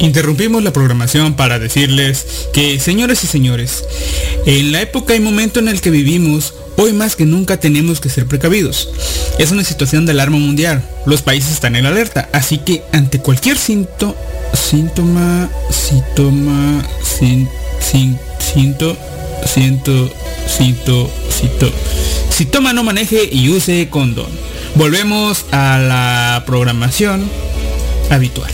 Interrumpimos la programación para decirles que, señores y señores, en la época y momento en el que vivimos, hoy más que nunca tenemos que ser precavidos. Es una situación de alarma mundial. Los países están en alerta, así que ante cualquier síntoma, síntoma, síntoma, sin, sin, cinto, siento, cinto, cito. Si toma no maneje y use condón. Volvemos a la programación habitual.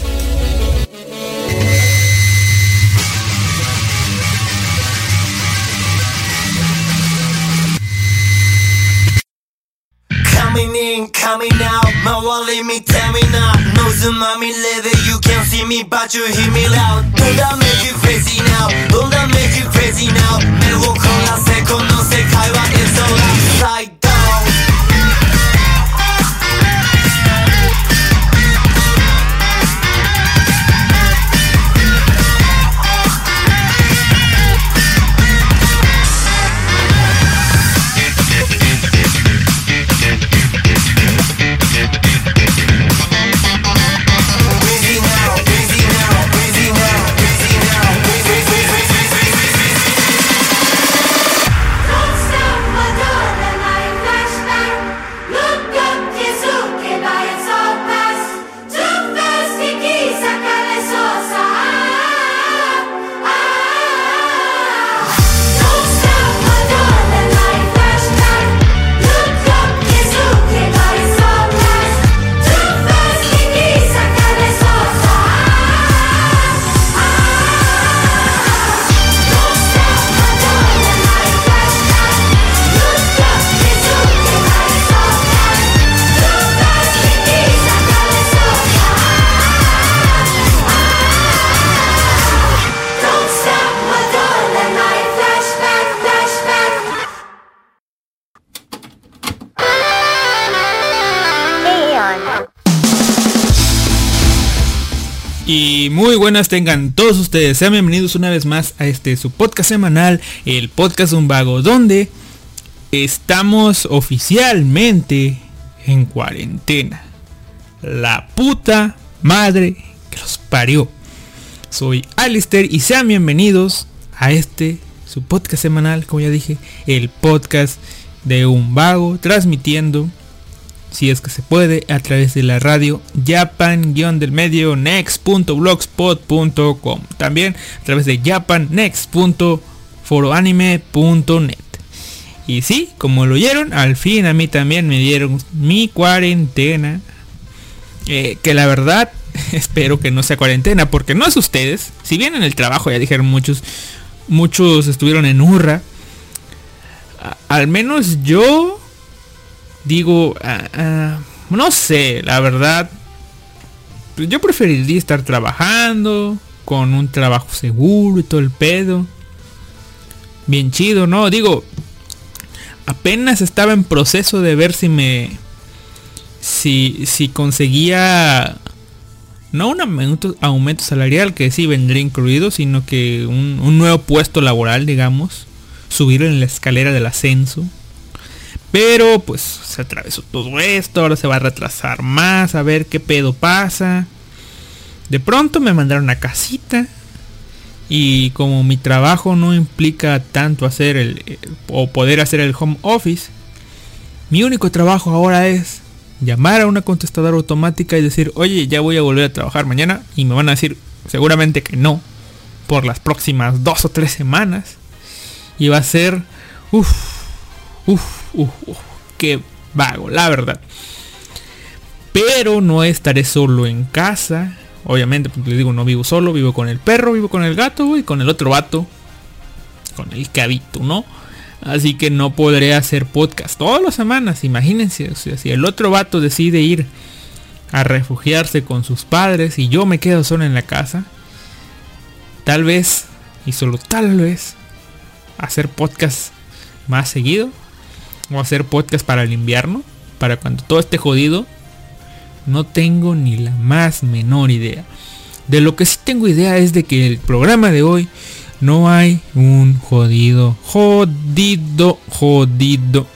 coming out My wallet me tell me now No tsunami leather you can see me but you hear me loud Don't that make you crazy now Don't that make you crazy now 目を凝らせこの世界は It's all upside Tengan todos ustedes. Sean bienvenidos una vez más a este su podcast semanal, el podcast Un Vago, donde estamos oficialmente en cuarentena. La puta madre que los parió. Soy Alistair y sean bienvenidos a este su podcast semanal, como ya dije, el podcast de Un Vago, transmitiendo si es que se puede, a través de la radio japan-del medio next.blogspot.com. También a través de japannext.foroanime.net. Y sí, como lo oyeron, al fin a mí también me dieron mi cuarentena. Eh, que la verdad espero que no sea cuarentena, porque no es ustedes. Si bien en el trabajo ya dijeron muchos, muchos estuvieron en hurra. al menos yo digo, ah, ah, no sé, la verdad, yo preferiría estar trabajando con un trabajo seguro y todo el pedo. Bien chido, ¿no? Digo, apenas estaba en proceso de ver si me... Si, si conseguía... No un aumento, aumento salarial que sí vendría incluido, sino que un, un nuevo puesto laboral, digamos. Subir en la escalera del ascenso. Pero pues se atravesó todo esto, ahora se va a retrasar más, a ver qué pedo pasa. De pronto me mandaron a casita y como mi trabajo no implica tanto hacer el o poder hacer el home office, mi único trabajo ahora es llamar a una contestadora automática y decir, oye, ya voy a volver a trabajar mañana y me van a decir seguramente que no por las próximas dos o tres semanas y va a ser, uff, uff, qué vago, la verdad. Pero no estaré solo en casa. Obviamente, porque les digo, no vivo solo, vivo con el perro, vivo con el gato y con el otro vato. Con el que habito, ¿no? Así que no podré hacer podcast todas las semanas. Imagínense, si el otro vato decide ir a refugiarse con sus padres y yo me quedo solo en la casa, tal vez, y solo tal vez, hacer podcast más seguido o hacer podcast para el invierno, para cuando todo esté jodido, no tengo ni la más menor idea. De lo que sí tengo idea es de que el programa de hoy no hay un jodido, jodido, jodido,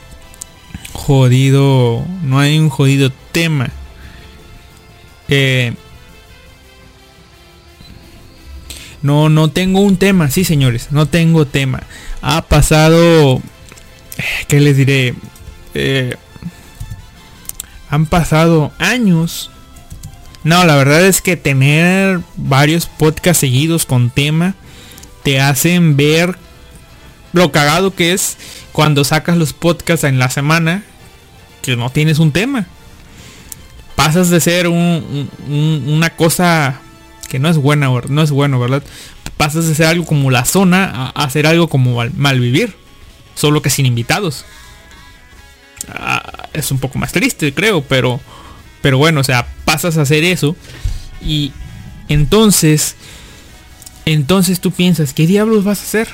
jodido, no hay un jodido tema. Eh, No, no tengo un tema, sí señores, no tengo tema. Ha pasado, ¿qué les diré? Eh, han pasado años. No, la verdad es que tener varios podcasts seguidos con tema te hacen ver lo cagado que es cuando sacas los podcasts en la semana que no tienes un tema. Pasas de ser una cosa que no es buena, no es bueno, ¿verdad? Pasas de ser algo como la zona a, hacer algo como mal, vivir. Solo que sin invitados. Ah, es un poco más triste, creo, pero, pero bueno, o sea, pasas a hacer eso y entonces, entonces tú piensas, ¿qué diablos vas a hacer?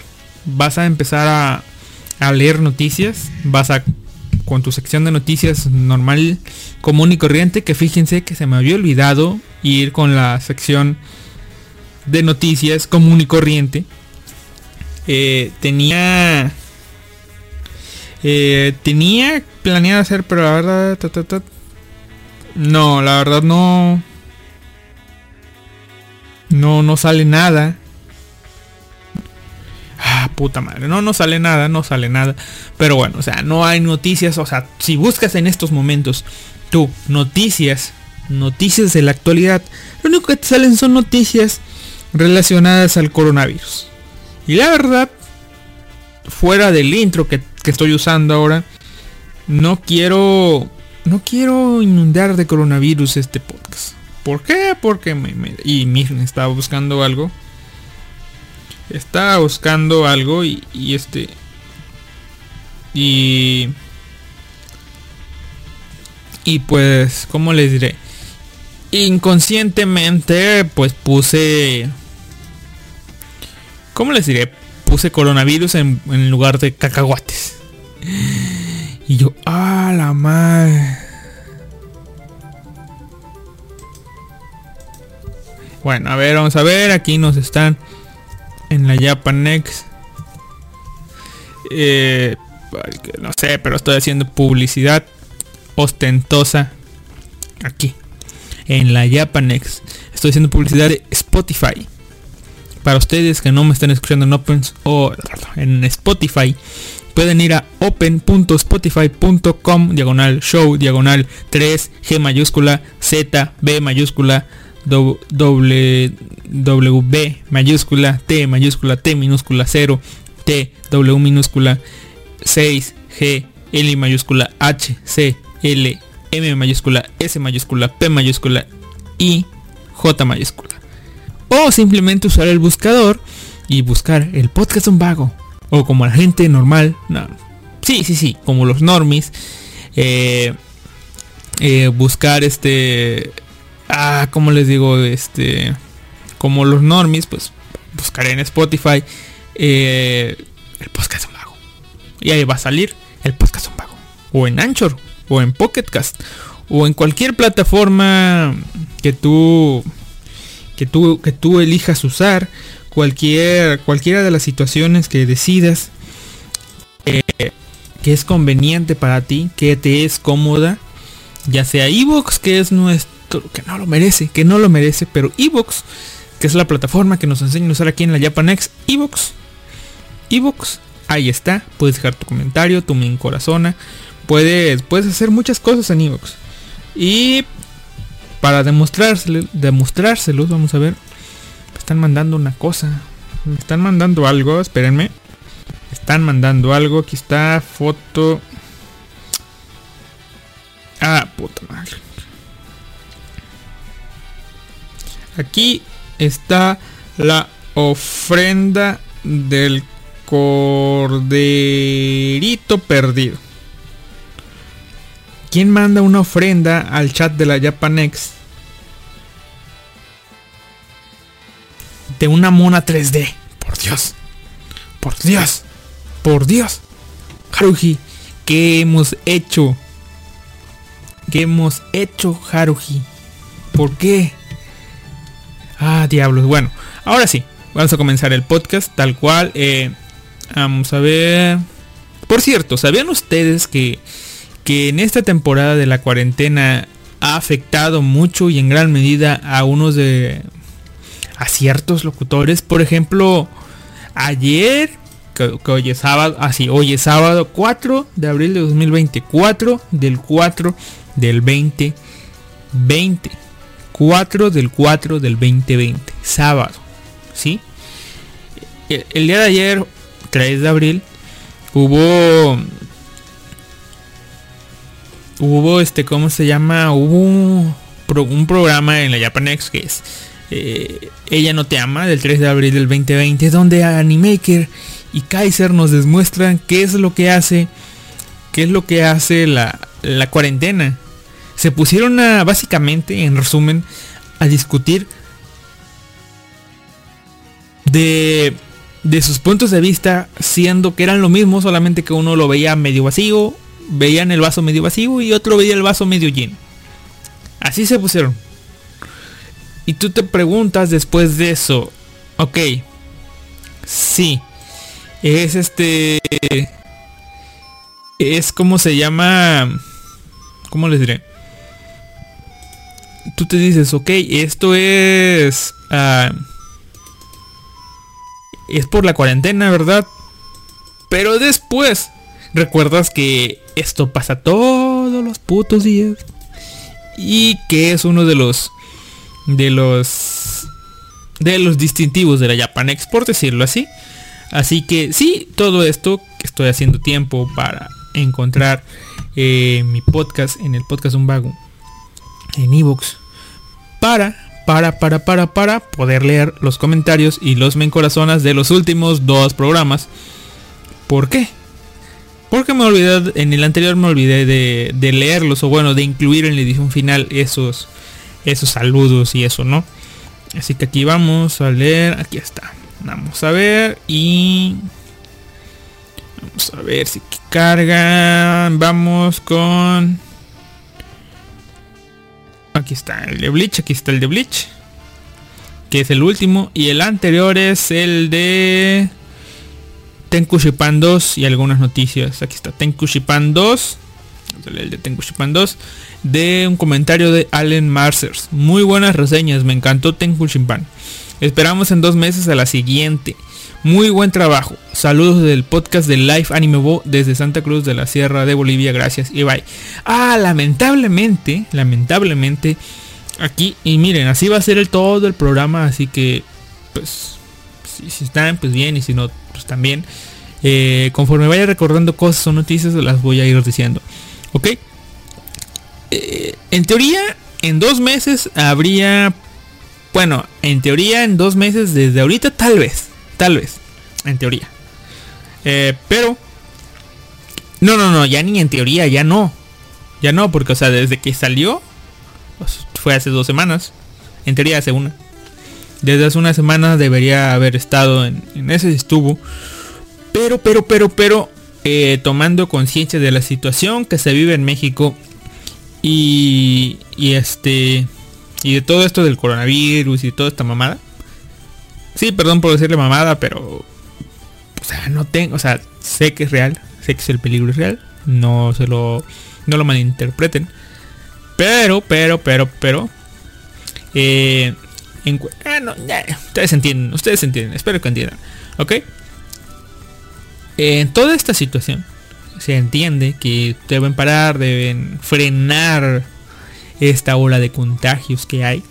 Vas a empezar a, a leer noticias, vas a con tu sección de noticias normal, común y corriente, que fíjense que se me había olvidado ir con la sección de noticias común y corriente. Eh, tenía eh, tenía planeado hacer, pero la verdad no, la verdad no no no sale nada puta madre. No, no sale nada, no sale nada. Pero bueno, o sea, no hay noticias. O sea, si buscas en estos momentos tú noticias, noticias de la actualidad, lo único que te salen son noticias relacionadas al coronavirus. Y la verdad, fuera del intro que, estoy usando ahora, no quiero, no quiero inundar de coronavirus este podcast. ¿Por qué? Porque me, me y miren, estaba buscando algo estaba buscando algo y, este y y pues cómo les diré inconscientemente pues puse cómo les diré puse coronavirus en, en lugar de cacahuates y yo ah la madre bueno a ver vamos a ver aquí nos están en la Japanex. Eh, no sé, pero estoy haciendo publicidad ostentosa aquí en la Japanex. Estoy haciendo publicidad de Spotify. Para ustedes que no me están escuchando en Open o en Spotify, pueden ir a open.spotify.com diagonal show diagonal 3 G mayúscula Z B mayúscula W, W mayúscula, T mayúscula, T minúscula 0, T, W minúscula, 6, G, L mayúscula, H, C, L, M mayúscula, S mayúscula, P mayúscula y J mayúscula. O simplemente usar el buscador y buscar el podcast un vago. O como la gente normal. No. Sí, sí, sí. Como los normies. Eh, eh, buscar este ah, como les digo, este, como los normies, pues buscaré en Spotify eh, el podcast un vago. Y ahí va a salir el podcast un vago. O en Anchor, o en Pocketcast, o en cualquier plataforma que tú, que tú, que tú elijas usar, cualquier, cualquiera de las situaciones que decidas. Eh, que es conveniente para ti, que te es cómoda, ya sea Evox, que es nuestro que no lo merece, que no lo merece, pero Evox, que es la plataforma que nos enseña a usar aquí en la Japanex, Evox, Evox, ahí está, puedes dejar tu comentario, tu mi corazona, puedes, puedes hacer muchas cosas en Evox. Y para demostrárselo, demostrárselos, vamos a ver, me están mandando una cosa, me están mandando algo, espérenme, me están mandando algo, aquí está, foto. Ah, puta madre. Aquí está la ofrenda del corderito perdido. ¿Quién manda una ofrenda al chat de la Japanex? De una mona 3D. Por Dios. Por Dios. Por Dios. Haruji. ¿Qué hemos hecho? ¿Qué hemos hecho, Haruji? ¿Por qué? Ah, diablos. Bueno, ahora sí, vamos a comenzar el podcast tal cual. Eh, vamos a ver. Por cierto, ¿sabían ustedes que, que en esta temporada de la cuarentena ha afectado mucho y en gran medida a unos de a ciertos locutores. Por ejemplo, ayer, que, hoy es sábado, así, hoy es sábado 4 de abril de 2024, del 4 del 2020. 4 del 4 del 2020, sábado, ¿sí? El, el día de ayer, 3 de abril, hubo hubo este, ¿cómo se llama? Hubo un programa en la Japanex que es eh, Ella no te ama, del 3 de abril del 2020, donde Animaker y Kaiser nos demuestran qué es lo que hace, qué es lo que hace la, cuarentena. Se pusieron a, básicamente, en resumen, a discutir de, de sus puntos de vista, siendo que eran lo mismo, solamente que uno lo veía medio vacío, veían el vaso medio vacío y otro veía el vaso medio lleno. Así se pusieron. Y tú te preguntas después de eso, ok, sí, es este, es como se llama, ¿cómo les diré? Tú te dices, ok, esto es, ah, es por la cuarentena, ¿verdad? Pero después recuerdas que esto pasa todos los putos días y que es uno de los de los de los distintivos de la Japan Export, decirlo así. Así que sí, todo esto estoy haciendo tiempo para encontrar eh, mi podcast en el podcast Un Vago en Evox para para para para para poder leer los comentarios y los mencorazonas de los últimos dos programas. ¿Por qué? Porque me olvidé, en el anterior me olvidé de, de, leerlos o bueno, de incluir en la edición final esos, esos saludos y eso, ¿no? Así que aquí vamos a leer, aquí está. Vamos a ver y... Vamos a ver si carga. Vamos con... Aquí está el de Bleach, aquí está el de Bleach. Que es el último. Y el anterior es el de... Tenkushipan 2 y algunas noticias. Aquí está Tenkushipan 2. El de Tenkushipan 2. De un comentario de Allen Marsers. Muy buenas reseñas. Me encantó Tenkushipan. Esperamos en dos meses a la siguiente. Muy buen trabajo. Saludos del podcast de Live Anime Bo desde Santa Cruz de la Sierra de Bolivia. Gracias y bye. Ah, lamentablemente, lamentablemente, aquí, y miren, así va a ser el todo el programa. Así que, pues, si, si están, pues bien, y si no, pues también. Eh, conforme vaya recordando cosas o noticias, las voy a ir diciendo. ¿Ok? Eh, en teoría, en dos meses habría... Bueno, en teoría, en dos meses desde ahorita, tal vez. Tal vez. En teoría. Eh, pero... No, no, no, ya ni en teoría, ya no. Ya no, porque, o sea, desde que salió, pues, fue hace dos semanas. En teoría hace una. Desde hace una semana debería haber estado en, en ese estuvo. Pero, pero, pero, pero, eh, tomando conciencia de la situación que se vive en México y, y este y de todo esto del coronavirus y toda esta mamada. Sí, perdón por decirle mamada, pero o sea, no tengo, o sea, sé que es real, sé que el peligro es real, no se lo no lo malinterpreten. Pero, pero, pero, pero eh, ah, no, ustedes entienden, ustedes entienden, espero que entiendan. ¿Ok? En toda esta situación se entiende que deben parar, deben frenar esta ola de contagios que hay.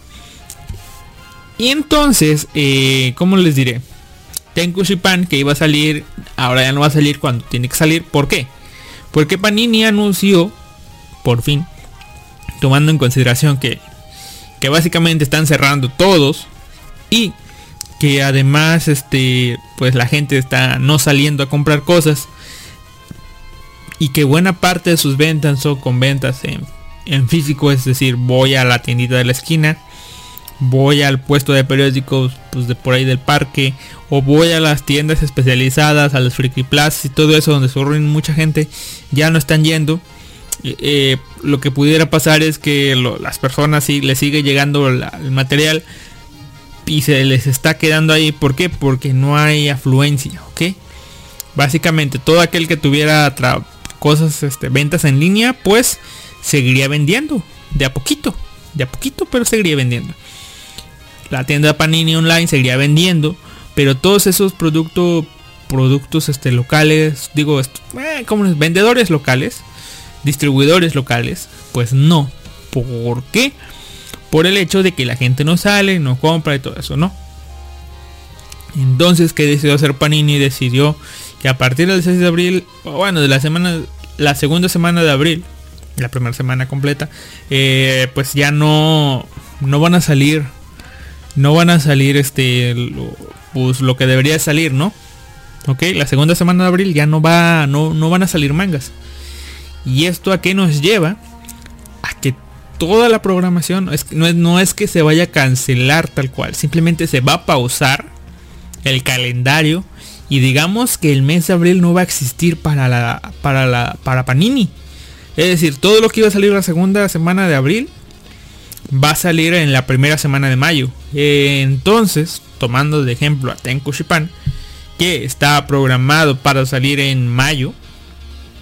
Y entonces, eh, ¿cómo les diré? Tenkushipan que iba a salir, ahora ya no va a salir cuando tiene que salir. ¿Por qué? Porque Panini anunció, por fin, tomando en consideración que, que básicamente están cerrando todos y que además este pues la gente está no saliendo a comprar cosas y que buena parte de sus ventas son con ventas en, en físico es decir voy a la tiendita de la esquina voy al puesto de periódicos pues de por ahí del parque o voy a las tiendas especializadas a los friki plus y todo eso donde se mucha gente ya no están yendo. Eh, lo que pudiera pasar es que las personas si les sigue llegando el material y se les está quedando ahí. ¿Por qué? Porque no hay afluencia, ¿ok? Básicamente todo aquel que tuviera cosas, este, ventas en línea, pues seguiría vendiendo. De a poquito. De a poquito, pero seguiría vendiendo. la tienda Panini online seguiría vendiendo, pero todos esos productos productos este, locales, digo, eh, como vendedores locales, distribuidores locales, pues no. ¿Por qué? Por el hecho de que la gente no sale, no compra y todo eso, ¿no? Entonces, ¿qué decidió hacer Panini? Decidió que a partir del 6 de abril, bueno, de la semana, la segunda semana de abril, la primera semana completa, eh, pues ya no, no van a salir, no van a salir este, lo, pues lo que debería salir, ¿no? Ok, la segunda semana de abril ya no va, no, no van a salir mangas. Y esto a qué nos lleva? Toda la programación es, no, es, no es que se vaya a cancelar tal cual, simplemente se va a pausar el calendario y digamos que el mes de abril no va a existir para la para la para Panini. Es decir, todo lo que iba a salir la segunda semana de abril va a salir en la primera semana de mayo. entonces, tomando de ejemplo a Tenku Shipan, que está programado para salir en mayo,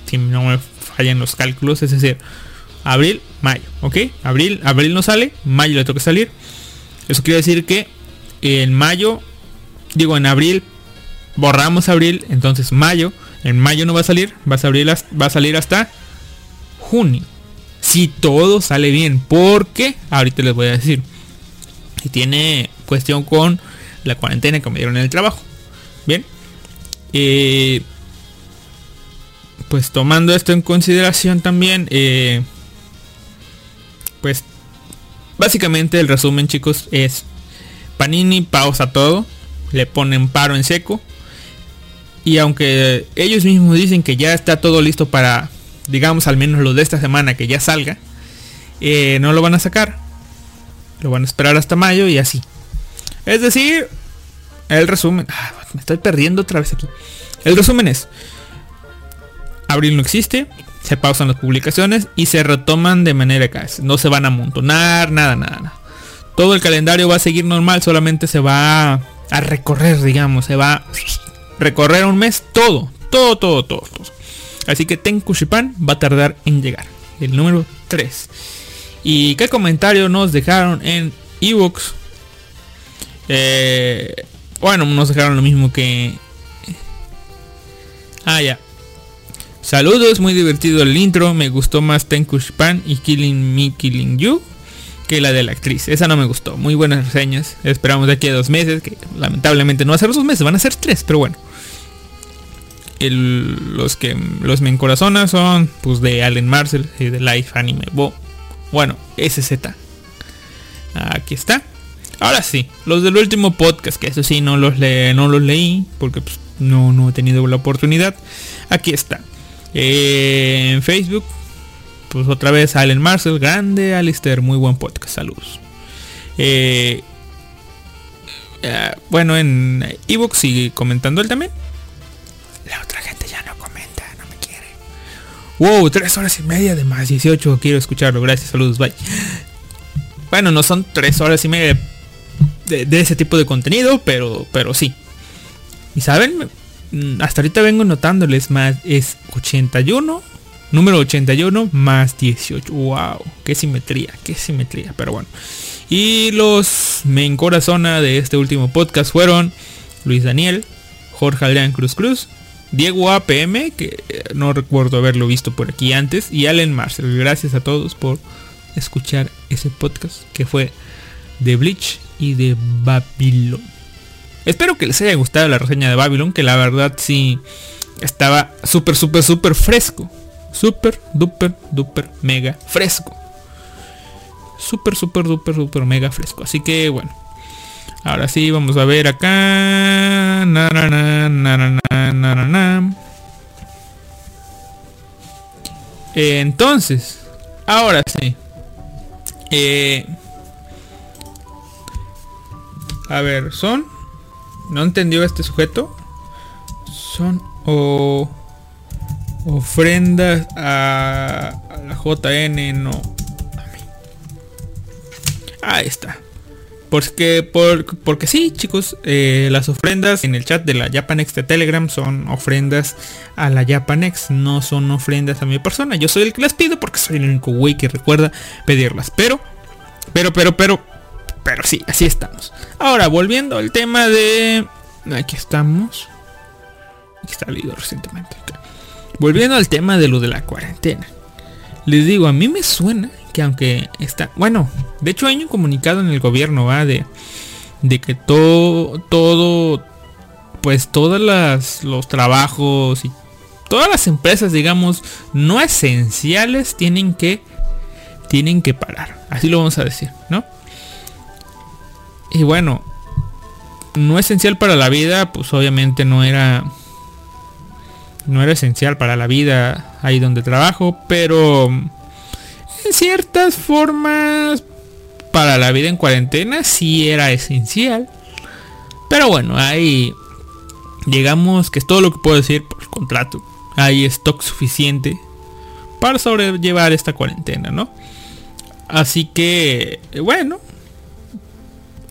si no me fallan los cálculos, es decir, abril, mayo, ¿ok? Abril, abril no sale, mayo le toca salir. Eso quiere decir que en mayo digo en abril, borramos abril, entonces mayo, en mayo no va a salir, va a salir, va a salir hasta junio. Si todo sale bien, porque ahorita les voy a decir, si tiene cuestión con la cuarentena que me dieron en el trabajo. Bien. Eh, pues tomando esto en consideración también, eh, pues básicamente el resumen chicos es Panini pausa todo, le ponen paro en seco. Y aunque ellos mismos dicen que ya está todo listo para, digamos, al menos lo de esta semana que ya salga, eh, no lo van a sacar. Lo van a esperar hasta mayo y así. Es decir, el resumen... Ah, me estoy perdiendo otra vez aquí. El resumen es... Abril no existe, se pausan las publicaciones y se retoman de manera que no se van a amontonar, nada, nada, nada. Todo el calendario va a seguir normal, solamente se va a recorrer, digamos, se va a recorrer un mes todo, todo, todo, todo. Así que Tenku Shipan va a tardar en llegar. El número 3. ¿Y qué comentario nos dejaron en ebooks? Eh, bueno, nos dejaron lo mismo que... Ah, ya. Saludos, muy divertido el intro. Me gustó más Tenku Shipan y Killing Me, Killing You que la de la actriz. Esa no me gustó. Muy buenas reseñas. Esperamos de aquí a dos meses. Que lamentablemente no va a ser dos meses, van a ser tres, pero bueno. los que los me encorazonan son pues de Allen Marcel y de Life Anime Bo. Bueno, SZ. Aquí está. Ahora sí, los del último podcast, que eso sí no los, no los leí porque pues, no, no he tenido la oportunidad. Aquí está. Eh, en Facebook pues otra vez Allen Marcel, grande Alistair, muy buen podcast, saludos. Eh, eh, bueno, en ebook sigue comentando él también. La otra gente ya no comenta, no me quiere. Wow, tres horas y media de más 18, quiero escucharlo, gracias, saludos, bye. Bueno, no son tres horas y media de, ese tipo de contenido, pero, pero sí. Y saben, hasta ahorita vengo notándoles más, es 81 Número 81 más 18. Wow, qué simetría, qué simetría. Pero bueno. Y los main corazona de este último podcast fueron Luis Daniel, Jorge Adrián Cruz Cruz, Diego APM, que eh, no recuerdo haberlo visto por aquí antes, y Allen Marcel. Gracias a todos por escuchar ese podcast que fue de Bleach y de Babylon. Espero que les haya gustado la reseña de Babylon, que la verdad sí estaba súper, súper, súper fresco super, duper, duper, mega fresco. Super, super, duper, duper, mega fresco. Así que bueno. Ahora sí, vamos a ver acá. Na, na, na, entonces, ahora sí. Eh, a ver, son. No entendió este sujeto. Son o ofrendas a, la JN, no. Ahí está. Porque, por, porque sí, chicos, eh, las ofrendas en el chat de la Japanex de Telegram son ofrendas a la Japanex, no son ofrendas a mi persona. Yo soy el que las pido porque soy el único güey que recuerda pedirlas. Pero, pero, pero, pero, pero sí, así estamos. Ahora, volviendo al tema de... Aquí estamos. Aquí está el video recientemente. Volviendo al tema de lo de la cuarentena. Les digo, a mí me suena que aunque está... Bueno, de hecho hay un comunicado en el gobierno, ¿va? De, de que todo, todo, pues todos los trabajos y todas las empresas, digamos, no esenciales tienen que, tienen que parar. Así lo vamos a decir, ¿no? Y bueno, no esencial para la vida, pues obviamente no era no era esencial para la vida ahí donde trabajo, pero en ciertas formas para la vida en cuarentena sí era esencial. Pero bueno, ahí llegamos, que es todo lo que puedo decir por el contrato. Hay stock suficiente para sobrellevar esta cuarentena, ¿no? Así que, bueno,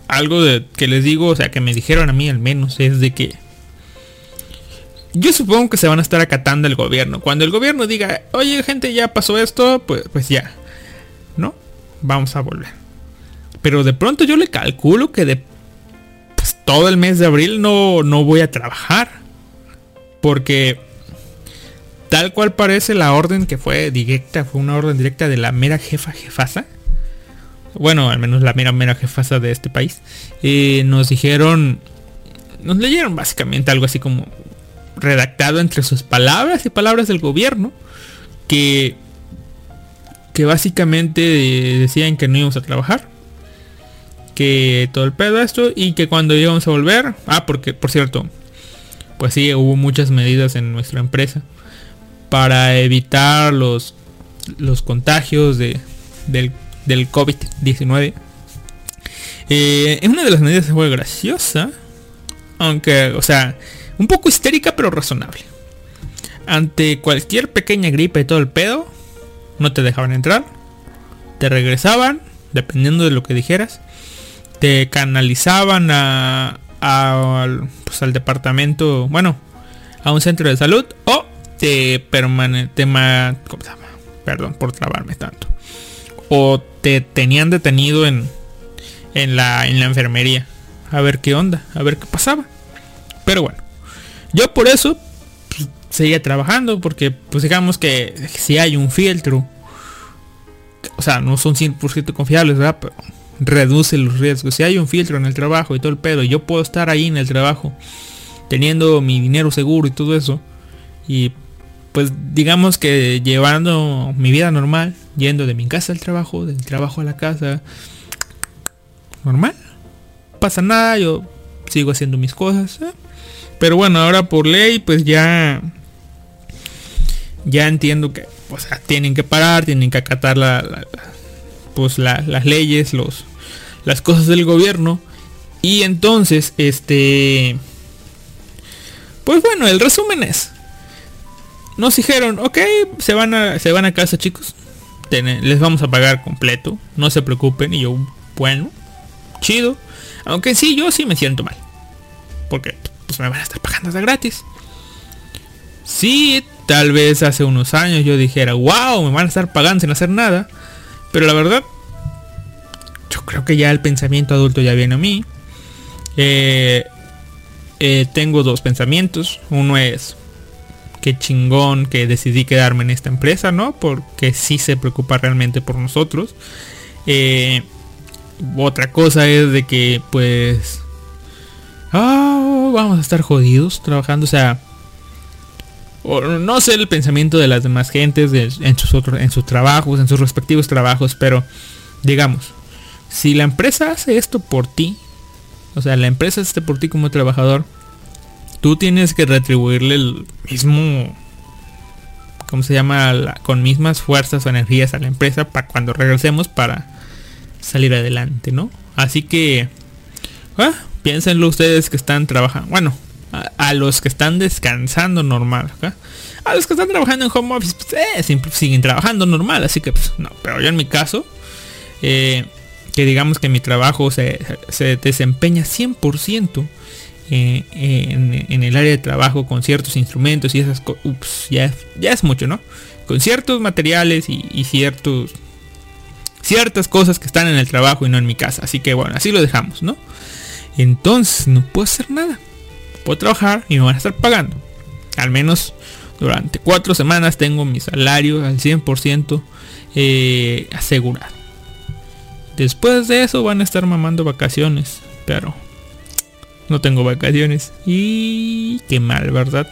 algo de, que les digo, o sea, que me dijeron a mí al menos, es de que yo supongo que se van a estar acatando el gobierno. Cuando el gobierno diga, oye gente, ya pasó esto, pues, pues ya, ¿no? Vamos a volver. Pero de pronto yo le calculo que de pues, todo el mes de abril no, no voy a trabajar. Porque tal cual parece la orden que fue directa, fue una orden directa de la mera jefa jefasa bueno, al menos la mera mera jefasa de este país, eh, nos dijeron, nos leyeron básicamente algo así como redactado entre sus palabras y palabras del gobierno, que, que básicamente decían que no íbamos a trabajar, que todo el pedo esto y que cuando íbamos a volver, ah, porque por cierto, pues sí, hubo muchas medidas en nuestra empresa para evitar los, los contagios de, del del COVID-19. Eh, es una de las medidas fue graciosa. Aunque, o sea, un poco histérica pero razonable. Ante cualquier pequeña gripe y todo el pedo, no te dejaban entrar. Te regresaban, dependiendo de lo que dijeras. Te canalizaban a, al, pues, al departamento, bueno, a un centro de salud. O te permanente, Perdón por trabarme tanto. O te tenían detenido en, en, la, en la enfermería. A ver qué onda, a ver qué pasaba. Pero bueno, yo por eso pues, seguía trabajando porque pues digamos que si hay un filtro, o sea, no son 100% confiables, ¿verdad? Pero reduce los riesgos. Si hay un filtro en el trabajo y todo el pedo, yo puedo estar ahí en el trabajo teniendo mi dinero seguro y todo eso. Y pues digamos que llevando mi vida normal, yendo de mi casa al trabajo, del trabajo a la casa, normal, no pasa nada, yo sigo haciendo mis cosas. ¿eh? Pero bueno, ahora por ley, pues ya, ya entiendo que, o tienen que parar, tienen que acatar la, pues las leyes, los, las cosas del gobierno. Y entonces, este, pues bueno, el resumen es, nos dijeron, ok, se van a, se van a casa chicos. les vamos a pagar completo. No se preocupen. Y yo, bueno, chido. Aunque sí, yo sí me siento mal. Porque pues me van a estar pagando de gratis. Sí, tal vez hace unos años yo dijera, wow, me van a estar pagando sin hacer nada. Pero la verdad, yo creo que ya el pensamiento adulto ya viene a mí. Eh, eh, tengo dos pensamientos. Uno es, qué chingón que decidí quedarme en esta empresa, ¿no? Porque sí se preocupa realmente por nosotros. Eh, otra cosa es de que pues... Ah, vamos a estar jodidos trabajando, o sea... no sé el pensamiento de las demás gentes en, sus en sus trabajos, en sus respectivos trabajos, pero digamos, si la empresa hace esto por ti, o sea, la empresa hace por ti como trabajador, tú tienes que retribuirle el mismo, ¿cómo se llama? con mismas fuerzas o energías a la empresa para cuando regresemos para salir adelante, ¿no? Así que, ah, piénsenlo ustedes que están trabajando, bueno, a, los que están descansando normal, a los que están trabajando en home office, pues, eh, siguen trabajando normal, así que, pues, no, pero yo en mi caso, eh, que digamos que mi trabajo se, se desempeña 100% eh, en, el área de trabajo con ciertos instrumentos y esas cosas, ya, ya es mucho, ¿no? Con ciertos materiales y, ciertos ciertas cosas que están en el trabajo y no en mi casa. Así que bueno, así lo dejamos, ¿no? Entonces no puedo hacer nada. Puedo trabajar y me van a estar pagando. Al menos durante cuatro semanas tengo mi salario al 100% eh, asegurado. Después de eso van a estar mamando vacaciones. Pero no tengo vacaciones. Y qué mal, ¿verdad?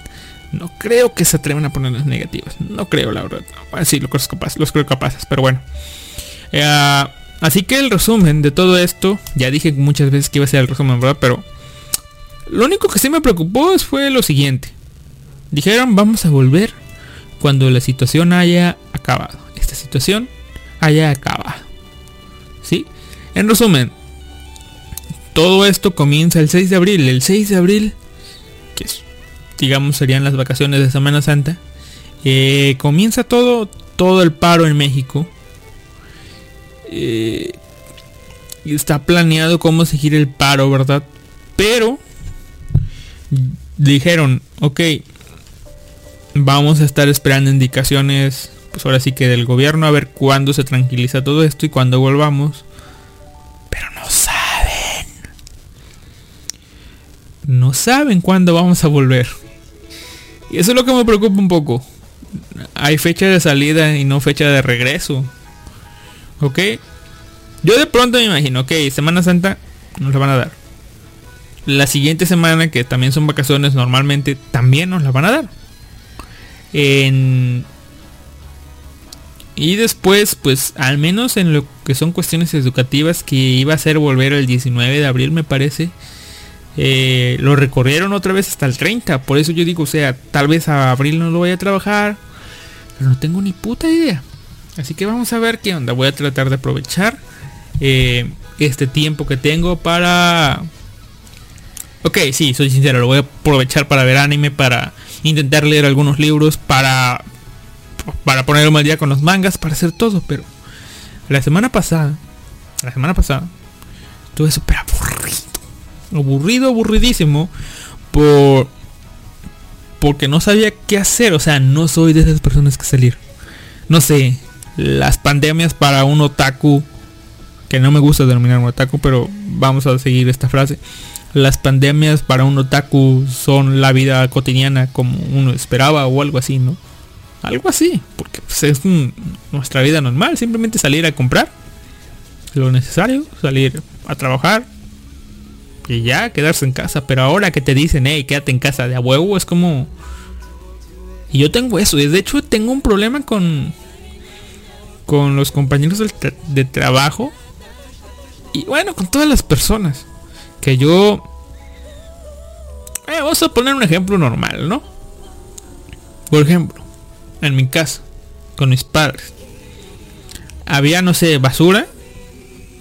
No creo que se atrevan a ponerlas negativas. No creo, la verdad. sí, los creo capaces, los creo capaces, pero bueno. Eh, así que el resumen de todo esto, ya dije muchas veces que iba a ser el resumen, ¿verdad? Pero lo único que sí me preocupó fue lo siguiente. Dijeron, vamos a volver cuando la situación haya acabado. Esta situación haya acabado. ¿Sí? En resumen, todo esto comienza el 6 de abril. El 6 de abril, que es, digamos serían las vacaciones de Semana Santa, eh, comienza todo, todo el paro en México. Eh, está planeado cómo seguir el paro, ¿verdad? Pero dijeron, ok, vamos a estar esperando indicaciones, pues ahora sí que del gobierno, a ver cuándo se tranquiliza todo esto y cuándo volvamos. Pero no saben. No saben cuándo vamos a volver. Y eso es lo que me preocupa un poco. Hay fecha de salida y no fecha de regreso. ¿Ok? Yo de pronto me imagino, ok, Semana Santa nos la van a dar. La siguiente semana, que también son vacaciones, normalmente también nos la van a dar. Y después, pues al menos en lo que son cuestiones educativas, que iba a ser volver el 19 de abril, me parece. Eh, lo recorrieron otra vez hasta el 30. Por eso yo digo, o sea, tal vez a abril no lo voy a trabajar. Pero no tengo ni puta idea. Así que vamos a ver qué onda. Voy a tratar de aprovechar eh, este tiempo que tengo para... Ok, sí, soy sincero, lo voy a aprovechar para ver anime, para intentar leer algunos libros, para, para ponerme al día con los mangas, para hacer todo, pero la semana pasada, la semana pasada, estuve súper aburrido, aburrido, aburridísimo, por porque no sabía qué hacer, o sea, no soy de esas personas que salir. No sé, las pandemias para un otaku que no me gusta denominar un otaku, pero vamos a seguir esta frase. Las pandemias para un otaku son la vida cotidiana como uno esperaba o algo así, ¿no? Algo así, porque pues, es nuestra vida normal, simplemente salir a comprar lo necesario, salir a trabajar y ya quedarse en casa. Pero ahora que te dicen, hey, quédate en casa de a huevo, es como... Y yo tengo eso, y de hecho tengo un problema con con los compañeros de trabajo y bueno, con todas las personas. Que yo... Eh, vamos a poner un ejemplo normal, ¿no? Por ejemplo, en mi casa, con mis padres. Había, no sé, basura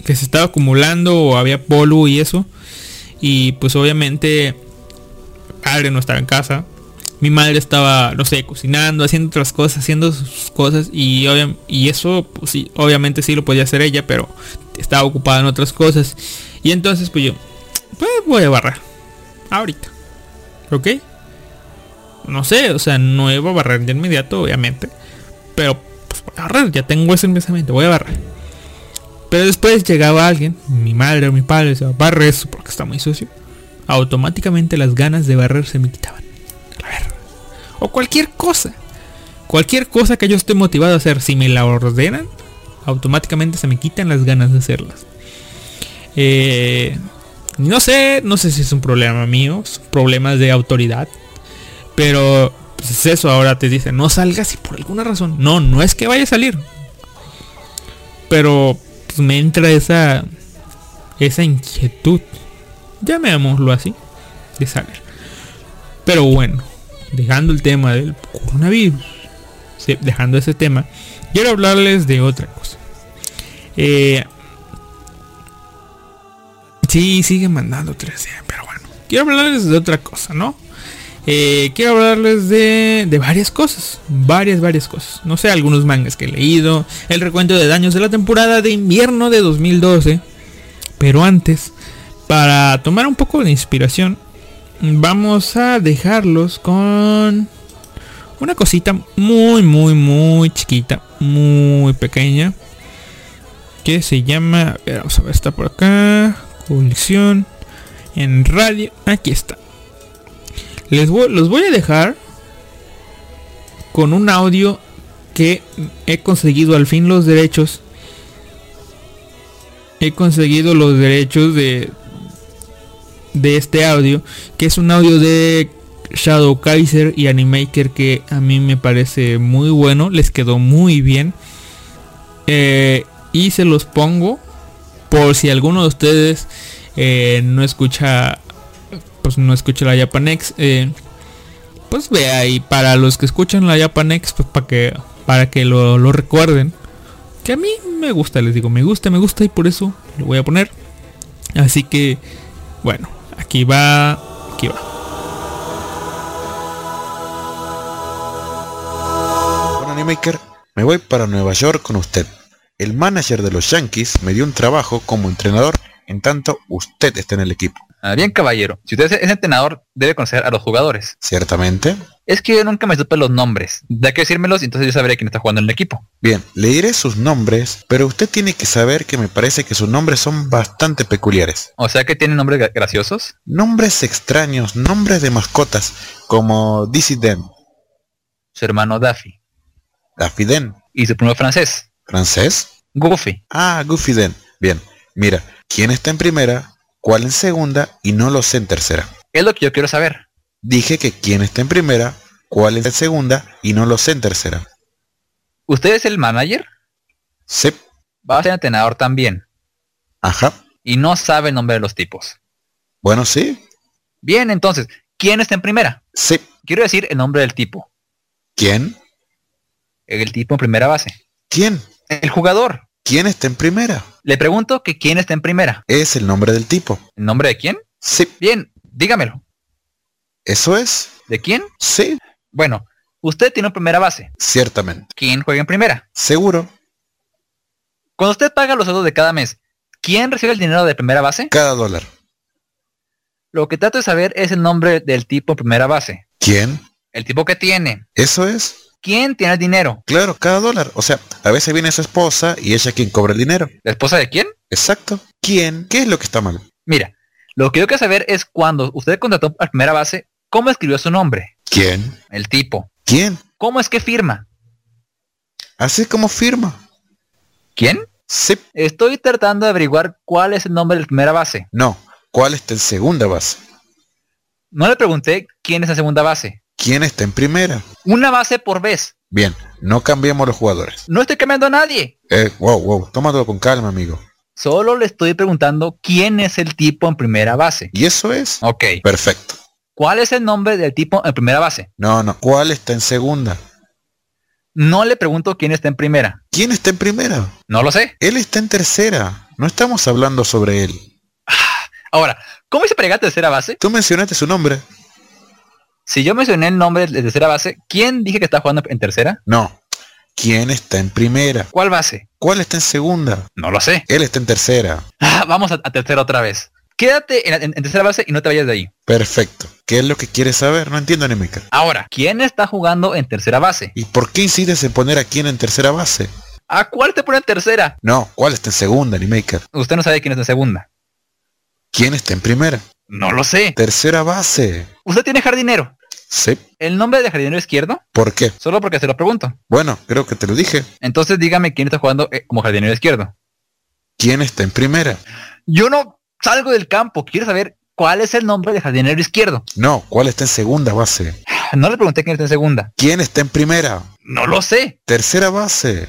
que se estaba acumulando o había polvo y eso. Y pues obviamente, padre no estaba en casa. Mi madre estaba, no sé, cocinando, haciendo otras cosas, haciendo sus cosas. Y, y eso, pues sí, obviamente sí lo podía hacer ella, pero estaba ocupada en otras cosas. Y entonces pues yo, pues voy a barrer. Ahorita. ¿Ok? No sé, o sea, no iba a barrer de inmediato, obviamente. Pero pues voy a barrer, ya tengo ese pensamiento, voy a barrer. Pero después llegaba alguien, mi madre o mi padre, decía, barre eso porque está muy sucio. Automáticamente las ganas de barrer se me quitaban. A ver. O cualquier cosa. Cualquier cosa que yo esté motivado a hacer, si me la ordenan, automáticamente se me quitan las ganas de hacerlas. Eh, no sé, no sé si es un problema mío, problemas de autoridad, pero pues es eso, ahora te dicen, no salgas y por alguna razón, no, no es que vaya a salir, pero me entra esa, esa inquietud, llamémoslo así, de salir. Pero bueno, dejando el tema del coronavirus, dejando ese tema, quiero hablarles de otra cosa. Eh, sí, sigue mandando 13, pero bueno. Quiero hablarles de otra cosa, ¿no? Eh, quiero hablarles de, de varias cosas. Varias, varias cosas. No sé, algunos mangas que he leído. El recuento de daños de la temporada de invierno de 2012. Pero antes, para tomar un poco de inspiración, vamos a dejarlos con una cosita muy, muy, muy chiquita. Muy pequeña que se llama, vamos a ver, está por acá, colisión en radio, aquí está. Les voy, los voy a dejar con un audio que he conseguido al fin los derechos. He conseguido los derechos de de este audio, que es un audio de Shadow Kaiser y Animaker que a mí me parece muy bueno, les quedó muy bien. Eh, y se los pongo por si alguno de ustedes eh, no escucha, pues no escucha la Japanex. Eh, pues vea y para los que escuchan la Japanex, pues para que, para que lo, lo recuerden. Que a mí me gusta, les digo, me gusta, me gusta y por eso lo voy a poner. Así que, bueno, aquí va, aquí va. Bueno, Animaker, me voy para Nueva York con usted. El manager de los Yankees me dio un trabajo como entrenador en tanto usted está en el equipo. Ah, bien, caballero. Si usted es entrenador, debe conocer a los jugadores. Ciertamente. Es que yo nunca me supe los nombres. Da que decírmelos y entonces yo sabré quién está jugando en el equipo. Bien, le diré sus nombres, pero usted tiene que saber que me parece que sus nombres son bastante peculiares. O sea que tienen nombres gra- graciosos. Nombres extraños, nombres de mascotas, como Dizzy Den, Su hermano Daffy. Daffy Den, Y su primo francés. francés. Goofy. Ah, Goofy Den. Bien, mira, ¿quién está en primera? ¿Cuál en segunda? Y no lo sé en tercera. Es lo que yo quiero saber. Dije que quién está en primera, cuál en segunda y no lo sé en tercera. ¿Usted es el manager? Sí, Va a ser entrenador también. ajá. Y no sabe el nombre de los tipos. Bueno, sí, Bien, entonces, ¿quién está en primera? sí. Quiero decir el nombre del tipo. ¿Quién? El tipo en primera base. ¿Quién? El jugador. ¿Quién está en primera? Le pregunto que quién está en primera. Es el nombre del tipo. ¿El nombre de quién? Sí, Bien, dígamelo. eso es. ¿De quién? Sí, Bueno, usted tiene una primera base. ciertamente. ¿Quién juega en primera? Seguro. Cuando usted paga los sueldos de cada mes, ¿quién recibe el dinero de primera base? Cada dólar. Lo que trato de saber es el nombre del tipo en primera base. ¿Quién? El tipo que tiene. Eso es. ¿Quién tiene el dinero? Claro, cada dólar. O sea, a veces viene su esposa y ella quien cobra el dinero. ¿La esposa de quién? Exacto. ¿Quién? ¿Qué es lo que está mal? Mira, lo que yo quiero saber es cuando usted contrató a primera base, ¿cómo escribió su nombre? ¿Quién? El tipo. ¿Quién? ¿Cómo es que firma? Así como firma. ¿Quién? Sí. Estoy tratando de averiguar cuál es el nombre de la primera base. No. ¿Cuál está en segunda base? No le pregunté quién es la segunda base. ¿Quién está en primera? Una base por vez. Bien, no cambiemos los jugadores. No estoy cambiando a nadie. Eh, wow, wow, tómatelo con calma, amigo. Solo le estoy preguntando quién es el tipo en primera base. ¿Y eso es? Ok. Perfecto. ¿Cuál es el nombre del tipo en primera base? No, no. ¿Cuál está en segunda? No le pregunto quién está en primera. ¿Quién está en primera? No lo sé. Él está en tercera. No estamos hablando sobre él. Ahora, ¿cómo se pega tercera base? Tú mencionaste su nombre. Si yo mencioné el nombre de tercera base, ¿quién dije que está jugando en tercera? No. ¿Quién está en primera? ¿Cuál base? ¿Cuál está en segunda? No lo sé. Él está en tercera. Ah, vamos a, a tercera otra vez. Quédate en, en- en tercera base y no te vayas de ahí. Perfecto. ¿Qué es lo que quieres saber? No entiendo, Animaker. Ahora, ¿quién está jugando en tercera base? ¿Y por qué incides en poner a quién en tercera base? ¿A cuál te pone en tercera? No, ¿cuál está en segunda, Animaker? Usted no sabe quién es en segunda. ¿Quién está en primera? No lo sé. Tercera base. Usted tiene jardinero. Sí. ¿El nombre de jardinero izquierdo? ¿Por qué? Solo porque se lo pregunto. Bueno, creo que te lo dije. Entonces dígame quién está jugando eh, como jardinero izquierdo. ¿Quién está en primera? Yo no salgo del campo. Quiero saber cuál es el nombre de jardinero izquierdo. No, ¿cuál está en segunda base? No le pregunté quién está en segunda. ¿Quién está en primera? No lo sé. Tercera base.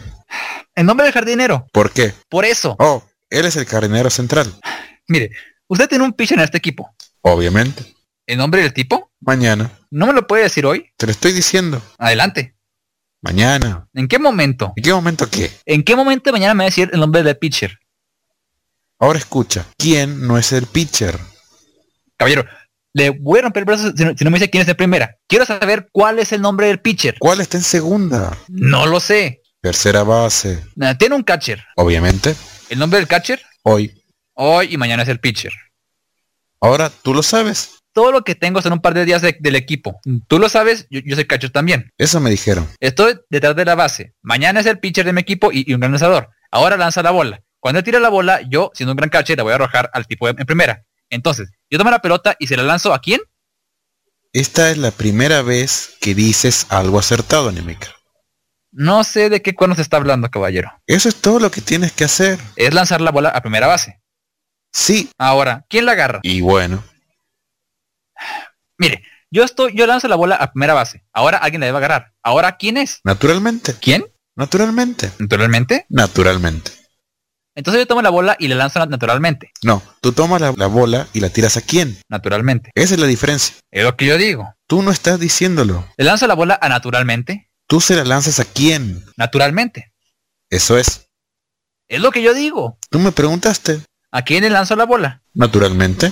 El nombre del jardinero. ¿Por qué? Por eso. Oh, él es el jardinero central. Mire, usted tiene un pitcher en este equipo. Obviamente. ¿El nombre del tipo? Mañana. ¿No me lo puede decir hoy? Te lo estoy diciendo. Adelante. Mañana. ¿En qué momento? ¿En qué momento qué? ¿En qué momento de mañana me va a decir el nombre del pitcher? Ahora escucha. ¿Quién no es el pitcher? Caballero, le voy a romper el brazo si no, si no me dice quién es el primera. Quiero saber cuál es el nombre del pitcher. ¿Cuál está en segunda? No lo sé. Tercera base. Tiene un catcher. Obviamente. ¿El nombre del catcher? Hoy. Hoy y mañana es el pitcher. Ahora tú lo sabes. Todo lo que tengo son un par de días de- del equipo. Tú lo sabes, yo, yo soy catcher también. Eso me dijeron. Estoy detrás de la base. Mañana es el pitcher de mi equipo y, y un gran lanzador. Ahora lanza la bola. Cuando él tira la bola, yo, siendo un gran catcher, la voy a arrojar al tipo en primera. Entonces, yo tomo la pelota y se la lanzo a quién? Esta es la primera vez que dices algo acertado, Anemiker. No sé de qué cuernos está hablando, caballero. Eso es todo lo que tienes que hacer. Es lanzar la bola a primera base. Sí. Ahora, ¿quién la agarra? Y bueno. Mire, yo estoy, yo lanzo la bola a primera base. Ahora alguien la debe agarrar. Ahora, ¿quién es? Naturalmente. ¿Quién? Naturalmente. ¿Naturalmente? Naturalmente. Entonces yo tomo la bola y la lanzo naturalmente. No, tú tomas la, la, bola y la tiras a quién. Naturalmente. Esa es la diferencia. Es lo que yo digo. Tú no estás diciéndolo. Le lanzo la bola a naturalmente. Tú se la lanzas a quién. Naturalmente. Eso es. Es lo que yo digo. Tú me preguntaste. ¿A quién le lanzo la bola? Naturalmente.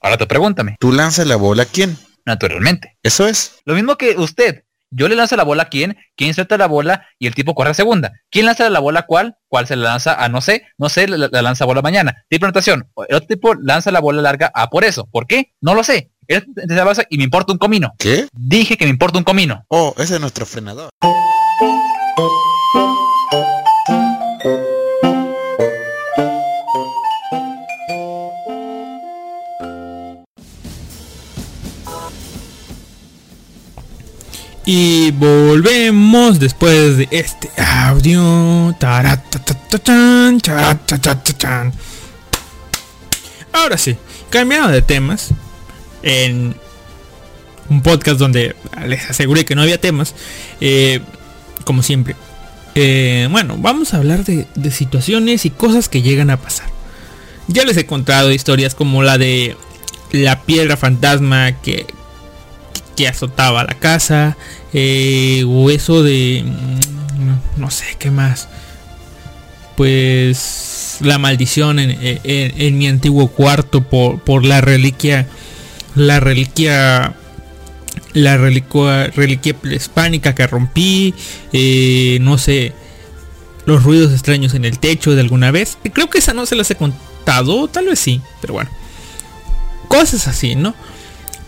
Ahora tú pregúntame. Tú lanzas la bola a quién. Naturalmente. Eso es. Lo mismo que usted. Yo le lanzo la bola a quién, quién suelta la bola y el tipo corre a segunda. ¿Quién lanza la bola a cuál? ¿Cuál se la lanza a no sé? No sé, la, la lanza bola mañana. Tipo anotación. El otro tipo lanza la bola larga a por eso. ¿Por qué? No lo sé. La base y me importa un comino. ¿Qué? Dije que me importa un comino. Oh, ese es nuestro frenador. Y volvemos después de este audio. Ahora sí, cambiando de temas. En un podcast donde les aseguré que no había temas. Eh, como siempre. Eh, bueno, vamos a hablar de, de situaciones y cosas que llegan a pasar. Ya les he contado historias como la de la piedra fantasma que, que azotaba la casa, eh, o eso de, no sé qué más, pues la maldición en mi antiguo cuarto por, por, la reliquia, la reliquia, la reliquia, reliquia hispánica que rompí, eh, no sé, los ruidos extraños en el techo de alguna vez, creo que esa no se las he contado, tal vez sí, pero bueno, cosas así, ¿no?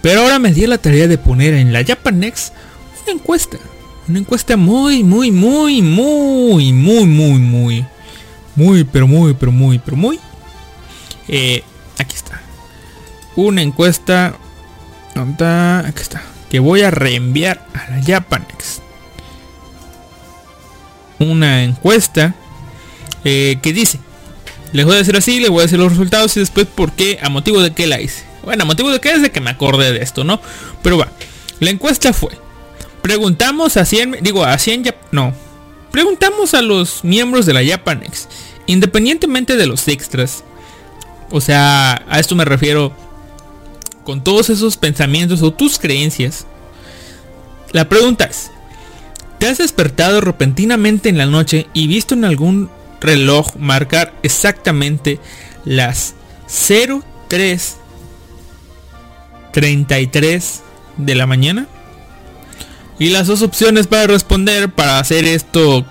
Pero ahora me di la tarea de poner en la Japanex una encuesta. Una encuesta muy, muy, muy, muy, muy, muy, muy. Muy, pero muy, pero muy, pero muy. Eh, aquí está. Una encuesta. ¿Dónde está? Aquí está. Que voy a reenviar a la Japanex. Una encuesta eh, que dice. Les voy a decir así, les voy a decir los resultados y después por qué, a motivo de qué la hice. Bueno, a motivo de qué es de que me acordé de esto, ¿no? Pero va. La encuesta fue. Preguntamos a 100, digo, a 100 ya, no. Preguntamos a los miembros de la Japanex, independientemente de los extras. O sea, a esto me refiero con todos esos pensamientos o tus creencias. La pregunta es, ¿te has despertado repentinamente en la noche y visto en algún reloj marcar exactamente las 03 33 de la mañana? Y las dos opciones para responder, para hacer esto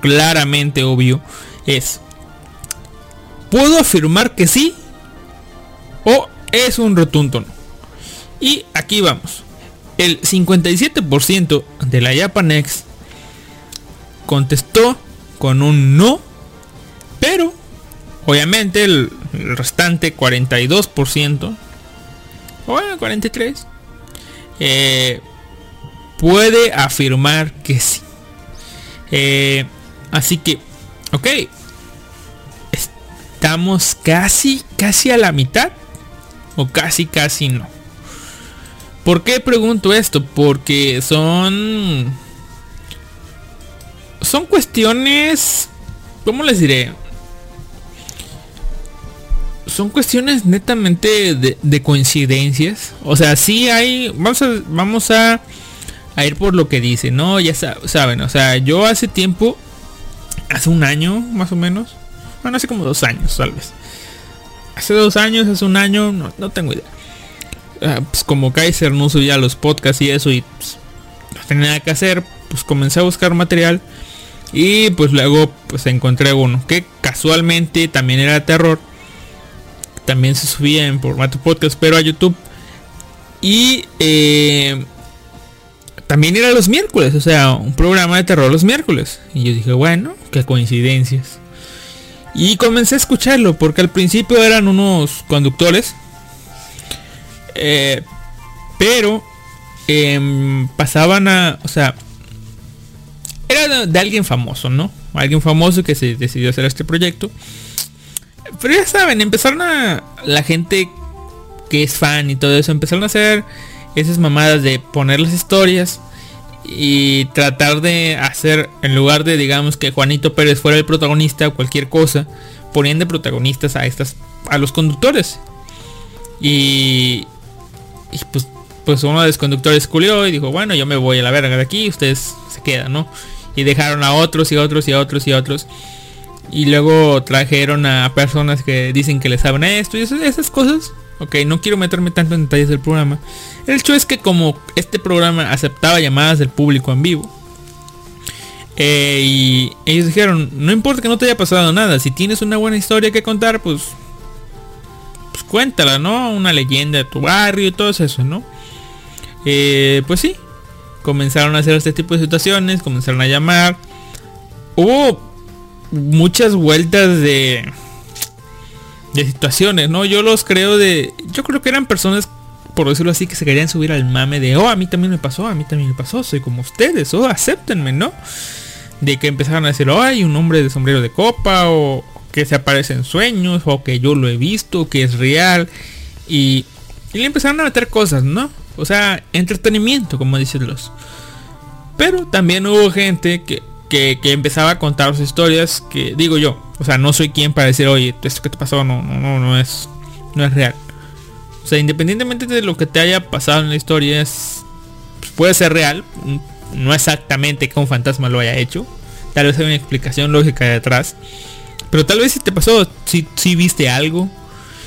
claramente obvio, es puedo afirmar que sí o es un rotundo no. Y aquí vamos. El 57% de la Japanex contestó con un no, pero obviamente el, restante 42%, o 43, eh, puede afirmar que sí. Eh, así que, ok. Estamos casi, casi a la mitad. O casi, casi no. ¿Por qué pregunto esto? Porque son... Son cuestiones... ¿Cómo les diré? Son cuestiones netamente de, de coincidencias. O sea, sí hay... Vamos a... Vamos a a ir por lo que dice, ¿no? Ya saben, o sea, yo hace tiempo, hace un año más o menos, bueno, hace como dos años tal vez. Hace dos años, hace un año, no, no tengo idea. Uh, pues como Kaiser no subía los podcasts y eso y pues, no tenía nada que hacer, pues comencé a buscar material y pues luego pues encontré uno que casualmente también era terror. También se subía en formato podcast, pero a YouTube. Y eh, también era los miércoles, o sea, un programa de terror los miércoles. Y yo dije, bueno, qué coincidencias. Y comencé a escucharlo porque al principio eran unos conductores. Eh, pero em, pasaban a... O sea, era de, alguien famoso, ¿no? Alguien famoso que se decidió hacer este proyecto. Pero ya saben, empezaron a... La gente que es fan y todo eso, empezaron a hacer esas mamadas de poner las historias y tratar de hacer, en lugar de digamos que Juanito Pérez fuera el protagonista o cualquier cosa, ponían de protagonistas a estas, a los conductores. Y, y pues, pues uno de los conductores culió y dijo, bueno, yo me voy a la verga de aquí, ustedes se quedan, ¿no? Y dejaron a otros y otros y otros y otros. Y luego trajeron a personas que dicen que les saben esto y esas cosas Ok, no quiero meterme tanto en detalles del programa. El hecho es que como este programa aceptaba llamadas del público en vivo. Eh, y ellos dijeron, no importa que no te haya pasado nada, si tienes una buena historia que contar, pues, pues cuéntala, ¿no? Una leyenda de tu barrio y todo eso, ¿no? Eh, pues sí, comenzaron a hacer este tipo de situaciones, comenzaron a llamar. Hubo muchas vueltas de de situaciones, ¿no? Yo los creo de... Yo creo que eran personas, por decirlo así, que se querían subir al mame de, oh, a mí también me pasó, a mí también me pasó, soy como ustedes, oh, acéptenme, ¿no? De que empezaron a decir, oh, hay un hombre de sombrero de copa, o que se aparece en sueños, o que yo lo he visto, que es real. Y, y le empezaron a meter cosas, ¿no? O sea, entretenimiento, como dicen los. Pero también hubo gente que que, empezaba a contar sus historias que digo yo, o sea, no soy quien para decir, oye, esto que te pasó no, no, no, no es, no es real. O sea, independientemente de lo que te haya pasado en la historia, es, puede ser real, no exactamente que un fantasma lo haya hecho, tal vez hay una explicación lógica detrás, pero tal vez si te pasó, si, viste algo,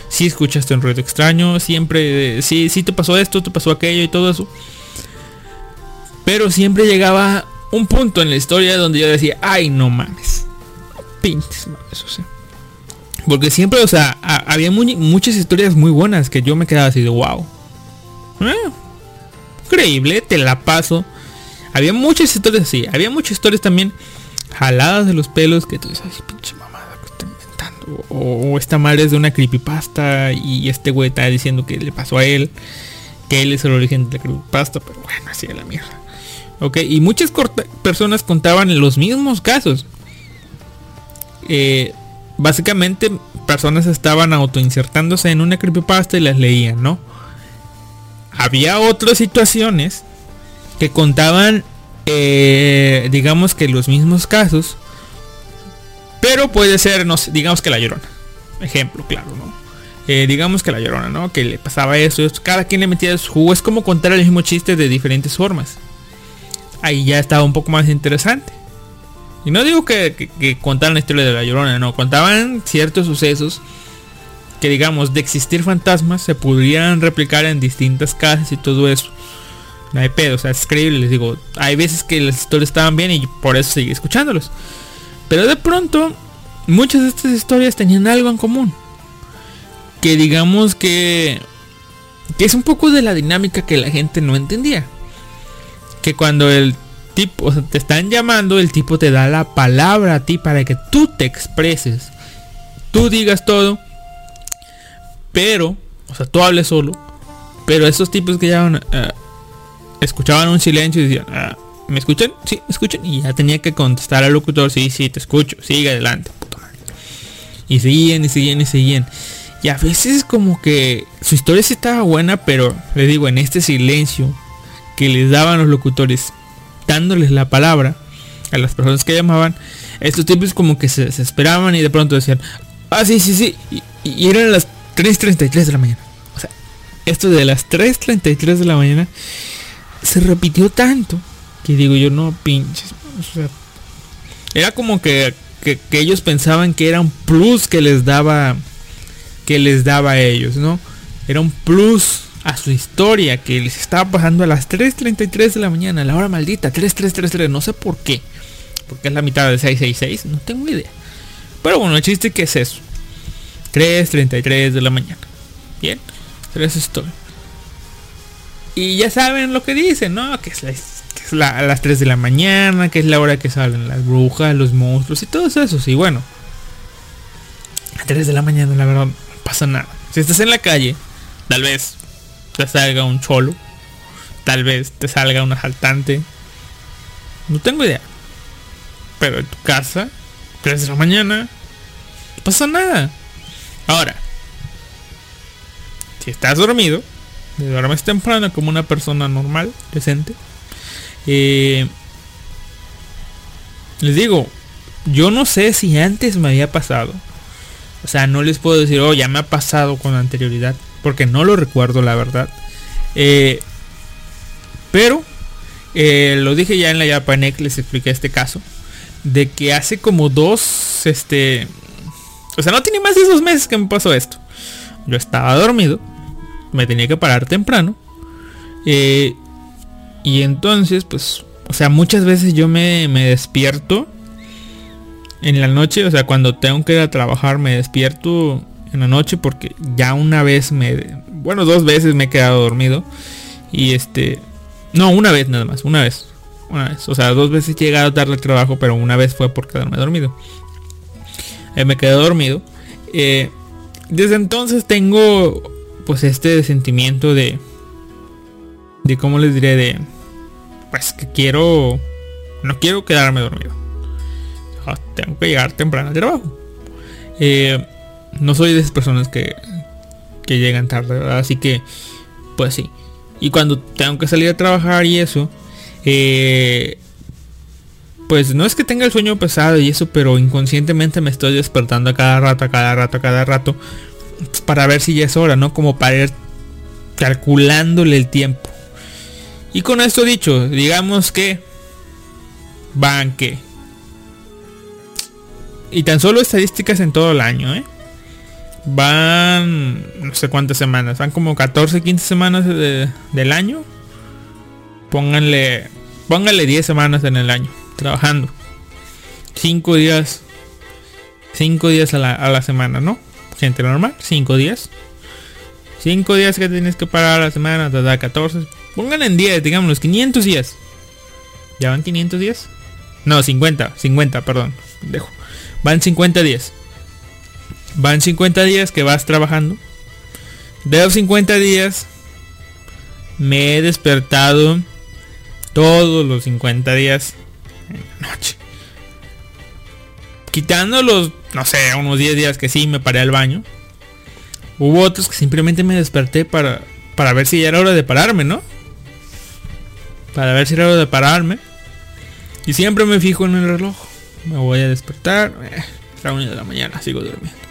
si escuchaste un ruido extraño, siempre, si, si te pasó esto, te pasó aquello y todo eso. Pero siempre llegaba un punto en la historia donde yo decía, ay, no mames. Pinches mames, o sea. Porque siempre, o sea, había muchas historias muy buenas que yo me quedaba así de wow. Eh, increíble, te la paso. Había muchas historias así. Había muchas historias también jaladas de los pelos que tú dices, ay, pinche mamada que estoy inventando. O, esta madre es de una creepypasta y este güey está diciendo que le pasó a él. Que él es el origen de la creepypasta, pero bueno, así de la mierda. Ok, y muchas personas contaban los mismos casos. Eh, básicamente personas estaban autoinsertándose en una creepypasta y las leían, ¿no? Había otras situaciones que contaban, eh, digamos que los mismos casos, pero puede ser, no sé, digamos que la llorona. Ejemplo, claro, ¿no? Eh, digamos que la llorona, ¿no? Que le pasaba eso, esto, cada quien le metía su jugo. Es como contar el mismo chiste de diferentes formas ahí ya estaba un poco más interesante. Y no digo que, que, contaran la historia de la llorona, no, contaban ciertos sucesos que digamos de existir fantasmas se podrían replicar en distintas casas y todo eso. No hay pedo, o sea, es creíble, les digo, hay veces que las historias estaban bien y por eso seguí escuchándolos. Pero de pronto, muchas de estas historias tenían algo en común. Que digamos que, que es un poco de la dinámica que la gente no entendía que cuando el te están llamando, el tipo te da la palabra a ti para que tú te expreses. Tú digas todo. Pero, o sea, tú hables solo. Pero esos tipos que llaman, eh, escuchaban un silencio y decían, ah, ¿me escuchan? Sí, me escuchan. Y ya tenía que contestar al locutor, sí, sí, te escucho, sigue adelante. Y seguían y seguían y seguían. Y a veces como que su historia sí estaba buena, pero le digo, en este silencio que les daban los locutores dándoles la palabra a las personas que llamaban, estos tipos como que se desesperaban y de pronto decían, ah, sí, sí, sí, y, eran las 3.33 de la mañana. O sea, esto de las 3.33 de la mañana se repitió tanto que digo yo, no pinches. O sea, era como que, que, que ellos pensaban que era un plus que les daba que les daba a ellos, ¿no? Era un plus a su historia que les estaba pasando a las 3.33 de la mañana, la hora maldita, 3.333, no sé por qué. Porque es la mitad de 666, no tengo idea. Pero bueno, el chiste que es eso. 3.33 de la mañana. Bien, tres historias. Y ya saben lo que dicen, ¿no? Que es, a las 3 de la mañana, que es la hora que salen las brujas, los monstruos y todos esos. Y bueno, 3 de la mañana, la verdad, no pasa nada. Si estás en la calle, tal vez te salga un cholo, tal vez te salga un asaltante. No tengo idea. Pero en tu casa, 3 de la mañana, no pasa nada. Ahora, si estás dormido, duermes temprano como una persona normal, decente. Eh, les digo, yo no sé si antes me había pasado. O sea, no les puedo decir, oh, ya me ha pasado con anterioridad. Porque no lo recuerdo, la verdad. Eh, pero, eh, lo dije ya en la Japanek, les expliqué este caso. De que hace como dos, este... O sea, no tiene más de esos meses que me pasó esto. Yo estaba dormido. Me tenía que parar temprano. Eh, y entonces, pues, o sea, muchas veces yo me, me despierto en la noche, o sea, cuando tengo que ir a trabajar me despierto en la noche porque ya una vez me, bueno, dos veces me he quedado dormido y este, no, una vez nada más, una vez, una vez, o sea, dos veces he llegado tarde al trabajo, pero una vez fue por quedarme dormido. Eh, me quedé dormido. Eh, desde entonces tengo pues este sentimiento de, de cómo les diré, de, pues que quiero, no quiero quedarme dormido tengo que llegar temprano al trabajo. Eh, no soy de esas personas que, que llegan tarde, así que, pues sí. Y cuando tengo que salir a trabajar y eso, eh, pues no es que tenga el sueño pesado y eso, pero inconscientemente me estoy despertando a cada rato, a cada rato, a cada rato, para ver si ya es hora, ¿no? Como para ir calculándole el tiempo. Y con esto dicho, digamos que van que y tan solo estadísticas en todo el año, ¿eh? Van no sé cuántas semanas, van como 14, 15 semanas del año. Pónganle, pónganle 10 semanas en el año, trabajando. 5 días, 5 días a la, semana, ¿no? Gente normal, 5 días. 5 días que tienes que parar a la semana, te da 14. Pónganle en 10, digamos, los 500 días. ¿Ya van 500 días? No, 50, 50, perdón. Dejo. Van 50 días. Van 50 días que vas trabajando. De los 50 días me he despertado todos los 50 días en la noche. Quitando los, no sé, unos 10 días que sí me paré al baño. Hubo otros que simplemente me desperté para, para ver si ya era hora de pararme, ¿no? Para ver si era hora de pararme. Y siempre me fijo en el reloj me voy a despertar. Eh, la una de la mañana, sigo durmiendo.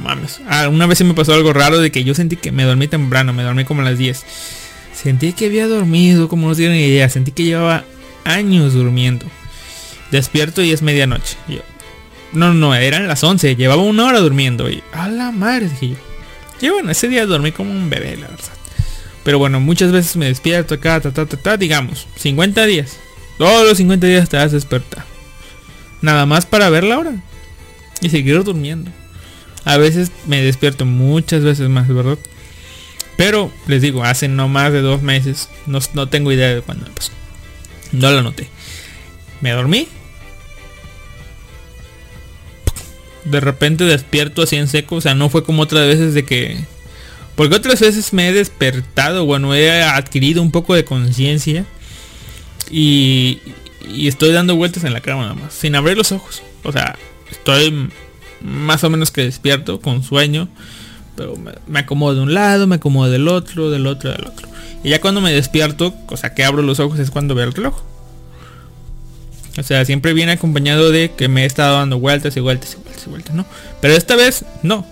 Mames. Ah, una vez se me pasó algo raro de que yo sentí que me dormí temprano, me dormí como a las 10. Sentí que había dormido, como no tienen idea. Sentí que llevaba años durmiendo. Despierto y es medianoche. Yo, no, no, eran las 11. Llevaba una hora durmiendo. Y a la madre, dije yo. Y bueno, ese día dormí como un bebé, la verdad. Pero bueno, muchas veces me despierto acá, ta, ta, ta, ta, digamos, 50 días. Todos los 50 días te vas a. Nada más para ver la hora. Y seguir durmiendo. A veces me despierto muchas veces más, ¿verdad? Pero les digo, hace no más de dos meses. No, tengo idea de cuándo me pasó. No lo noté. Me dormí. De repente despierto así en seco. O sea, no fue como otras veces de que... Porque otras veces me he despertado. Bueno, he adquirido un poco de conciencia. Y, y estoy dando vueltas en la cama nada más, sin abrir los ojos. O sea, estoy más o menos que despierto, con sueño, pero me, acomodo de un lado, me acomodo del otro, del otro, del otro. Y ya cuando me despierto, o sea, que abro los ojos es cuando veo el reloj. O sea, siempre viene acompañado de que me he estado dando vueltas y vueltas y vueltas y vueltas, ¿no? Pero esta vez no.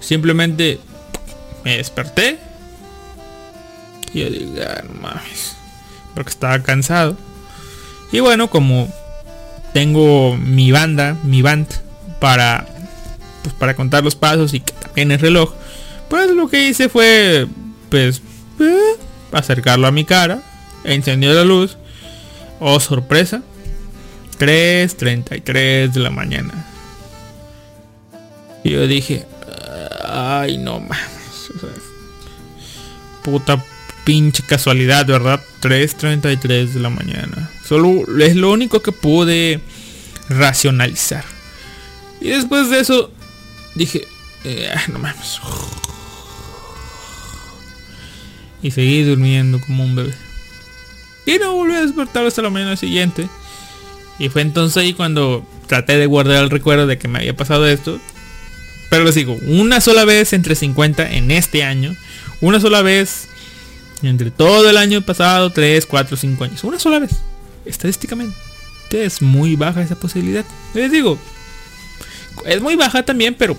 Simplemente me desperté. Y yo digo, ah, no mames. Porque estaba cansado. Y bueno, como tengo mi banda, mi band, para, pues, para contar los pasos y que también el reloj, pues lo que hice fue, pues, eh, acercarlo a mi cara, encendió la luz, oh sorpresa, 3.33 de la mañana. Y yo dije, ay no mames. Puta pinche casualidad, ¿verdad? 3.33 de la mañana. Solo es lo único que pude racionalizar. Y después de eso, dije, eh, no mames. Y seguí durmiendo como un bebé. Y no volví a despertar hasta la mañana siguiente. Y fue entonces ahí cuando traté de guardar el recuerdo de que me había pasado esto. Pero les digo, una sola vez entre 50 en este año. Una sola vez entre todo el año pasado, 3, 4, 5 años. Una sola vez. Estadísticamente. Es muy baja esa posibilidad. Les digo, es muy baja también, pero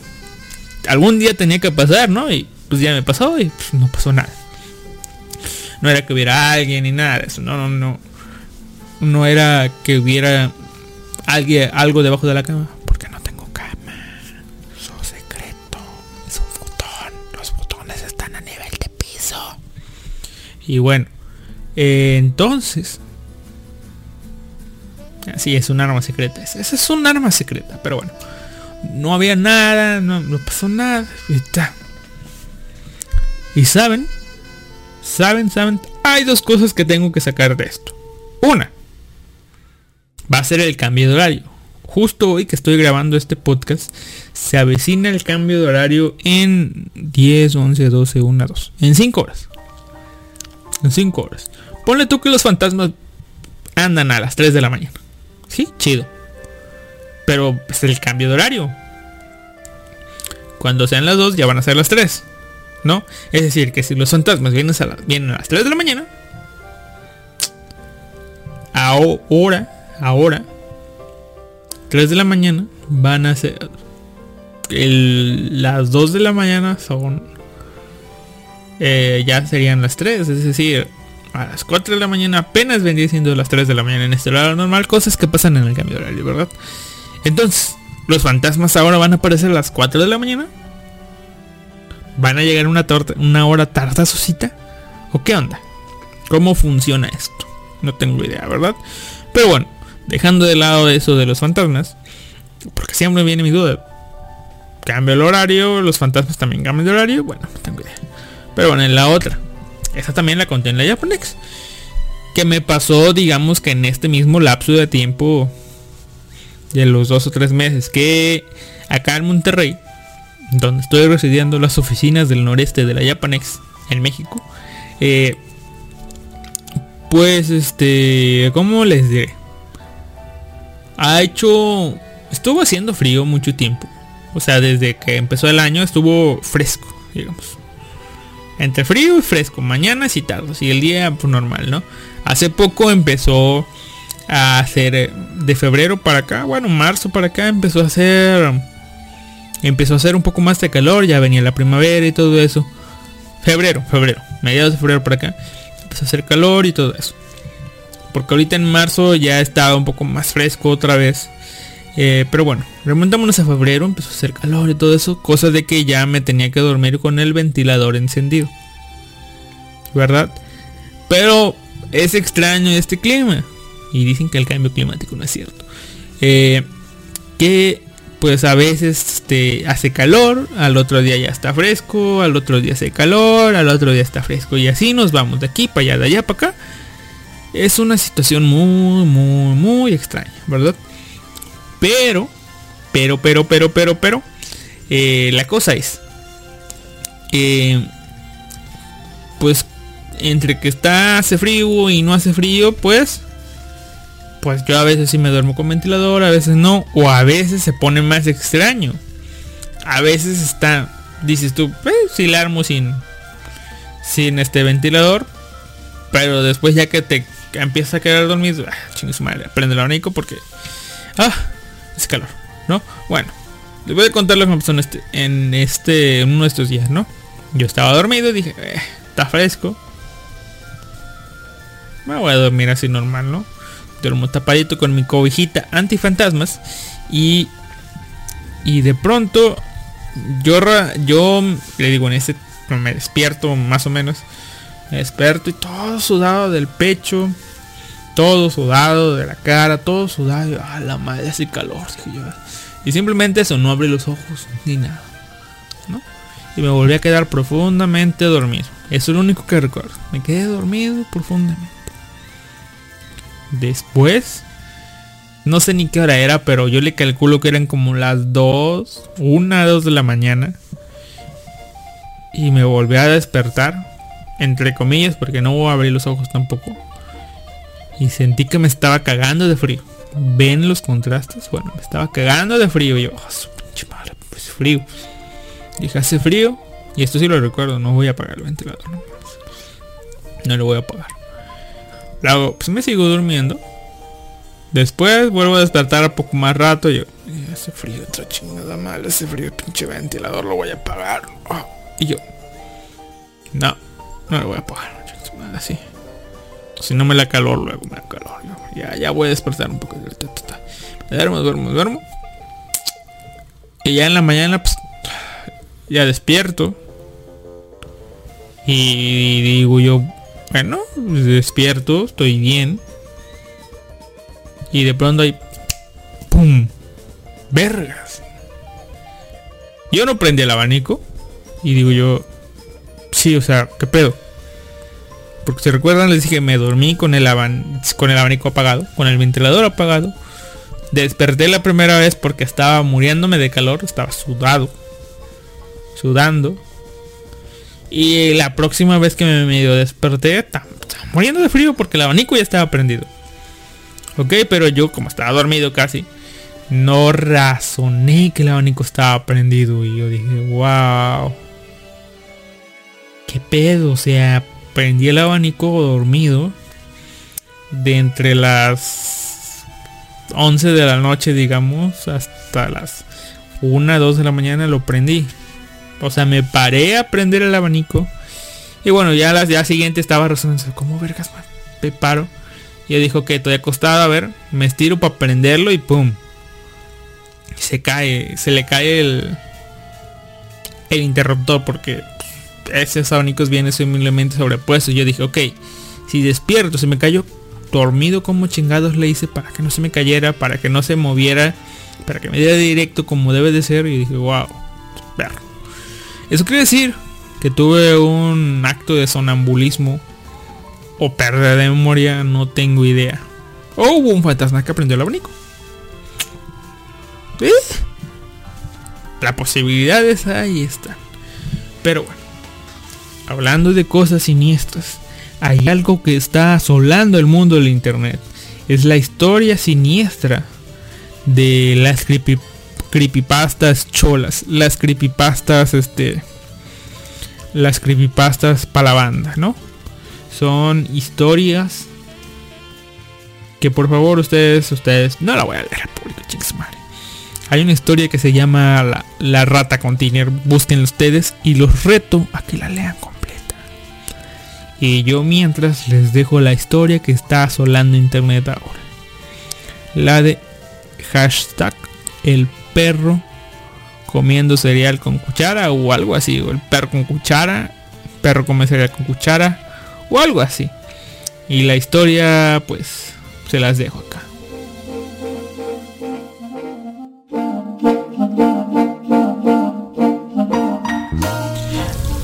algún día tenía que pasar, ¿no? Y pues ya me pasó y pues, no pasó nada. No era que hubiera alguien ni nada de eso. No, no, no. No era que hubiera alguien, algo debajo de la cama. Porque no tengo cama. Eso secreto. Es un botón. Los botones están a nivel de piso. Y bueno. Eh, entonces. Así es un arma secreta. Esa es un arma secreta. Pero bueno. No había nada. No, no pasó nada. Y está. Y saben. Saben, saben. Hay dos cosas que tengo que sacar de esto. Una va a ser el cambio de horario. Justo hoy que estoy grabando este podcast, se avecina el cambio de horario en 10, 11, 12, 1, 2. En 5 horas. En 5 horas. Ponle tú que los fantasmas andan a las 3 de la mañana. Sí, chido. Pero es el cambio de horario. Cuando sean las 2 ya van a ser las 3. ¿No? Es decir, que si los fantasmas vienen a, vienen a las 3 de la mañana. Ahora ahora, 3 de la mañana, van a ser... las 2 de la mañana son... Eh, ya serían las 3, es decir, a las 4 de la mañana apenas vendría siendo las 3 de la mañana en este horario normal, cosas que pasan en el cambio de horario, ¿verdad? Entonces, los fantasmas ahora van a aparecer a las 4 de la mañana. ¿Van a llegar una, torta, una hora tardazosita? ¿O qué onda? ¿Cómo funciona esto? No tengo idea, ¿verdad? Pero bueno, dejando de lado eso de los fantasmas, porque siempre viene mi duda. Cambio el horario, los fantasmas también cambian de horario, bueno, no tengo idea. Pero bueno, en la otra, esa también la conté en la Japonex. Que me pasó, digamos que en este mismo lapso de tiempo de los dos o tres meses, que acá en Monterrey, donde estoy residiendo las oficinas del noreste de la Japanex en México, eh, pues este, ¿cómo les diré? ha hecho... Estuvo haciendo frío mucho tiempo. O sea, desde que empezó el año estuvo fresco, digamos. Entre frío y fresco, mañanas y tardes. Y el día pues, normal, ¿no? Hace poco empezó a hacer... Eh, de febrero para acá, bueno, marzo para acá empezó a hacer... Empezó a hacer un poco más de calor, ya venía la primavera y todo eso. Febrero, febrero, mediados de febrero para acá. Empezó a hacer calor y todo eso. Porque ahorita en marzo ya estaba un poco más fresco otra vez. Eh, pero bueno, remontámonos a febrero, empezó a hacer calor y todo eso. Cosa de que ya me tenía que dormir con el ventilador encendido. ¿Verdad? Pero es extraño este clima. Y dicen que el cambio climático no es cierto. Eh, que pues a veces este, hace calor, al otro día ya está fresco, al otro día hace calor, al otro día está fresco. Y así nos vamos de aquí para allá, de allá para acá es una situación muy, muy, muy extraña, ¿verdad? Pero, pero, pero, pero, pero, pero, eh, la cosa es, pues, entre que está hace frío y no hace frío, pues, pues yo a veces sí me duermo con ventilador, a veces no, o a veces se pone más extraño. A veces está, dices tú, pues, si la armo sin, sin este ventilador, pero después ya que te empieza a quedar dormido, ah, chingue su madre, prende el abanico porque, ah, es calor, ¿no? Bueno, les voy a contar lo que me pasó en este, en este, uno de estos días, ¿no? Yo estaba dormido y dije, eh, está fresco. Me voy a dormir así normal, ¿no? Duermo tapadito con mi cobijita antifantasmas y y de pronto yo yo le digo en ese me despierto más o menos experto y todo sudado del pecho, todo sudado de la cara, todo sudado. a la madre, hace calor. Y simplemente eso, no abrí los ojos ni nada. Y me volví a quedar profundamente dormido. Eso es lo único que recuerdo. Me quedé dormido profundamente. Después, No sé ni qué hora era, pero yo le calculo que eran como las 2, 1, 2 de la mañana. Y me volví a despertar, entre comillas, porque no voy a abrir los ojos tampoco. Y sentí que me estaba cagando de frío. ¿Ven los contrastes? Bueno, me estaba cagando de frío. Y yo, oh, su pinche madre, pues frío. Dije, hace frío. Y esto sí lo recuerdo, no voy a apagar el ventilador. No, no lo voy a apagar. Luego, pues me sigo durmiendo. Después vuelvo a despertar a poco más rato. Y yo, hace frío, otra chingada mal, hace frío, pinche ventilador, lo voy a apagar. Oh, y yo, no, no lo voy a apagar. Así. Si no me da calor, luego me da calor. Ya, ya voy a despertar un poco. Me duermo, duermo, duermo. Y ya en la mañana, pues, ya despierto. Y digo yo, bueno, pues, despierto, estoy bien. Y de pronto hay... ¡Pum! Vergas. Yo no prendí el abanico. Y digo yo... Sí, o sea, ¿qué pedo? Porque si recuerdan les dije me dormí con el, con el abanico apagado. Con el ventilador apagado. Desperté la primera vez porque estaba muriéndome de calor. Estaba sudado. Sudando. Y la próxima vez que me medio desperté, estaba muriendo de frío porque el abanico ya estaba prendido. Ok, pero yo como estaba dormido casi, no razoné que el abanico estaba prendido. Y yo dije, wow. ¿Qué pedo? O sea, prendí el abanico dormido. De entre las 11 de la noche, digamos, hasta las 1, 2 de la mañana lo prendí. O sea, me paré a prender el abanico. Y bueno, ya las día siguiente estaba razonando, ¿cómo vergas, me paro? Y yo dijo que estoy acostado, a ver, me estiro para prenderlo y pum. Se cae, se le cae el, el interruptor porque esos abanicos vienen simplemente sobrepuestos. Yo dije, ok, si despierto, se me cayó dormido como chingados le hice para que no se me cayera, para que no se moviera, para que me diera directo como debe de ser. Y dije, wow, perro. Eso quiere decir que tuve un acto de sonambulismo o pérdida de memoria, no tengo idea. O hubo un fantasma que aprendió el abanico. ¿Eh? La posibilidad es ahí está. Pero bueno, hablando de cosas siniestras, hay algo que está asolando el mundo del internet. Es la historia siniestra de las creepypastas creepypastas cholas, las creepypastas, este, las creepypastas para la banda, ¿no? Son historias que por favor ustedes, ustedes, no la voy a leer al público, chicos, madre. Hay una historia que se llama la, la, Rata Container. Busquen ustedes y los reto a que la lean completa. Y yo mientras les dejo la historia que está asolando internet ahora. La de hashtag el perro comiendo cereal con cuchara o algo así, o el perro con cuchara, perro come cereal con cuchara o algo así. Y la historia pues se las dejo acá.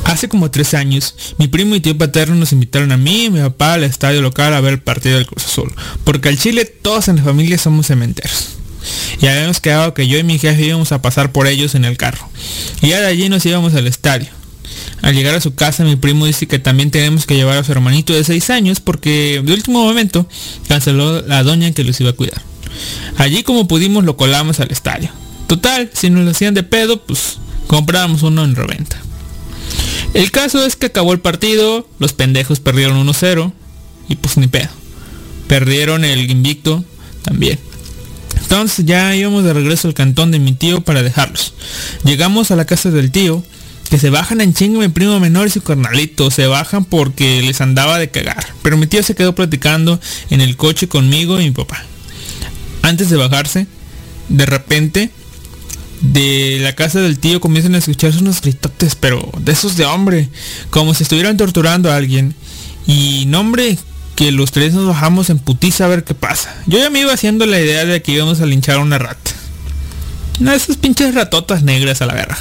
Hace como tres años, mi primo y tío paterno nos invitaron a mí y mi papá al estadio local a ver el partido del Cruz Azul. Porque al Chile todos en la familia somos cementeros y habíamos quedado que yo y mi jefe íbamos a pasar por ellos en el carro. Y ya allí nos íbamos al estadio. Al llegar a su casa mi primo dice que también tenemos que llevar a su hermanito de 6 años porque de último momento canceló la doña que los iba a cuidar. Allí como pudimos lo colamos al estadio. Total, si nos lo hacían de pedo, pues comprábamos uno en reventa. El caso es que acabó el partido, los pendejos perdieron 1-0 y pues ni pedo. Perdieron el invicto también. Entonces ya íbamos de regreso al cantón de mi tío para dejarlos. Llegamos a la casa del tío, que se bajan en chingo mi primo menor y su carnalito. Se bajan porque les andaba de cagar. Pero mi tío se quedó platicando en el coche conmigo y mi papá. Antes de bajarse, de repente, de la casa del tío comienzan a escucharse unos gritotes, pero de esos de hombre, como si estuvieran torturando a alguien. Y no hombre, que los tres nos bajamos en putiza a ver qué pasa. Yo ya me iba haciendo la idea de que íbamos a linchar a una rata. Una de esas pinches ratotas negras a la verga.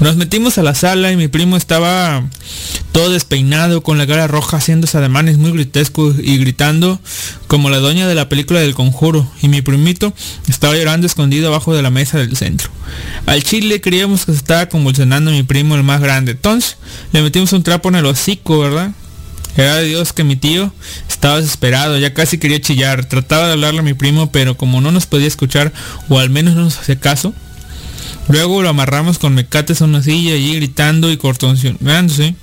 Nos metimos a la sala y mi primo estaba todo despeinado, con la cara roja, haciendo ademanes muy grotescos y gritando como la doña de la película del conjuro. Y mi primito estaba llorando escondido abajo de la mesa del centro. Al chile creíamos que se estaba convulsionando mi primo el más grande. Entonces le metimos un trapo en el hocico, ¿verdad? Era de Dios que mi tío estaba desesperado, ya casi quería chillar. Trataba de hablarle a mi primo, pero como no nos podía escuchar, o al menos no nos hacía caso, luego lo amarramos con mecates a una silla y gritando y cortoncionándose.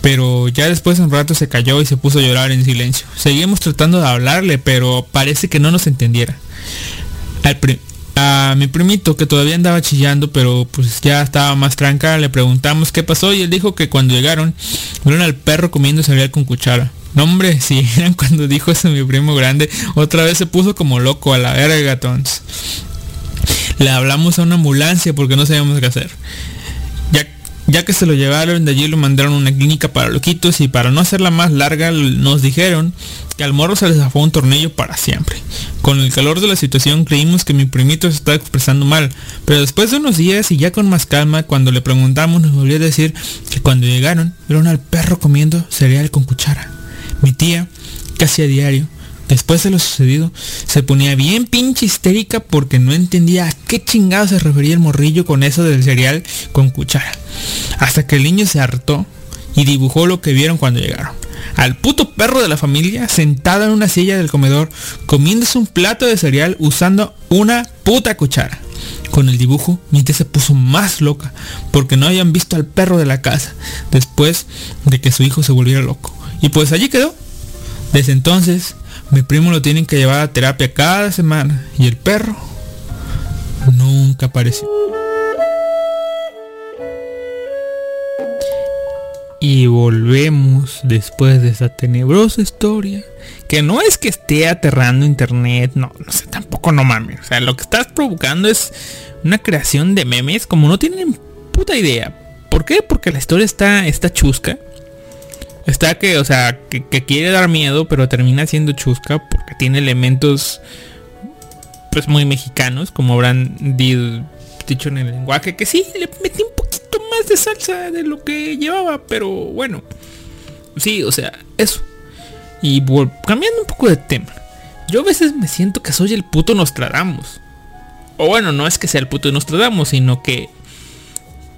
Pero ya después de un rato se cayó y se puso a llorar en silencio. Seguimos tratando de hablarle, pero parece que no nos entendiera. A mi primito, que todavía andaba chillando, pero pues ya estaba más tranca, le preguntamos qué pasó y él dijo que cuando llegaron, vieron al perro comiendo cereal con cuchara. No hombre, si eran cuando dijo eso mi primo grande, otra vez se puso como loco a la verga, tons. Le hablamos a una ambulancia porque no sabíamos qué hacer. Ya que se lo llevaron, de allí lo mandaron a una clínica para loquitos y para no hacerla más larga nos dijeron que al morro se les zafó un tornillo para siempre. Con el calor de la situación creímos que mi primito se estaba expresando mal, pero después de unos días y ya con más calma, cuando le preguntamos nos volvió a decir que cuando llegaron vieron al perro comiendo cereal con cuchara. Mi tía, casi a diario, después de lo sucedido, se ponía bien pinche histérica porque no entendía a qué chingado se refería el morrillo con eso del cereal con cuchara. Hasta que el niño se hartó y dibujó lo que vieron cuando llegaron. Al puto perro de la familia sentado en una silla del comedor comiéndose un plato de cereal usando una puta cuchara. Con el dibujo, mi tía se puso más loca porque no habían visto al perro de la casa después de que su hijo se volviera loco. Y pues allí quedó. Desde entonces, mi primo lo tienen que llevar a terapia cada semana y el perro nunca apareció. Y volvemos después de esa tenebrosa historia. Que no es que esté aterrando internet, no, no sé, tampoco no mames. O sea, lo que estás provocando es una creación de memes como no tienen puta idea. ¿Por qué? Porque la historia está, está chusca. Está que, o sea, que, quiere dar miedo, pero termina siendo chusca porque tiene elementos pues muy mexicanos, como habrán dicho en el lenguaje, que sí, le metí un poquito más de salsa de lo que llevaba, pero bueno. Sí, o sea, eso. Y cambiando un poco de tema. Yo a veces me siento que soy el puto Nostradamus. O bueno, no es que sea el puto Nostradamus, sino que...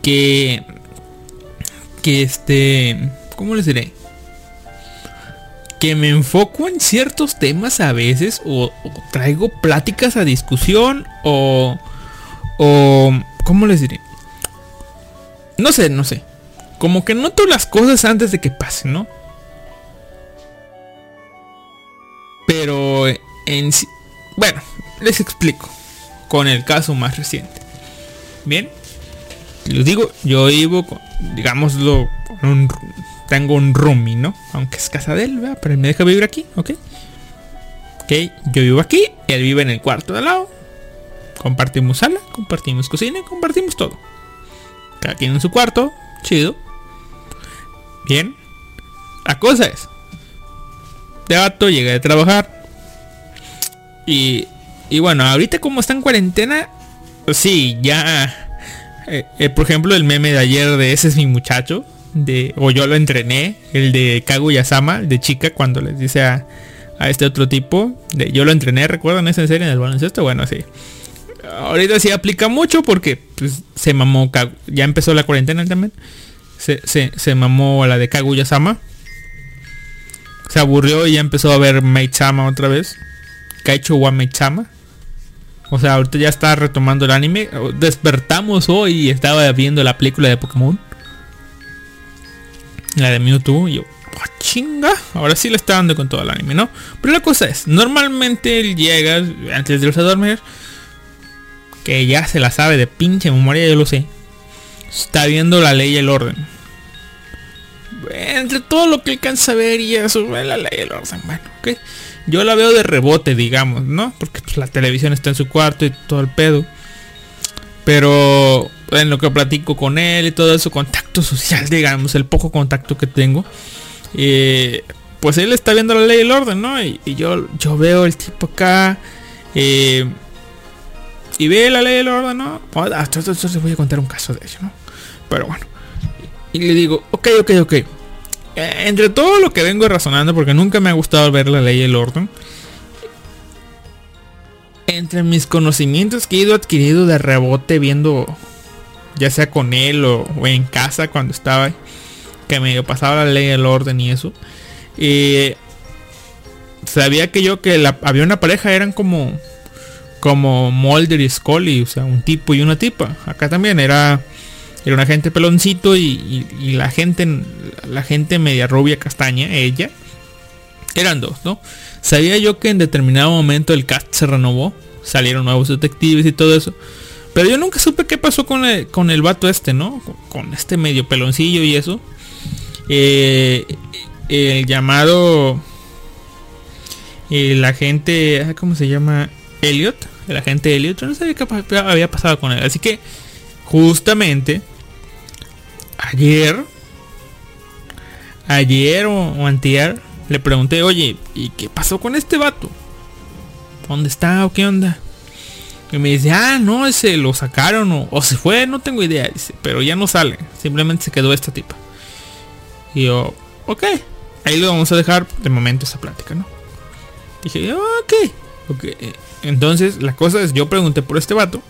Que... Que este... ¿Cómo les diré? Que me enfoco en ciertos temas a veces o, traigo pláticas a discusión o... O... ¿Cómo les diré? No sé, no sé. Como que noto las cosas antes de que pasen, ¿no? Pero en sí... Bueno, les explico. Con el caso más reciente. Bien. Les digo, yo vivo con, digámoslo, con un tengo un roomie, ¿no? Aunque es casa de él, ¿verdad? Pero él me deja vivir aquí, ¿ok? Ok, yo vivo aquí, él vive en el cuarto de al lado. Compartimos sala, compartimos cocina, compartimos todo. Cada quien en su cuarto, chido. Bien. La cosa es, de vato llegué a trabajar. Y, y bueno, ahorita como está en cuarentena, pues sí, ya... Eh, eh, por ejemplo, el meme de ayer de ese es mi muchacho de, o yo lo entrené, el de Kaguya-sama, de chica, cuando les dice a, a este otro tipo, de, yo lo entrené, ¿recuerdan esa serie en el baloncesto? Bueno, sí. Ahorita sí aplica mucho porque pues, se mamó, ya empezó la cuarentena también. Se, se, se mamó la de Kaguya-sama. Se aburrió y ya empezó a ver Maid-sama otra vez. Kaicho wa Maid-sama. O sea, ahorita ya está retomando el anime. Despertamos hoy y estaba viendo la película de Pokémon. La de Mewtwo. Y yo, oh, chinga. Ahora sí le está dando con todo el anime, ¿no? Pero la cosa es, normalmente él llega antes de irse a dormir. Que ya se la sabe de pinche memoria, yo lo sé. Está viendo la ley y el orden. Entre todo lo que alcanza a ver y eso, la ley y el orden. Bueno, ok. Yo la veo de rebote, digamos, ¿no? Porque pues, la televisión está en su cuarto y todo el pedo. Pero en lo que platico con él y todo eso, contacto social, digamos, el poco contacto que tengo, eh, pues él está viendo la ley y el orden, ¿no? Y, yo, yo veo el tipo acá, eh, y ve la ley y el orden, ¿no? Hasta, ah, voy a contar un caso de ello, ¿no? Pero bueno. Y le digo, ok, ok, ok. Eh, entre todo lo que vengo razonando, porque nunca me ha gustado ver la ley del orden. Entre mis conocimientos que he ido adquirido de rebote viendo, ya sea con él o, en casa cuando estaba, que me pasaba la ley del orden y eso. Sabía que yo que había una pareja, eran como como Mulder y Scully, o sea, un tipo y una tipa. Acá también era era una gente peloncito y, la gente la gente media rubia castaña, ella. Eran dos, ¿no? Sabía yo que en determinado momento el cast se renovó, salieron nuevos detectives y todo eso. Pero yo nunca supe qué pasó con el, con el vato este, ¿no? Con este medio peloncillo y eso. Eh, el llamado el agente, ¿cómo se llama? Elliot, el agente Elliot, no sabía qué había pasado con él. Así que justamente ayer, ayer o, antier, le pregunté, oye, ¿y qué pasó con este vato? ¿Dónde está o qué onda? Y me dice, ah, no, ese lo sacaron o, se fue, no tengo idea, dice, pero ya no sale, simplemente se quedó esta tipa. Y yo, ok, ahí lo vamos a dejar de momento esa plática, ¿no? Dije, ok, ok. Entonces la cosa es, yo pregunté por este vato.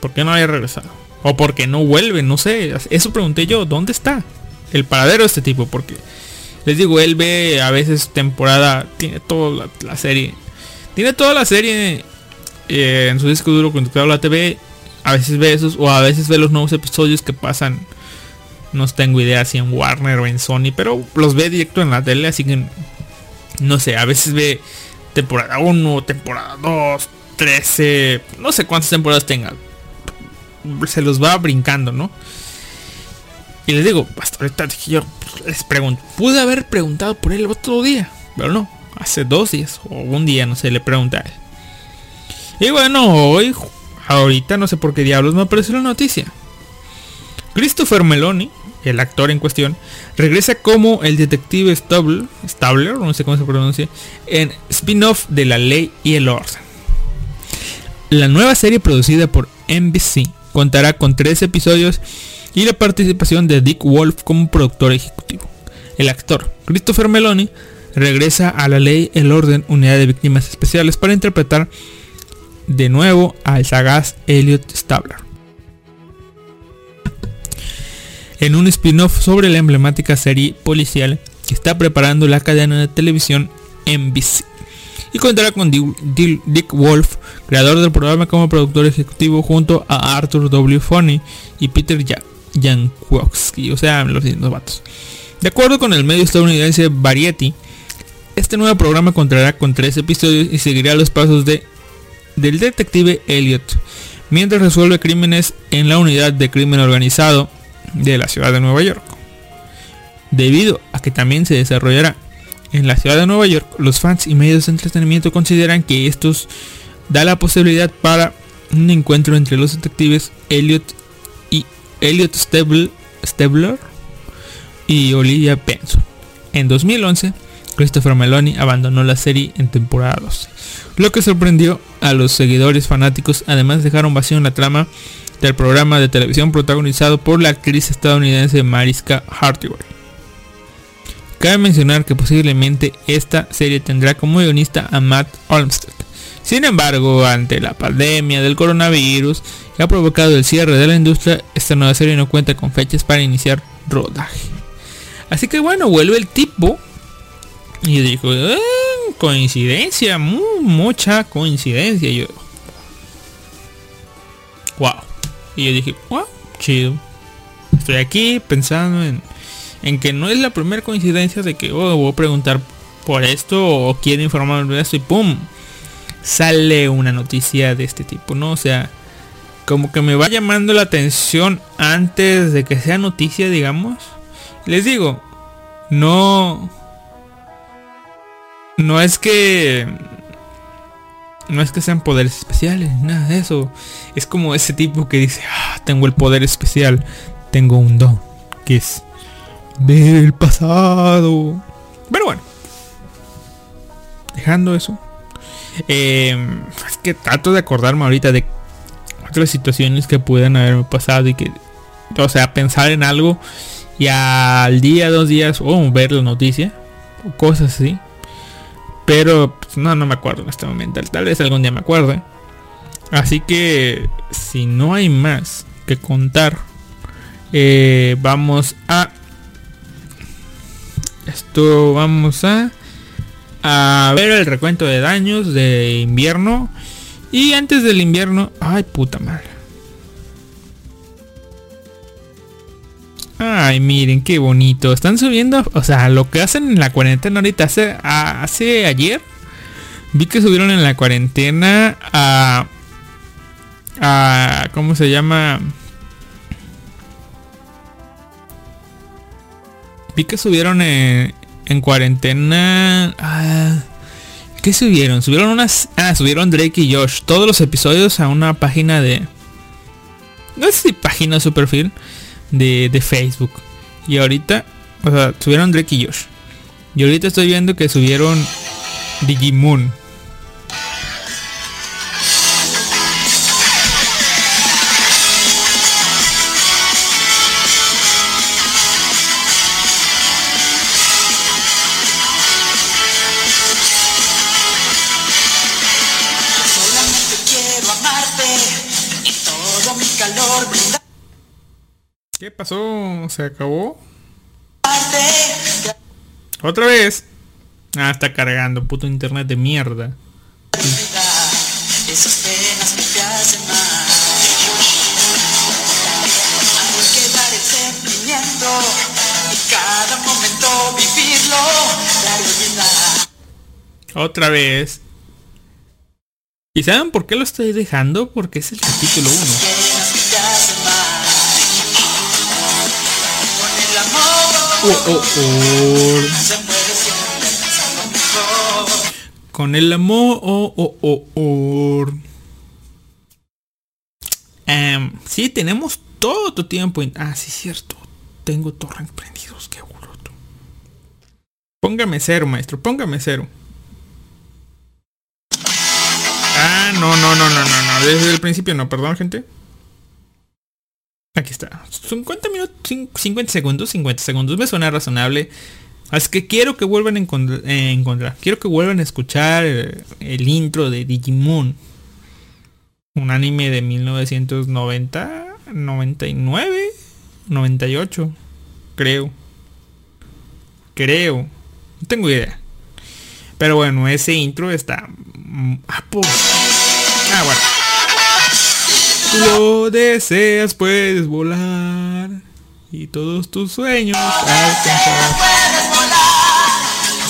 ¿Por qué no había regresado? O por qué no vuelve, no sé. Eso pregunté yo, ¿dónde está? El paradero de este tipo, porque les digo, él ve a veces temporada, tiene toda la, serie. Tiene toda la serie eh, en su disco duro conectado a la TV. A veces ve esos, o a veces ve los nuevos episodios que pasan. No tengo idea si en Warner o en Sony, pero los ve directo en la tele, así que no sé, a veces ve temporada 1, temporada 2, 13, no sé cuántas temporadas tenga. Se los va brincando, ¿no? Y les digo, hasta ahorita yo les pregunto, pude haber preguntado por él otro día, pero no, hace dos días o un día, no sé, le pregunté a él. Y bueno, hoy, ahorita no sé por qué diablos me apareció la noticia. Christopher Meloni, el actor en cuestión, regresa como el detective Stabler, Stabler, no sé cómo se pronuncia, en spin-off de La Ley y el Orden. La nueva serie producida por NBC contará con tres episodios y la participación de Dick Wolf como productor ejecutivo. El actor Christopher Meloni regresa a La Ley el Orden, unidad de víctimas especiales, para interpretar de nuevo al sagaz Elliot Stabler en un spin-off sobre la emblemática serie policial que está preparando la cadena de televisión NBC. Y contará con Dick Wolf, creador del programa como productor ejecutivo junto a Arthur W. Foney y Peter Jankowski, o sea, los mismos vatos. De acuerdo con el medio estadounidense Variety, este nuevo programa contará con tres episodios y seguirá los pasos de, del detective Elliot, mientras resuelve crímenes en la unidad de crimen organizado de la ciudad de Nueva York. Debido a que también se desarrollará en la ciudad de Nueva York, los fans y medios de entretenimiento consideran que estos da la posibilidad para un encuentro entre los detectives Elliot y Elliot Stabler y Olivia Benson. En 2011, Christopher Meloni abandonó la serie en temporada 12, lo que sorprendió a los seguidores fanáticos, además dejaron vacío en la trama del programa de televisión protagonizado por la actriz estadounidense Mariska Hargitay. Cabe mencionar que posiblemente esta serie tendrá como guionista a Matt Olmsted. Sin embargo, ante la pandemia del coronavirus que ha provocado el cierre de la industria, esta nueva serie no cuenta con fechas para iniciar rodaje. Así que bueno, vuelve el tipo. Y yo digo, eh, coincidencia, mucha coincidencia. yo, wow. Y yo dije, wow, chido. Estoy aquí pensando en, en que no es la primera coincidencia de que oh, voy a preguntar por esto o quiero informarme de esto y ¡pum! Sale una noticia de este tipo, ¿no? O sea, como que me va llamando la atención antes de que sea noticia, digamos. Les digo, no... No es que no es que sean poderes especiales, nada de eso. Es como ese tipo que dice, ah, tengo el poder especial, tengo un don, que es ver el pasado. Pero bueno, dejando eso, em, es que trato de acordarme ahorita de otras situaciones que puedan haberme pasado y que o sea, pensar en algo y al día, dos días, o ver la noticia, o cosas así. Pero pues, no, no me acuerdo en este momento. Tal vez algún día me acuerde. Así que si no hay más que contar, eh, vamos a esto vamos a a ver el recuento de daños de invierno y antes del invierno ay puta madre ay miren qué bonito están subiendo o sea lo que hacen en la cuarentena ahorita hace hace ayer vi que subieron en la cuarentena a a cómo se llama Vi que subieron en, en cuarentena. Ah, ¿Qué subieron? Subieron unas. Ah, subieron Drake y Josh. Todos los episodios a una página de. No sé si página o su perfil. De, de Facebook. Y ahorita. O sea, subieron Drake y Josh. Y ahorita estoy viendo que subieron Digimon. Pasó? ¿Se acabó? ¿Otra vez? Ah, está cargando, puto internet de mierda. Otra vez. ¿Y saben por qué lo estoy dejando? Porque es el capítulo 1. Oh, oh, oh. Con el amor. Oh, oh, oh, oh. Em, sí, tenemos todo tu tiempo. en- Ah, sí, cierto. Tengo torrent prendidos. Qué bruto. Póngame cero, maestro. Póngame cero. Ah, no, no, no, no, no. Desde el principio no, perdón, gente. Aquí está. 50 minutos, cin- 50 segundos, 50 segundos. Me suena razonable. Así que quiero que vuelvan a encont- eh, encontrar. Quiero que vuelvan a escuchar eh, el intro de Digimon. Un anime de 1990, 99, 98. Creo. Creo. No tengo idea. Pero bueno, ese intro está... Ah, por- ah, bueno. Lo deseas, puedes volar. Y todos tus sueños alcanzar. Puedes volar,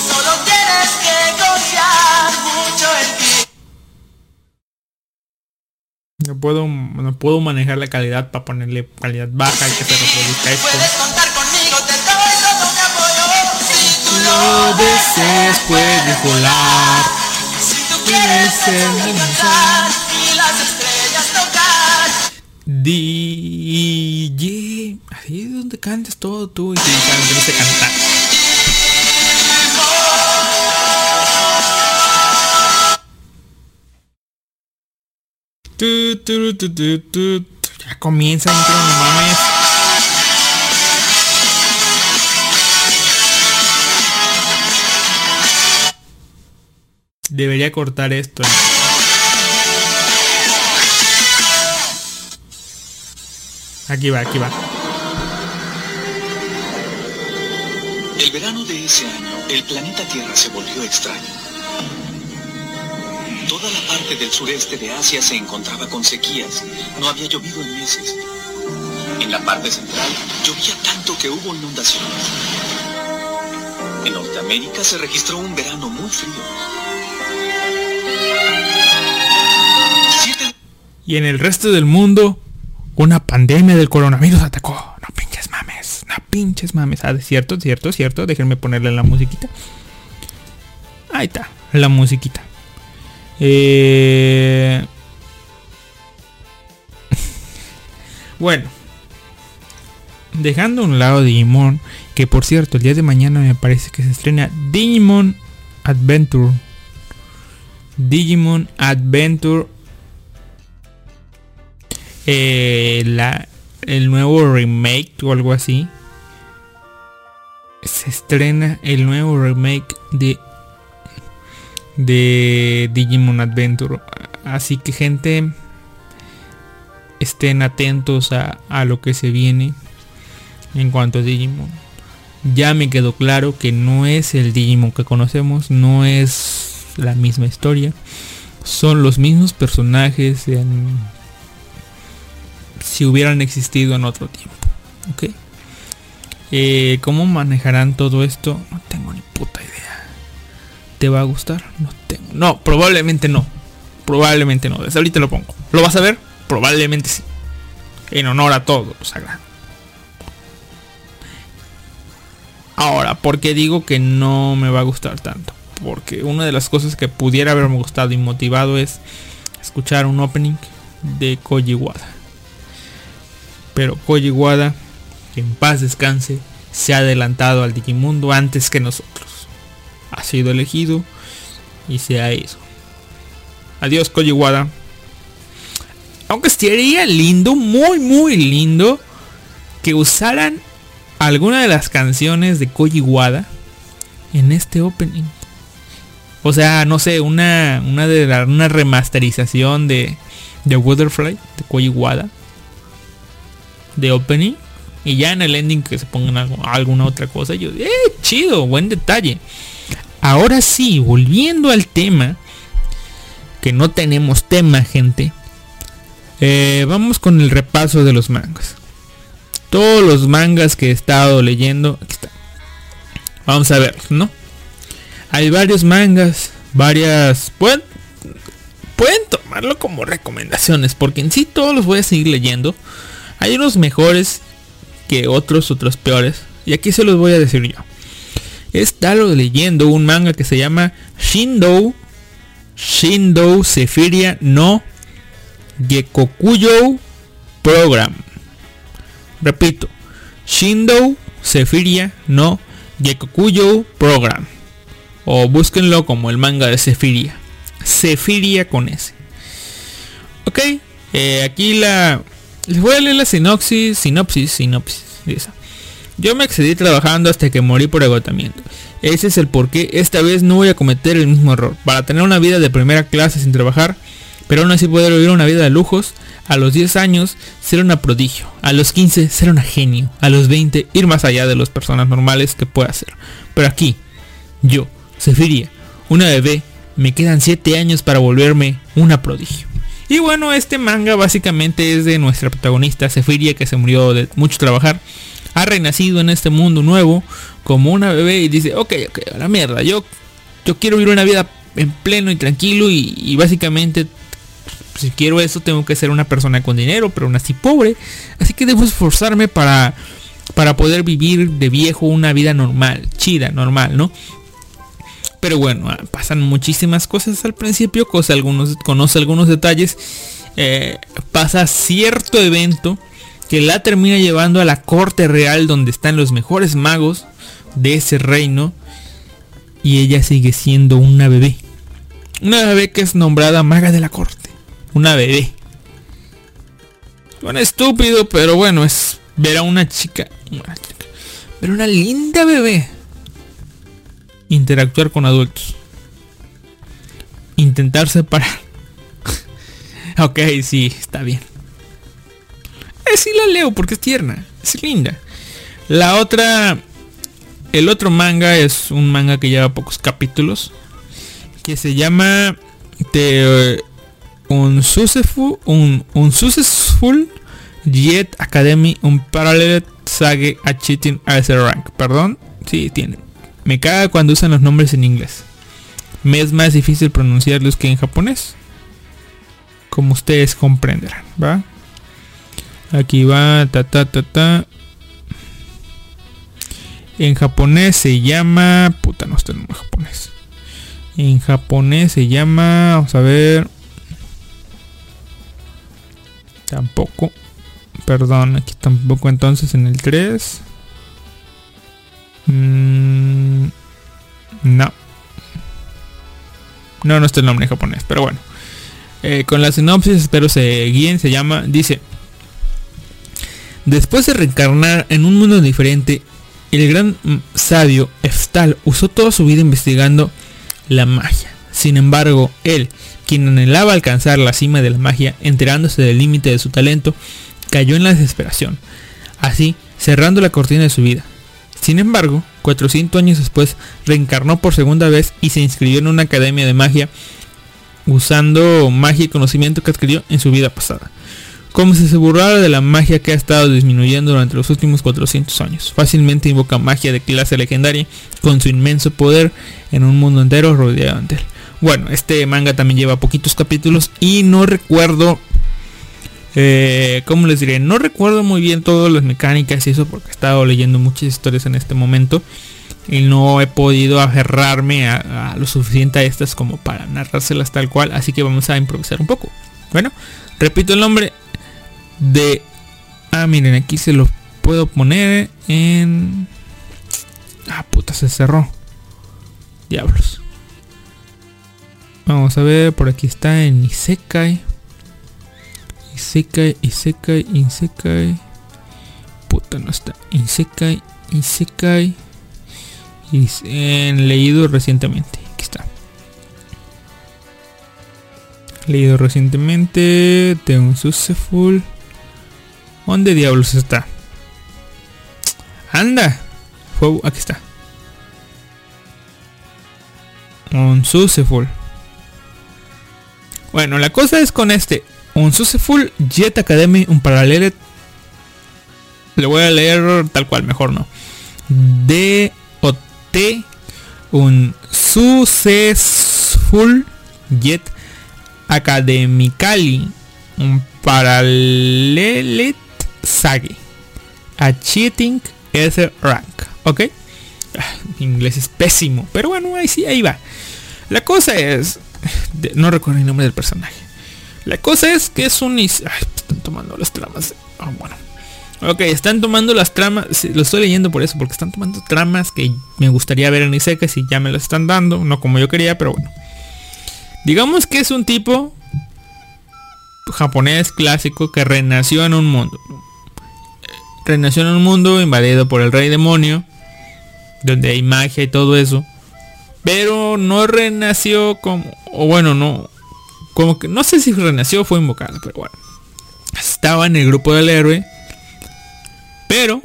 solo tienes que confiar mucho en ti. No puedo, no puedo manejar la calidad para ponerle calidad baja y que se reproduzca esto. Puedes contar conmigo, te doy todo mi apoyo. Si tú Lo deseas, puedes volar. si tú quieres ser DJ. Ahí es donde cantas todo tú y si cantas, de cantar. Tu, tu, tu. Ya comienza no mames. Debería cortar esto. Aquí va, aquí va. El verano de ese año, el planeta Tierra se volvió extraño. Toda la parte del sureste de Asia se encontraba con sequías. No había llovido en meses. En la parte central llovía tanto que hubo inundaciones. En Norteamérica se registró un verano muy frío. Siete Y en el resto del mundo, una pandemia del coronavirus atacó. No pinches mames, no pinches mames. Ah, cierto, cierto, cierto. Déjenme ponerle la musiquita. Ahí está, la musiquita. Eh... bueno. Dejando a un lado Digimon, que por cierto, el día de mañana me parece que se estrena Digimon Adventure. Digimon Adventure eh, la el nuevo remake o algo así. Se estrena el nuevo remake de de Digimon Adventure. Así que gente, estén atentos a, a lo que se viene en cuanto a Digimon. Ya me quedó claro que no es el Digimon que conocemos, no es la misma historia. Son los mismos personajes en... si hubieran existido en otro tiempo. ¿Ok? Eh, ¿Cómo manejarán todo esto? No tengo ni puta idea. ¿Te va a gustar? No tengo. No, probablemente no. Probablemente no. Desde ahorita lo pongo. ¿Lo vas a ver? Probablemente sí. En honor a todo sagrado. Ahora, ¿por qué digo que no me va a gustar tanto? Porque una de las cosas que pudiera haberme gustado y motivado es escuchar un opening de Koji Wada. Pero Koji Wada, que en paz descanse, se ha adelantado al Digimundo antes que nosotros. Ha sido elegido y se ha ido. Adiós Koji Wada. Aunque sería lindo, muy muy lindo, que usaran alguna de las canciones de Koji Wada en este opening. O sea, no sé, una, una una remasterización de, de Butterfly de Koji Wada. De opening. Y ya en el ending que se pongan algo- alguna otra cosa. Yo, eh, chido, buen detalle. Ahora sí, volviendo al tema. Que no tenemos tema, gente. Eh, vamos con el repaso de los mangas todos los mangas que he estado leyendo. Aquí está. Vamos a ver, ¿no? Hay varios mangas, varias... Pueden, pueden tomarlo como recomendaciones, porque en sí todos los voy a seguir leyendo. Hay unos mejores que otros, otros peores. Y aquí se los voy a decir yo. He estado leyendo un manga que se llama Shindo Shindo Sephiria no Gekokuyo Program. Repito, Shindo Sephiria no Gekokuyo Program. O búsquenlo como el manga de Sephiria. Sephiria con S. Ok, eh, aquí la... Les voy a leer la sinopsis, sinopsis, sinopsis. Yo me excedí trabajando hasta que morí por agotamiento. Ese es el porqué. Esta vez no voy a cometer el mismo error. Para tener una vida de primera clase sin trabajar, pero aún así poder vivir una vida de lujos. A los 10 años ser una prodigio. A los 15 ser una genio. A los 20 ir más allá de las personas normales que pueda ser. Pero aquí, yo, Sefiria, una bebé, me quedan 7 años para volverme una prodigio. Y bueno, este manga básicamente es de nuestra protagonista Sefiria que se murió de mucho trabajar. Ha renacido en este mundo nuevo como una bebé y dice, ok, ok, a la mierda, yo, yo quiero vivir una vida en pleno y tranquilo y, básicamente si quiero eso tengo que ser una persona con dinero, pero aún así pobre. Así que debo esforzarme para, para poder vivir de viejo una vida normal, chida, normal, ¿no? Pero bueno, ah, pasan muchísimas cosas al principio, cosa algunos, conoce algunos detalles. eh, pasa cierto evento que la termina llevando a la corte real donde están los mejores magos de ese reino. Y ella sigue siendo una bebé. Una bebé que es nombrada maga de la corte. Una bebé. Suena estúpido, pero bueno, es ver a una chica. Una chica ver una linda bebé. Interactuar con adultos. Intentar separar. ok, sí, está bien. Eh, sí la leo porque es tierna. Es linda. La otra. El otro manga es un manga que lleva pocos capítulos. Que se llama. The un successful, un, un Jet Academy, un parallel sage a cheating as a rank. Perdón, sí tiene. Me caga cuando usan los nombres en inglés. Me es más difícil pronunciarlos que en japonés. Como ustedes comprenderán, ¿va? Aquí va, ta ta ta ta. En japonés se llama... Puta, no está en japonés. En japonés se llama... Vamos a ver. Tampoco. Perdón, aquí tampoco entonces en el 3. Mm, no. No, no está el nombre en japonés, pero bueno. Eh, con la sinopsis espero se guíen, se llama, dice. Después de reencarnar en un mundo diferente, el gran sabio Eftal usó toda su vida investigando la magia. Sin embargo, él, quien anhelaba alcanzar la cima de la magia, enterándose del límite de su talento, cayó en la desesperación, así cerrando la cortina de su vida. Sin embargo, 400 años después, reencarnó por segunda vez y se inscribió en una academia de magia usando magia y conocimiento que adquirió en su vida pasada. Como si se burlara de la magia que ha estado disminuyendo durante los últimos 400 años. Fácilmente invoca magia de clase legendaria con su inmenso poder en un mundo entero rodeado de él. Bueno, este manga también lleva poquitos capítulos y no recuerdo, eh, ¿cómo les diré? No recuerdo muy bien todas las mecánicas y eso porque he estado leyendo muchas historias en este momento y no he podido aferrarme a, lo suficiente a estas como para narrárselas tal cual, así que vamos a improvisar un poco. Bueno, repito el nombre de... Ah, miren, aquí se lo puedo poner en... Ah, puta, se cerró. Diablos. Vamos a ver, por aquí está en Isekai. Isekai, Isekai, Isekai. Puta, no está. Isekai, Isekai en leído recientemente. Aquí está. Leído recientemente. Tengo un Successful. ¿Dónde diablos está? Anda. Fue, aquí está. Un Successful. Bueno, la cosa es con este. Un Successful Jet Academy, un paralelo. Le voy a leer tal cual, mejor no. De T un successful jet academically un parallelet sage achieving ese rank ok ah, inglés es pésimo pero bueno ahí sí ahí va la cosa es no recuerdo el nombre del personaje la cosa es que es un ay, están tomando las tramas oh, bueno Ok, están tomando las tramas, lo estoy leyendo por eso, porque están tomando tramas que me gustaría ver en Isekai si ya me las están dando, no como yo quería, pero bueno. Digamos que es un tipo japonés clásico que renació en un mundo. Renació en un mundo invadido por el rey demonio, donde hay magia y todo eso. Pero no renació como, o bueno, no, como que no sé si renació o fue invocado, pero bueno. Estaba en el grupo del héroe pero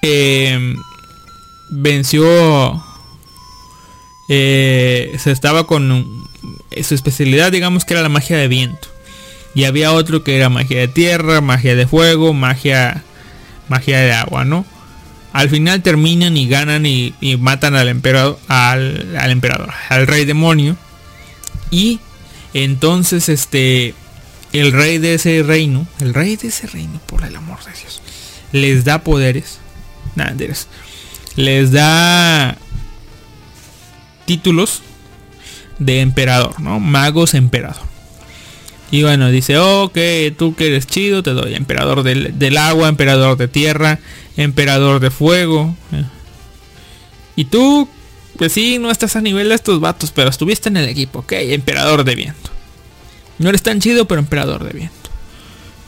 eh, venció. Eh, se estaba con su especialidad, digamos que era la magia de viento. Y había otro que era magia de tierra, magia de fuego, magia, magia de agua, ¿no? Al final terminan y ganan y, y matan al emperador, al, al emperador, al rey demonio. Y entonces este, el rey de ese reino, el rey de ese reino, por el amor de Dios les da poderes. Nada, les da títulos de emperador, ¿no? Magos emperador. Y bueno, dice, ok, tú que eres chido, te doy emperador del, agua, emperador de tierra, emperador de fuego. Y tú, pues sí, no estás a nivel de estos vatos, pero estuviste en el equipo, ok, emperador de viento. No eres tan chido, pero emperador de viento.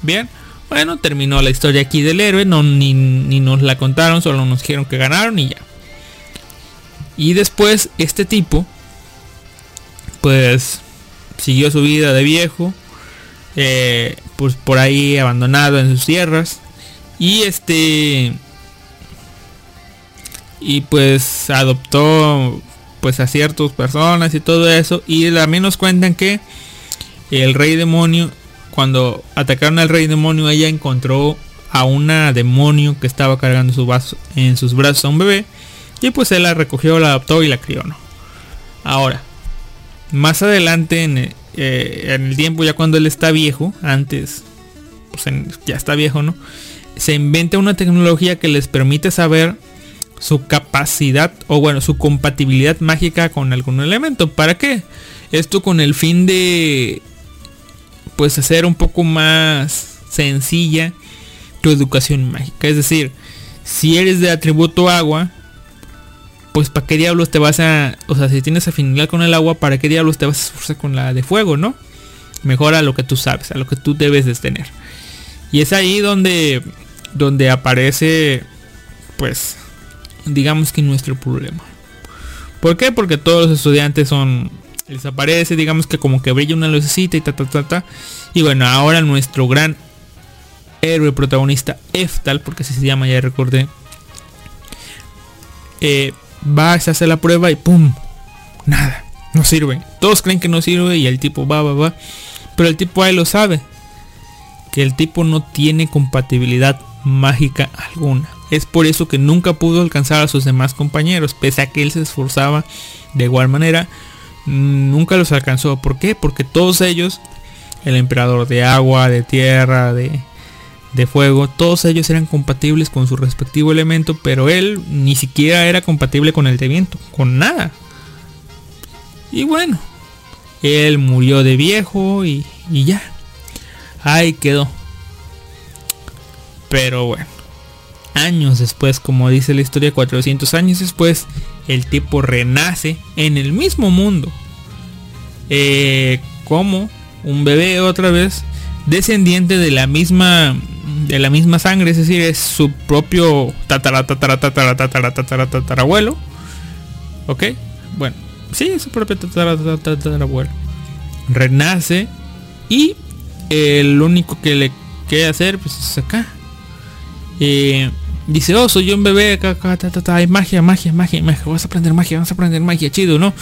Bien. Bueno, terminó la historia aquí del héroe, no, ni, nos la contaron, solo nos dijeron que ganaron y ya. Y después este tipo, pues siguió su vida de viejo, eh, pues por ahí abandonado en sus tierras. Y este... Y pues adoptó pues a ciertas personas y todo eso. Y también nos cuentan que el rey demonio cuando atacaron al rey demonio, ella encontró a una demonio que estaba cargando su vaso, en sus brazos a un bebé. Y pues él la recogió, la adoptó y la crió, ¿no? Ahora, más adelante en, eh, el tiempo, ya cuando él está viejo, antes, pues ya está viejo, ¿no? Se inventa una tecnología que les permite saber su capacidad o bueno, su compatibilidad mágica con algún elemento. ¿Para qué? Esto con el fin de pues hacer un poco más sencilla tu educación mágica. Es decir, si eres de atributo agua, pues para qué diablos te vas a, o sea, si tienes afinidad con el agua, para qué diablos te vas a esforzar con la de fuego, ¿no? Mejora lo que tú sabes, a lo que tú debes de tener. Y es ahí donde donde aparece, pues, digamos que nuestro problema. ¿Por qué? Porque todos los estudiantes son, les aparece, digamos que como que brilla una lucecita y ta, ta, ta, ta. Y bueno, ahora nuestro gran héroe protagonista, Eftal, porque así se llama, ya recordé, eh, va a hacer la prueba y ¡pum! Nada, no sirve. Todos creen que no sirve y el tipo va, va, va. Pero el tipo ahí lo sabe. Que el tipo no tiene compatibilidad mágica alguna. Es por eso que nunca pudo alcanzar a sus demás compañeros. Pese a que él se esforzaba de igual manera. Nunca los alcanzó. ¿Por qué? Porque todos ellos, el emperador de agua, de tierra, de, de fuego, todos ellos eran compatibles con su respectivo elemento, pero él ni siquiera era compatible con el de viento, con nada. Y bueno, él murió de viejo y, y ya. Ahí quedó. Pero bueno, años después, como dice la historia, 400 años después, el tipo renace en el mismo mundo. Eh, como un bebé otra vez, descendiente de la misma de la misma sangre, es decir, es su propio tatara tatara tatara tatara tatara tatarabuelo. ¿Ok? Bueno, sí, es su propio tatara tatarabuelo. Renace y el único que le queda hacer pues es acá. Eh, dice, oh, soy yo un bebé, acá, acá, ta, ta, ta, hay magia, magia, magia, magia, vas a aprender magia, vas a aprender magia, chido, ¿no?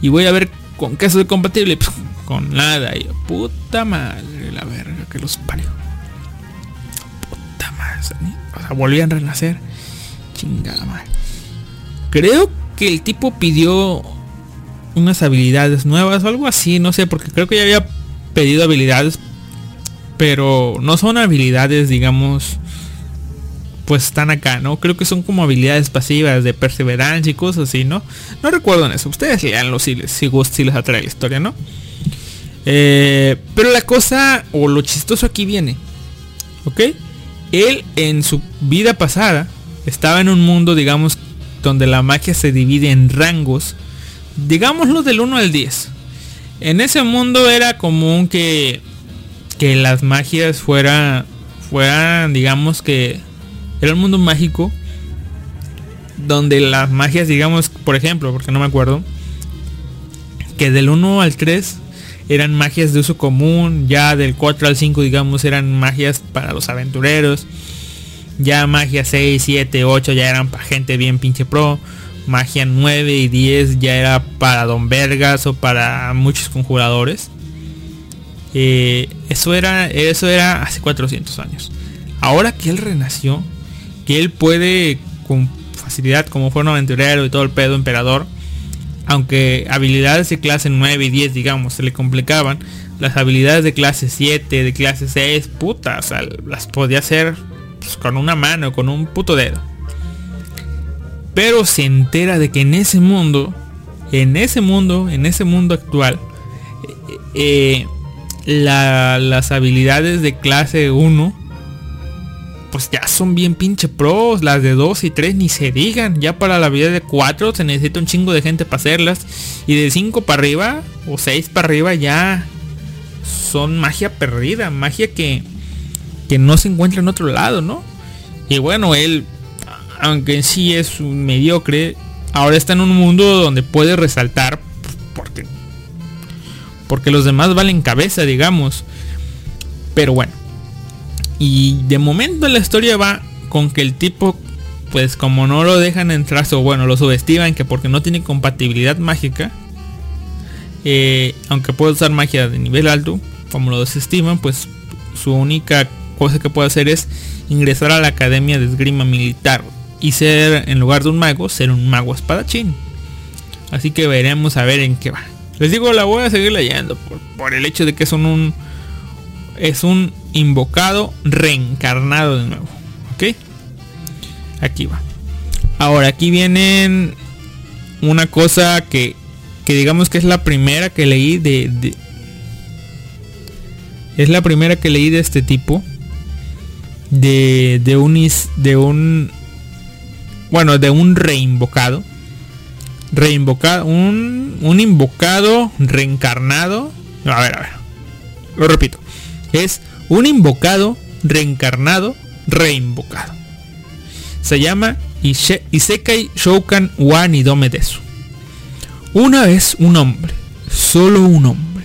Y voy a ver con qué soy compatible, Pf, con nada, y puta madre, la verga que los parió. Puta madre, o sea, volvían a renacer. Chingada madre. Creo que el tipo pidió unas habilidades nuevas o algo así, no sé, porque creo que ya había pedido habilidades, pero no son habilidades, digamos, pues están acá, ¿no? Creo que son como habilidades pasivas de perseverancia y cosas así, ¿no? No recuerdo en eso. Ustedes leanlo si les, si, si les atrae la historia, ¿no? Eh, pero la cosa, o lo chistoso aquí viene, ¿ok? Él en su vida pasada estaba en un mundo, digamos, donde la magia se divide en rangos, digámoslo del 1 al 10. En ese mundo era común que, que las magias fuera, fueran, digamos que era un mundo mágico donde las magias, digamos, por ejemplo, porque no me acuerdo, que del 1 al 3 eran magias de uso común, ya del 4 al 5, digamos, eran magias para los aventureros, ya magia 6, 7, 8 ya eran para gente bien pinche pro, magia 9 y 10 ya era para don vergas o para muchos conjuradores. Eh, eso era eso era hace 400 años. Ahora que él renació, que él puede con facilidad, como fue un aventurero y todo el pedo emperador, aunque habilidades de clase 9 y 10, digamos, se le complicaban, las habilidades de clase 7, de clase 6, puta, o sea, las podía hacer pues, con una mano, con un puto dedo. Pero se entera de que en ese mundo, en ese mundo, en ese mundo actual, eh, eh, la- las habilidades de clase 1 pues ya son bien pinche pros, las de 2 y 3 ni se digan, ya para la vida de 4 se necesita un chingo de gente para hacerlas y de 5 para arriba o 6 para arriba ya son magia perdida, magia que que no se encuentra en otro lado, ¿no? Y bueno, él aunque en sí es un mediocre, ahora está en un mundo donde puede resaltar porque porque los demás valen cabeza, digamos. Pero bueno, y de momento la historia va con que el tipo, pues como no lo dejan entrar, o bueno, lo subestiman que porque no tiene compatibilidad mágica, eh, aunque puede usar magia de nivel alto, como lo desestiman, pues su única cosa que puede hacer es ingresar a la academia de esgrima militar y ser, en lugar de un mago, ser un mago espadachín. Así que veremos a ver en qué va. Les digo, la voy a seguir leyendo por, por el hecho de que son un es un invocado reencarnado de nuevo. ¿Ok? Aquí va. Ahora, aquí vienen una cosa que, que digamos que es la primera que leí de, Es la primera que leí de este tipo. De, de un... De un... Bueno, de un reinvocado. Reinvocado. Un, un invocado reencarnado. A ver, a ver. Lo repito. Es un invocado reencarnado reinvocado. Se llama Ise- Isekai Shoukan wa Nidome Desu. Una vez un hombre, solo un hombre,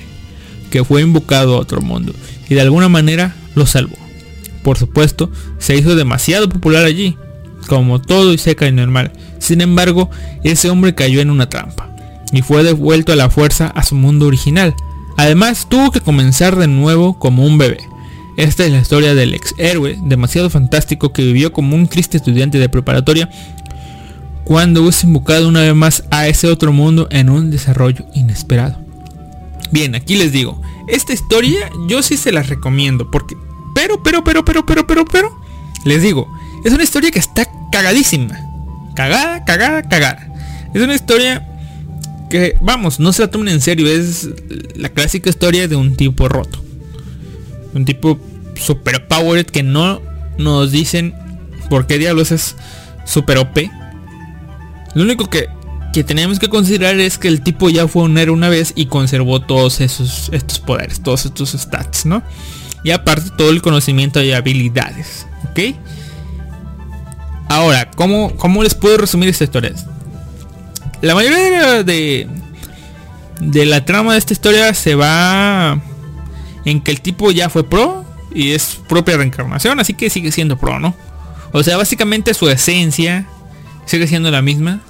que fue invocado a otro mundo y de alguna manera lo salvó. Por supuesto, se hizo demasiado popular allí, como todo Isekai normal. Sin embargo, ese hombre cayó en una trampa y fue devuelto a la fuerza a su mundo original. Además, tuvo que comenzar de nuevo como un bebé. Esta es la historia del ex héroe demasiado fantástico que vivió como un triste estudiante de preparatoria cuando es invocado una vez más a ese otro mundo en un desarrollo inesperado. Bien, aquí les digo, esta historia yo sí se la recomiendo porque pero pero pero pero pero pero pero les digo, es una historia que está cagadísima. Cagada, cagada, cagada. Es una historia que vamos, no se la tomen en serio, es la clásica historia de un tipo roto. Un tipo super powered que no nos dicen por qué diablos es super OP. Lo único que, que tenemos que considerar es que el tipo ya fue un héroe una vez y conservó todos esos estos poderes, todos estos stats, ¿no? Y aparte todo el conocimiento y habilidades, ¿ok? Ahora, ¿cómo, cómo les puedo resumir esta historia? La mayoría de, de la trama de esta historia se va en que el tipo ya fue pro y es propia reencarnación, así que sigue siendo pro, ¿no? O sea, básicamente su esencia sigue siendo la misma.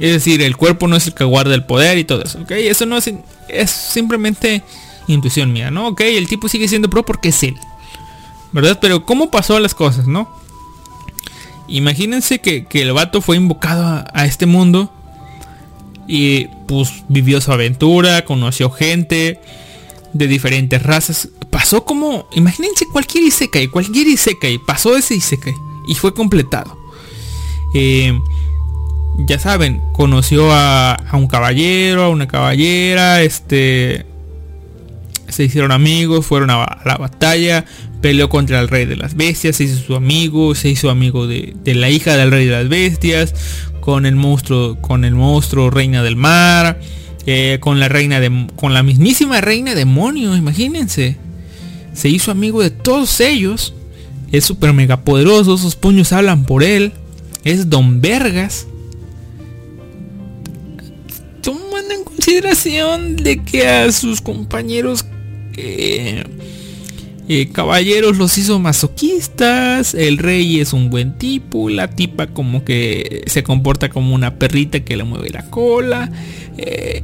Es decir, el cuerpo no es el que guarda el poder y todo eso, ¿ok? Eso no es, es simplemente intuición mía, ¿no? Ok, el tipo sigue siendo pro porque es él. ¿Verdad? Pero ¿cómo pasó las cosas, no? Imagínense que, que el vato fue invocado a, a este mundo y pues vivió su aventura, conoció gente de diferentes razas. Pasó como, imagínense cualquier Isekai, cualquier Isekai, pasó ese Isekai y fue completado. Eh, ya saben, conoció a, a, un caballero, a una caballera, este... Se hicieron amigos, fueron a, a, la batalla, peleó contra el rey de las bestias, se hizo su amigo, se hizo amigo de, de la hija del rey de las bestias, con el monstruo, con el monstruo reina del mar, eh, con la reina de, con la mismísima reina demonio, imagínense. Se hizo amigo de todos ellos. Es súper mega poderoso, sus puños hablan por él. Es Don Vergas. Tomando en consideración de que a sus compañeros eh, eh, caballeros los hizo masoquistas, el rey es un buen tipo, la tipa como que se comporta como una perrita que le mueve la cola, eh,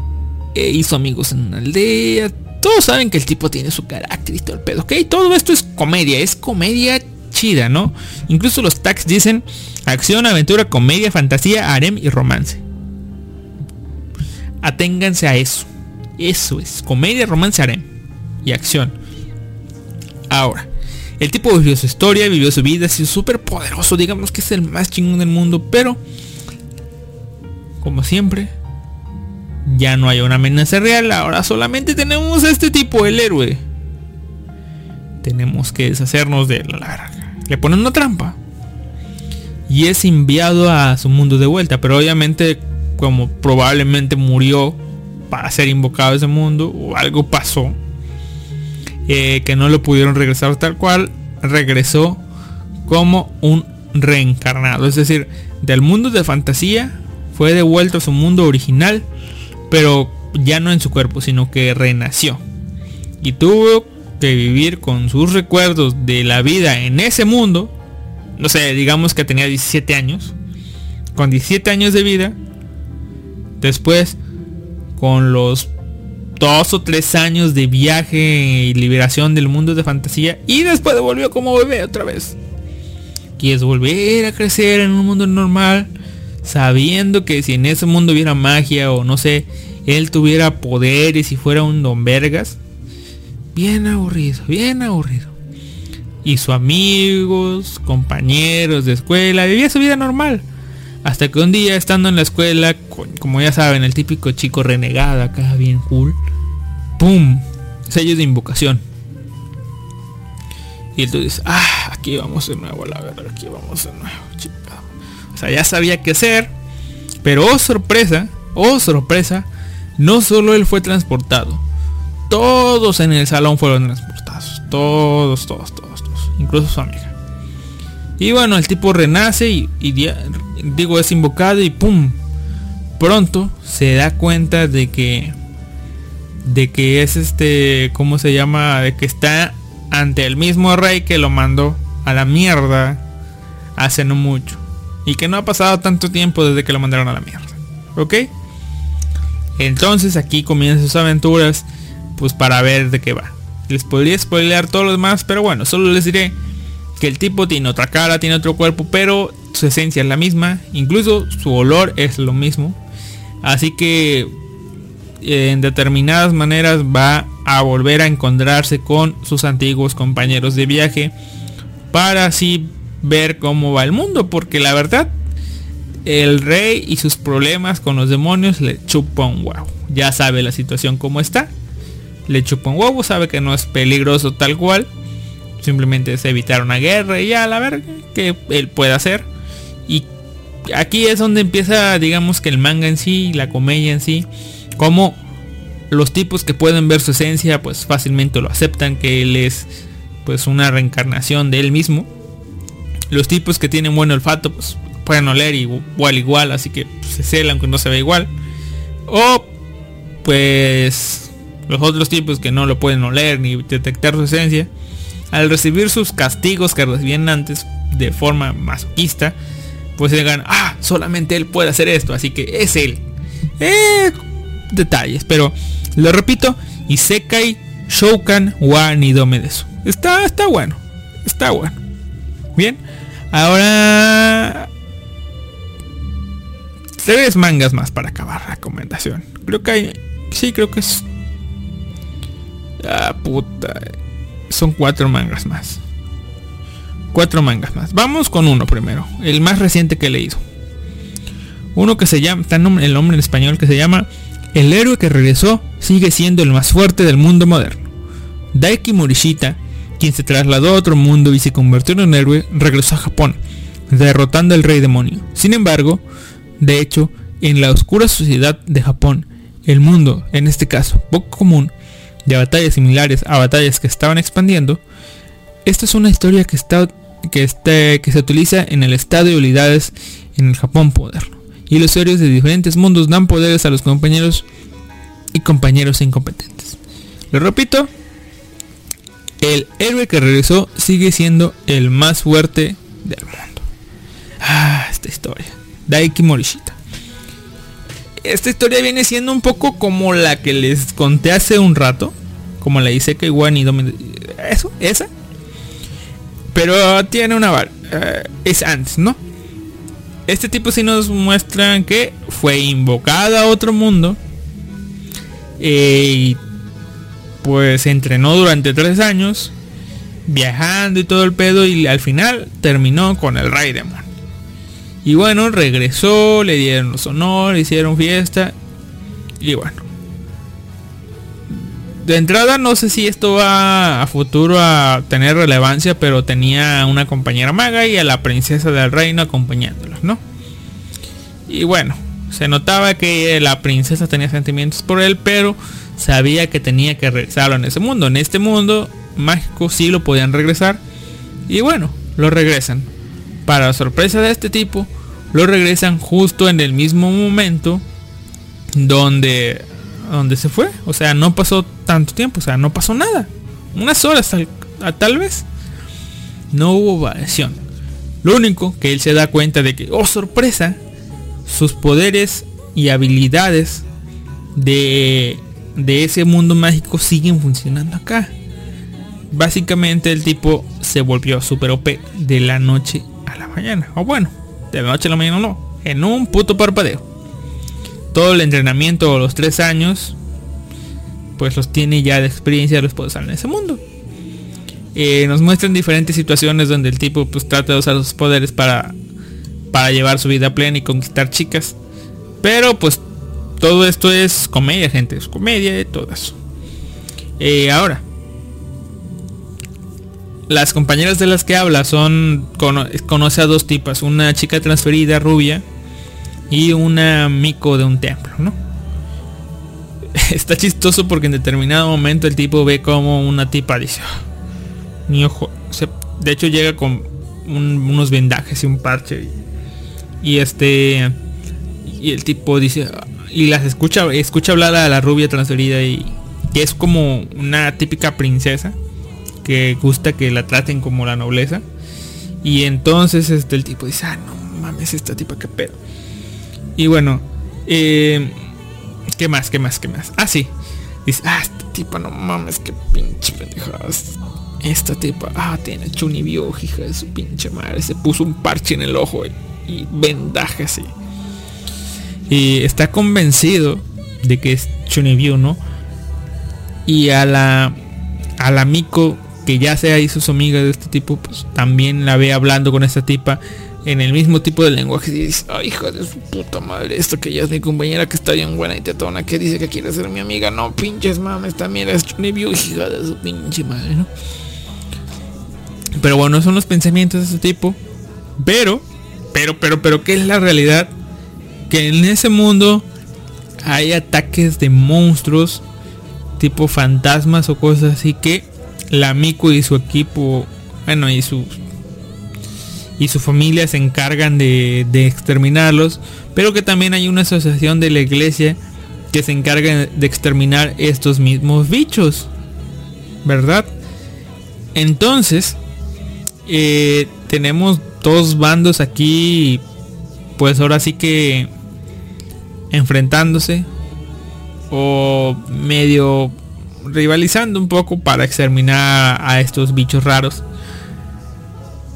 eh, hizo amigos en una aldea, todos saben que el tipo tiene su carácter y todo el pedo, ok, todo esto es comedia, es comedia chida, ¿no? Incluso los tags dicen acción, aventura, comedia, fantasía, harem y romance. Aténganse a eso, eso es, comedia, romance, harem y acción. Ahora, el tipo vivió su historia, vivió su vida, ha sido súper poderoso, digamos que es el más chingón del mundo, pero como siempre, ya no hay una amenaza real, ahora solamente tenemos a este tipo, el héroe. Tenemos que deshacernos de la larga. Le ponen una trampa. Y es enviado a su mundo de vuelta, pero obviamente como probablemente murió para ser invocado a ese mundo o algo pasó eh, que no lo pudieron regresar tal cual, regresó como un reencarnado. Es decir, del mundo de fantasía fue devuelto a su mundo original, pero ya no en su cuerpo, sino que renació. Y tuvo que vivir con sus recuerdos de la vida en ese mundo. No sé, digamos que tenía 17 años. Con 17 años de vida. Después, con los dos o tres años de viaje y liberación del mundo de fantasía y después volvió como bebé otra vez. Quieres volver a crecer en un mundo normal, sabiendo que si en ese mundo hubiera magia o no sé, él tuviera poderes y fuera un don vergas. Bien aburrido, bien aburrido. Y sus amigos, compañeros de escuela, vivía su vida normal. Hasta que un día estando en la escuela, como ya saben, el típico chico renegado acá, bien cool. ¡Pum! Sellos de invocación. Y entonces, ah, aquí vamos de nuevo, la verdad, aquí vamos de nuevo, chica. O sea, ya sabía qué hacer. Pero oh sorpresa, oh sorpresa, no solo él fue transportado. Todos en el salón fueron transportados. Todos, todos, todos, todos. Incluso su amiga. Y bueno, el tipo renace y, digo es invocado y pum. Pronto se da cuenta de que de que es este, ¿cómo se llama? De que está ante el mismo rey que lo mandó a la mierda hace no mucho. Y que no ha pasado tanto tiempo desde que lo mandaron a la mierda. ¿Ok? Entonces aquí comienzan sus aventuras, pues para ver de qué va. Les podría spoilear todo lo demás, pero bueno, solo les diré que el tipo tiene otra cara, tiene otro cuerpo, pero su esencia es la misma. Incluso su olor es lo mismo. Así que en determinadas maneras va a volver a encontrarse con sus antiguos compañeros de viaje para así ver cómo va el mundo porque la verdad el rey y sus problemas con los demonios le chupa un huevo. Ya sabe la situación como está. Le chupa un huevo sabe que no es peligroso tal cual. Simplemente es evitar una guerra y ya la verga que él puede hacer. Y aquí es donde empieza digamos que el manga en sí la comedia en sí como los tipos que pueden ver su esencia pues fácilmente lo aceptan que él es pues una reencarnación de él mismo. Los tipos que tienen buen olfato pues pueden oler igual igual así que pues, se cela aunque no se ve igual. O pues los otros tipos que no lo pueden oler ni detectar su esencia al recibir sus castigos que recibían antes de forma masoquista pues digan ah solamente él puede hacer esto así que es él. Eh, detalles pero lo repito Isekai Shoukan wa Nidome Desu. Está está bueno está bueno. Bien ahora tres mangas más para acabar la recomendación. Creo que hay sí creo que es ah puta son cuatro mangas más. Cuatro mangas más. Vamos con uno primero el más reciente que he leído. Uno que se llama está el nombre, el nombre en español que se llama el héroe que regresó sigue siendo el más fuerte del mundo moderno Daiki Morishita quien se trasladó a otro mundo y se convirtió en un héroe regresó a Japón derrotando al rey demonio sin embargo de hecho en la oscura sociedad de Japón el mundo en este caso poco común de batallas similares a batallas que estaban expandiendo esta es una historia que está que, este, se utiliza en el estado de habilidades en el Japón moderno. Y los héroes de diferentes mundos dan poderes a los compañeros y compañeros incompetentes. Lo repito, el héroe que regresó sigue siendo el más fuerte del mundo. Ah, esta historia. Daiki Morishita. Esta historia viene siendo un poco como la que les conté hace un rato. Como la Isekai Wani Eso, esa. Pero tiene una eh, es antes, ¿no? Este tipo sí nos muestran que fue invocada a otro mundo. eh, y pues entrenó durante tres años. Viajando y todo el pedo. Y al final terminó con el Rey Demon. Y bueno, regresó, le dieron los honores, hicieron fiesta. Y bueno. De entrada no sé si esto va a futuro a tener relevancia, pero tenía una compañera maga y a la princesa del reino acompañándolos, ¿no? Y bueno, se notaba que la princesa tenía sentimientos por él, pero sabía que tenía que regresarlo en ese mundo. En este mundo mágico sí lo podían regresar. Y bueno, lo regresan. Para sorpresa de este tipo, lo regresan justo en el mismo momento donde donde se fue. O sea, no pasó tanto tiempo. O sea, no pasó nada. Unas horas tal, tal vez. No hubo variación. Lo único que él se da cuenta de que, oh sorpresa, sus poderes y habilidades de, de ese mundo mágico siguen funcionando acá. Básicamente el tipo se volvió super OP de la noche a la mañana. O bueno, de la noche a la mañana no. En un puto parpadeo todo el entrenamiento los tres años pues los tiene ya de experiencia los puede usar en ese mundo. Eh, nos muestran diferentes situaciones donde el tipo pues trata de usar sus poderes para para llevar su vida plena y conquistar chicas. Pero pues todo esto es comedia gente es comedia todo eso eh, ahora las compañeras de las que habla son cono conoce a dos tipas una chica transferida rubia y una mico de un templo, ¿no? Está chistoso porque en determinado momento el tipo ve como una tipa dice, "Ah, mi ojo, de hecho llega con un- unos vendajes y un parche. Y, este y el tipo dice y las escucha escucha hablar a la rubia transferida y es como una típica princesa que gusta que la traten como la nobleza. Y entonces este el tipo dice, ah, no mames, esta tipa que pedo. Y bueno, eh, ¿qué más? ¿Qué más? ¿Qué más? Ah, sí. Dice, ah, esta tipa, no mames, qué pinche pendejadas. Esta tipa, ah, tiene chunibio, hija de su pinche madre. Se puso un parche en el ojo y, vendaje así. Y está convencido de que es chunibio, ¿no? Y a la a la Miko que ya sea hizo su amiga de este tipo, pues también la ve hablando con esta tipa en el mismo tipo de lenguaje y dice, ay hija de su puta madre, esto que ella es mi compañera que está bien buena y tetona, que dice que quiere ser mi amiga, no pinches mames, también es Chunibyo, hija de su pinche madre, ¿no? Pero bueno, son los pensamientos de ese tipo. Pero, pero, pero, pero, ¿qué es la realidad? Que en ese mundo hay ataques de monstruos tipo fantasmas o cosas así que la Miku y su equipo, bueno, y su y su familia se encargan de, de exterminarlos, pero que también hay una asociación de la iglesia que se encarga de exterminar estos mismos bichos, ¿verdad? Entonces, eh, tenemos dos bandos aquí, pues ahora sí que enfrentándose o medio rivalizando un poco para exterminar a estos bichos raros.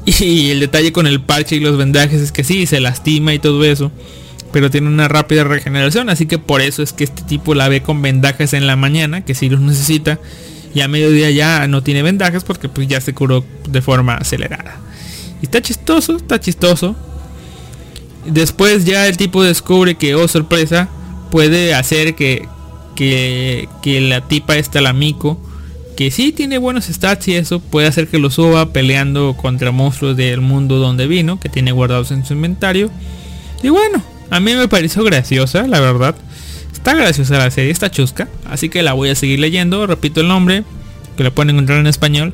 Y el detalle con el parche y los vendajes es que sí, se lastima y todo eso. Pero tiene una rápida regeneración. Así que por eso es que este tipo la ve con vendajes en la mañana. Que si los necesita. Y a mediodía ya no tiene vendajes porque pues ya se curó de forma acelerada. Y está chistoso, está chistoso. Después ya el tipo descubre que, oh sorpresa, puede hacer que, que, que la tipa esta, la Miko, que sí tiene buenos stats y eso, puede hacer que lo suba peleando contra monstruos del mundo donde vino, que tiene guardados en su inventario. Y bueno, a mí me pareció graciosa, la verdad. Está graciosa la serie, está chusca, así que la voy a seguir leyendo. Repito el nombre, que la pueden encontrar en español.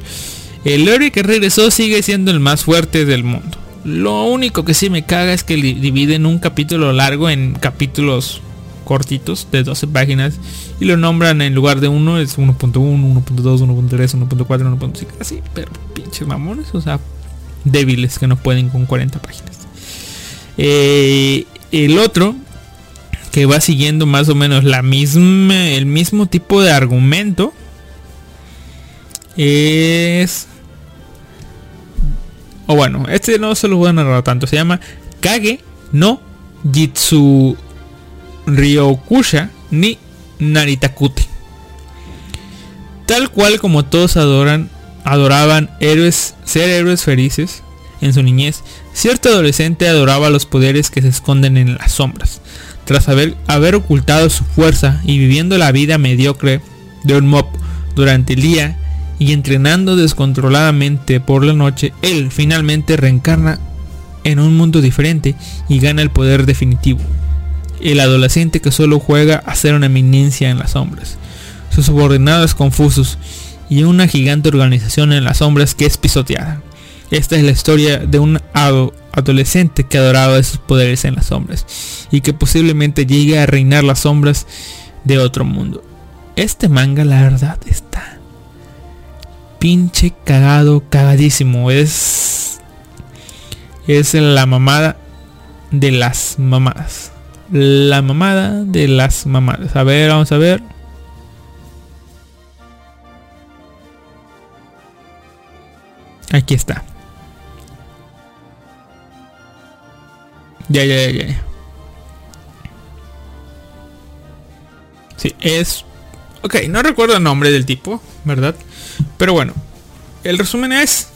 El héroe que regresó sigue siendo el más fuerte del mundo. Lo único que sí me caga es que dividen un capítulo largo en capítulos cortitos de 12 páginas y lo nombran en lugar de uno es 1.1, 1.2, 1.3, 1.4, 1.5 así, pero pinches mamones, o sea, débiles que no pueden con 40 páginas. Eh, el otro que va siguiendo más o menos la misma el mismo tipo de argumento es o bueno, este no se lo voy a narrar tanto, se llama Kage no Jitsu Ryokusha ni Naritakute. Tal cual como todos adoran, adoraban héroes, ser héroes felices en su niñez, cierto adolescente adoraba los poderes que se esconden en las sombras. Tras haber, haber ocultado su fuerza y viviendo la vida mediocre de un mob durante el día y entrenando descontroladamente por la noche, él finalmente reencarna en un mundo diferente y gana el poder definitivo el adolescente que solo juega a ser una eminencia en las sombras, sus subordinados confusos y una gigante organización en las sombras que es pisoteada. Esta es la historia de un ado- adolescente que adoraba esos poderes en las sombras y que posiblemente llegue a reinar las sombras de otro mundo. Este manga la verdad está pinche cagado, cagadísimo. Es es la mamada de las mamadas. La mamada de las mamadas. A ver, vamos a ver. Aquí está. Ya, ya, ya, ya. Sí, es... Ok, no recuerdo el nombre del tipo, ¿verdad? Pero bueno, el resumen es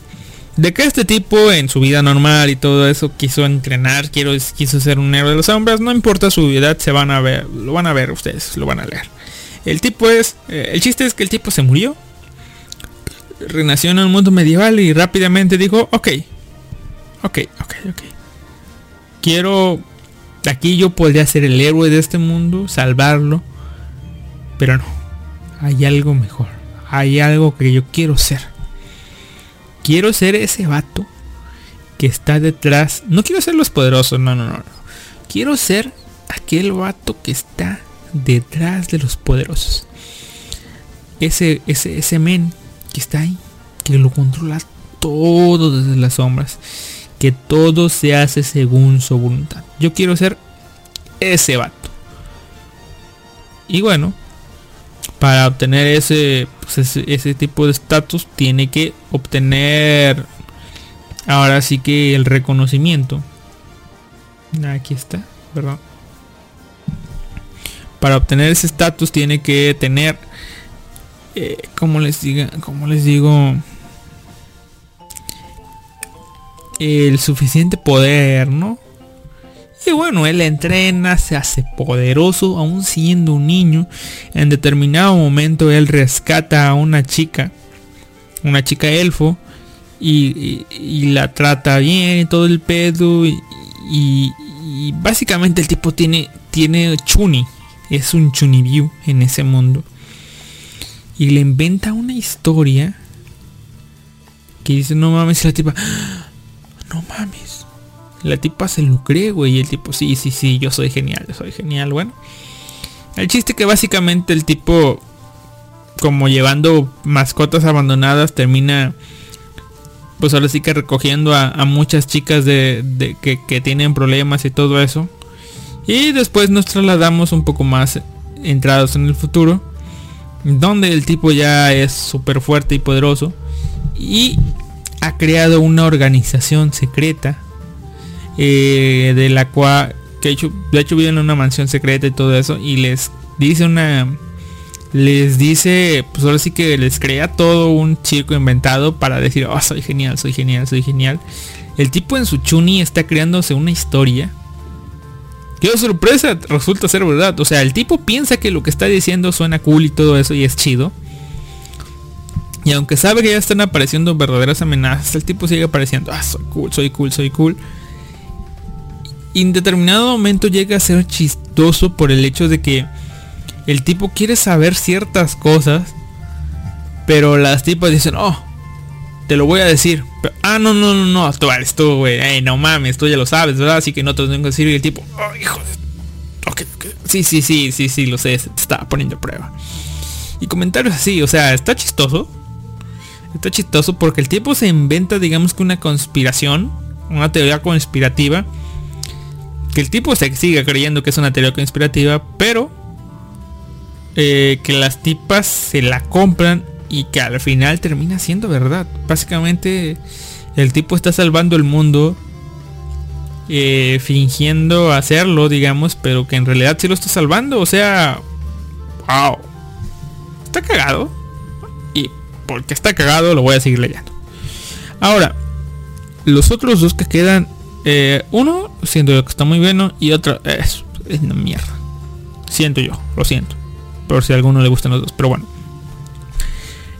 de que este tipo en su vida normal y todo eso quiso entrenar, quiero, quiso ser un héroe de las sombras, no importa su edad, se van a ver, lo van a ver ustedes, lo van a leer. El tipo es, eh, el chiste es que el tipo se murió, renació en un mundo medieval y rápidamente dijo, ok, ok, ok, ok. Quiero, aquí yo podría ser el héroe de este mundo, salvarlo, pero no, hay algo mejor, hay algo que yo quiero ser quiero ser ese vato que está detrás. No quiero ser los poderosos, no, no, no. Quiero ser aquel vato que está detrás de los poderosos. Ese, ese, ese men que está ahí, que lo controla todo desde las sombras. Que todo se hace según su voluntad. Yo quiero ser ese vato. Y bueno, para obtener ese, pues ese, tipo de estatus tiene que obtener ahora sí que el reconocimiento. Aquí está, perdón. Para obtener ese estatus tiene que tener, eh, como les diga, como les digo, el suficiente poder, ¿no? Y bueno, él entrena, se hace poderoso, aún siendo un niño. En determinado momento él rescata a una chica, una chica elfo, y, la trata bien todo el pedo. Y, básicamente el tipo tiene, tiene chuni, es un chunibyu en ese mundo. Y le inventa una historia que dice, no mames, la tipa, "Ah, no mames. La tipa se lo cree, güey. Y el tipo, sí, sí, sí, yo soy genial, soy genial. Bueno. El chiste que básicamente el tipo, como llevando mascotas abandonadas, termina, pues ahora sí que recogiendo a, muchas chicas de, de- que, que tienen problemas y todo eso. Y después nos trasladamos un poco más entrados en el futuro. Donde el tipo ya es súper fuerte y poderoso. Y ha creado una organización secreta eh, de la cual que hecho, de hecho viven en una mansión secreta y todo eso y les dice una les dice pues ahora sí que les crea todo un circo inventado para decir oh soy genial soy genial soy genial el tipo en su chuni está creándose una historia que oh, sorpresa resulta ser verdad o sea el tipo piensa que lo que está diciendo suena cool y todo eso y es chido y aunque sabe que ya están apareciendo verdaderas amenazas, el tipo sigue apareciendo. Ah, soy cool, soy cool, soy cool. Y en determinado momento llega a ser chistoso por el hecho de que el tipo quiere saber ciertas cosas. Pero las tipas dicen, oh, te lo voy a decir. Ah, no, no, no, no, tú eres tú, güey. Ey, no mames, tú ya lo sabes, ¿verdad? Así que no te lo tengo que decir. Y el tipo, oh, hijo de... ok, ok. Sí, sí, sí, sí, sí, lo sé, se te estaba poniendo a prueba. Y comentarios así, o sea, está chistoso. Está chistoso porque el tipo se inventa, digamos que una conspiración, una teoría conspirativa. Que el tipo se sigue creyendo que es una teoría conspirativa, pero eh, que las tipas se la compran y que al final termina siendo verdad. Básicamente el tipo está salvando el mundo eh, fingiendo hacerlo, digamos, pero que en realidad sí lo está salvando. O sea, wow, está cagado. Y porque está cagado lo voy a seguir leyendo. Ahora, los otros dos que quedan, eh, uno siento yo que está muy bueno y otro es, es una mierda. Siento yo, lo siento. Por si a alguno le gustan los dos, pero bueno.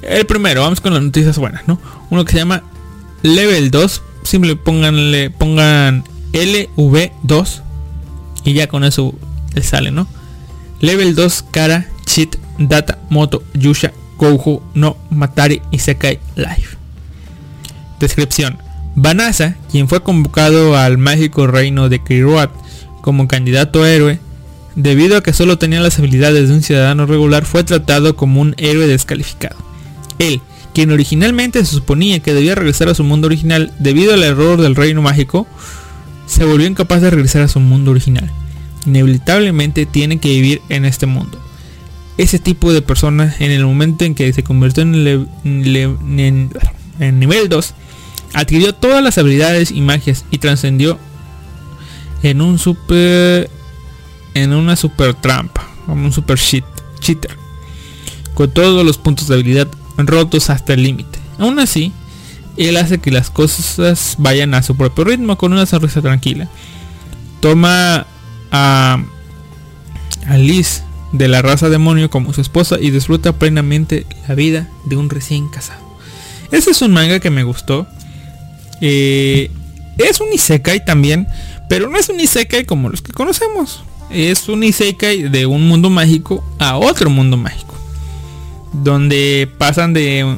El primero, vamos con las noticias buenas, ¿no? Uno que se llama Level 2. Simple pónganle, pongan LV2 y ya con eso les sale, ¿no? Level 2 Kara Cheat Data Moto Yusha Kouju no Matari Isekai Life. Descripción. Banasa, quien fue convocado al mágico reino de Kiruat como candidato héroe, debido a que solo tenía las habilidades de un ciudadano regular, fue tratado como un héroe descalificado. Él, quien originalmente se suponía que debía regresar a su mundo original debido al error del reino mágico, se volvió incapaz de regresar a su mundo original. Inevitablemente tiene que vivir en este mundo. Ese tipo de persona, en el momento en que se convirtió en- en nivel 2, adquirió todas las habilidades y magias y trascendió en un super en una super trampa, como un super cheat, cheater, con todos los puntos de habilidad rotos hasta el límite. Aún así, él hace que las cosas vayan a su propio ritmo con una sonrisa tranquila. Toma a, a Liz de la raza demonio como su esposa y disfruta plenamente la vida de un recién casado. Ese es un manga que me gustó. Eh, es un isekai también, pero no es un isekai como los que conocemos. Es un isekai de un mundo mágico a otro mundo mágico. Donde pasan de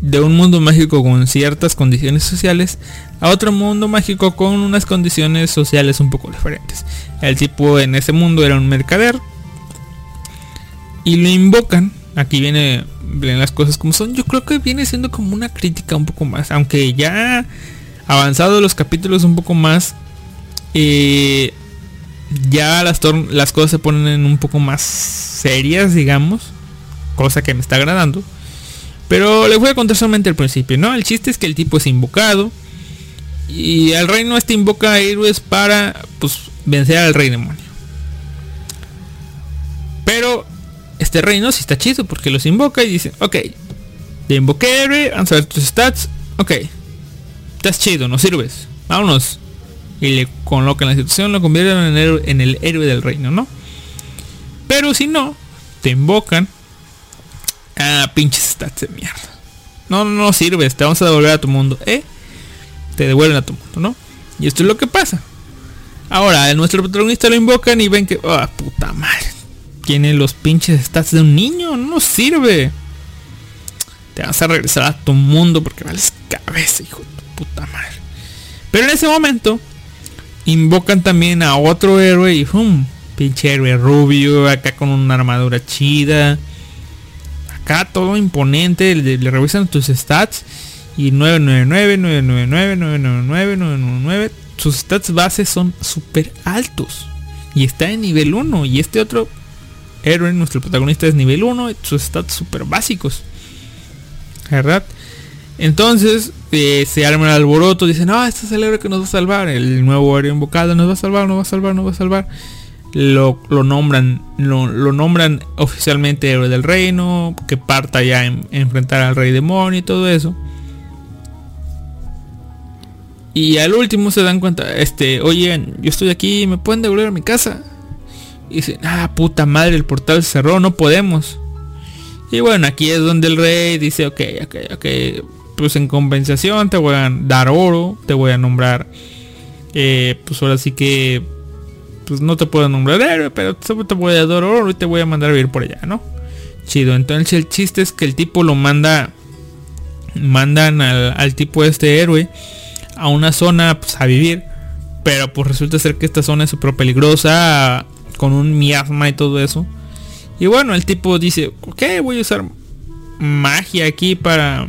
de un mundo mágico con ciertas condiciones sociales a otro mundo mágico con unas condiciones sociales un poco diferentes. El tipo en ese mundo era un mercader y lo invocan. Aquí viene ven las cosas como son. Yo creo que viene siendo como una crítica un poco más, aunque ya avanzado los capítulos un poco más, eh, ya las, las cosas se ponen un poco más serias, digamos, cosa que me está agradando. Pero les voy a contar solamente el principio, ¿no? El chiste es que el tipo es invocado y el reino este invoca a héroes para pues vencer al rey demonio. Pero este reino sí está chido porque los invoca y dice, ok, te invoqué vamos a ver tus stats, ok, estás chido, nos sirves, vámonos. Y le colocan la situación, lo convierten en el, héroe- del reino, ¿no? Pero si no, te invocan a pinches stats de mierda. No, no, no sirves, te vamos a devolver a tu mundo, ¿eh? Te devuelven a tu mundo, ¿no? Y esto es lo que pasa. Ahora, a nuestro protagonista lo invocan y ven que, ah, puta madre, tiene los pinches stats de un niño, no nos sirve. Te vas a regresar a tu mundo porque vales cabeza, hijo de tu puta madre. Pero en ese momento, invocan también a otro héroe y ¡pum! Pinche héroe rubio, acá con una armadura chida. Acá todo imponente, le, le revisan tus stats y 999, 999, 999, 999. Sus stats bases son súper altos. Y está en nivel 1. Y este otro héroe, nuestro protagonista es nivel 1. Sus stats súper básicos. ¿Verdad? Entonces eh, se arma el alboroto. Dicen, ah, este es el héroe que nos va a salvar. El nuevo héroe invocado nos va a salvar, nos va a salvar, nos va a salvar. Lo, lo nombran lo, lo nombran oficialmente héroe del reino. Que parta ya en, en enfrentar al rey demonio y todo eso. Y al último se dan cuenta, este, oye, yo estoy aquí, ¿me pueden devolver a mi casa? Y dicen, ah, puta madre, el portal cerró, no podemos. Y bueno, aquí es donde el rey dice, ok, ok, ok, pues en compensación te voy a dar oro, te voy a nombrar, eh, pues ahora sí que, pues no te puedo nombrar héroe, pero te voy a dar oro y te voy a mandar a vivir por allá, ¿no? Chido, entonces el chiste es que el tipo lo manda, mandan al, al tipo este héroe a una zona pues, a vivir. Pero pues resulta ser que esta zona es súper peligrosa. Con un miasma y todo eso. Y bueno, el tipo dice, ok, voy a usar magia aquí para...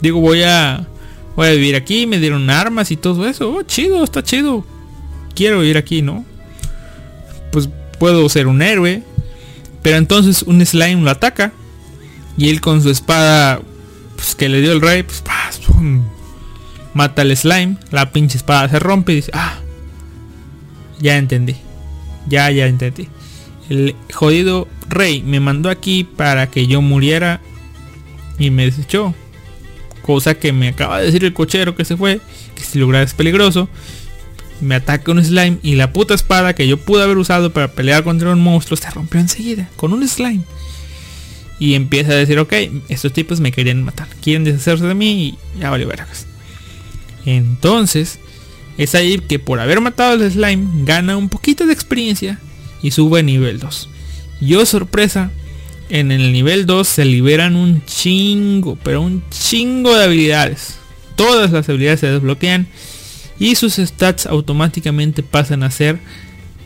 Digo, voy a... Voy a vivir aquí, me dieron armas y todo eso. Oh, chido, está chido. Quiero vivir aquí, ¿no? Pues puedo ser un héroe. Pero entonces un slime lo ataca. Y él con su espada pues, que le dio el rey, pues. ¡pum! mata al slime, la pinche espada se rompe y dice, ah, ya entendí, ya, ya entendí. El jodido rey me mandó aquí para que yo muriera y me desechó. Cosa que me acaba de decir el cochero que se fue, que si lugar es peligroso. Me ataca un slime y la puta espada que yo pude haber usado para pelear contra un monstruo se rompió enseguida con un slime. Y empieza a decir, ok, estos tipos me querían matar, quieren deshacerse de mí y ya valió vergas. Entonces, es ahí que por haber matado al slime gana un poquito de experiencia y sube a nivel 2. Yo sorpresa, en el nivel 2 se liberan un chingo, pero un chingo de habilidades. Todas las habilidades se desbloquean y sus stats automáticamente pasan a ser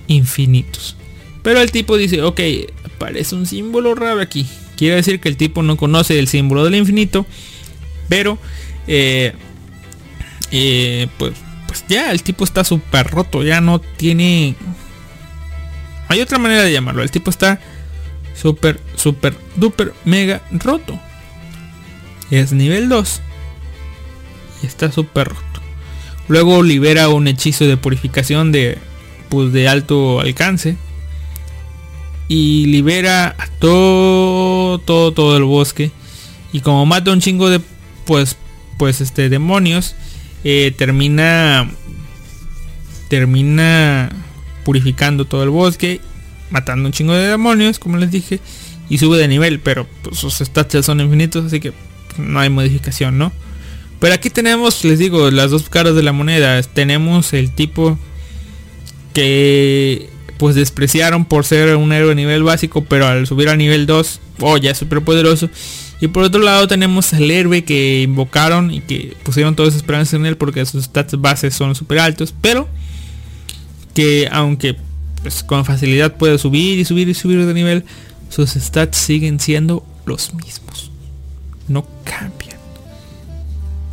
infinitos. Pero el tipo dice, ok, aparece un símbolo raro aquí. Quiere decir que el tipo no conoce el símbolo del infinito, pero eh, eh, pues, pues ya el tipo está súper roto, ya no tiene... Hay otra manera de llamarlo, el tipo está súper, súper, duper, mega roto. Es nivel 2. Y está súper roto. Luego libera un hechizo de purificación de, pues, de alto alcance. Y libera a todo, todo, todo el bosque. Y como mata un chingo de, pues, pues, este, demonios eh, termina termina purificando todo el bosque matando un chingo de demonios como les dije y sube de nivel pero pues, sus stats son infinitos así que no hay modificación no pero aquí tenemos les digo las dos caras de la moneda. Tenemos el tipo que pues despreciaron por ser un héroe nivel básico pero al subir a nivel 2 oh ya es súper poderoso Y por otro lado tenemos al héroe que invocaron y que pusieron todas sus esperanzas en él porque sus stats bases son súper altos. Pero que aunque pues, con facilidad puede subir y subir y subir de nivel, sus stats siguen siendo los mismos. No cambian.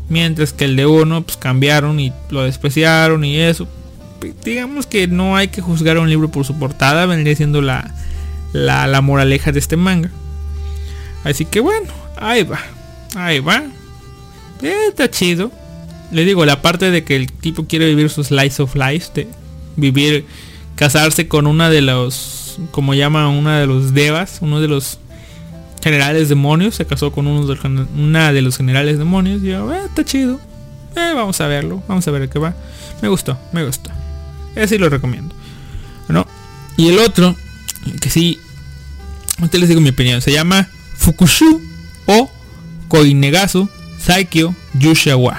Mientras que el de uno pues cambiaron y lo despreciaron y eso. Digamos que no hay que juzgar un libro por su portada, vendría siendo la, la, la moraleja de este manga. Así que bueno, ahí va. Ahí va. Eh, está chido. Le digo, la parte de que el tipo quiere vivir sus slice of life, de vivir, casarse con una de los, como llama una de los devas, uno de los generales demonios, se casó con uno de, una de los generales demonios. Y yo, eh, está chido. Eh, vamos a verlo, vamos a ver qué va. Me gustó, me gustó. Ese lo recomiendo. ¿No? Y el otro, que sí, usted les digo mi opinión, se llama Fukushu o Koinegasu Saikyo Yushawa.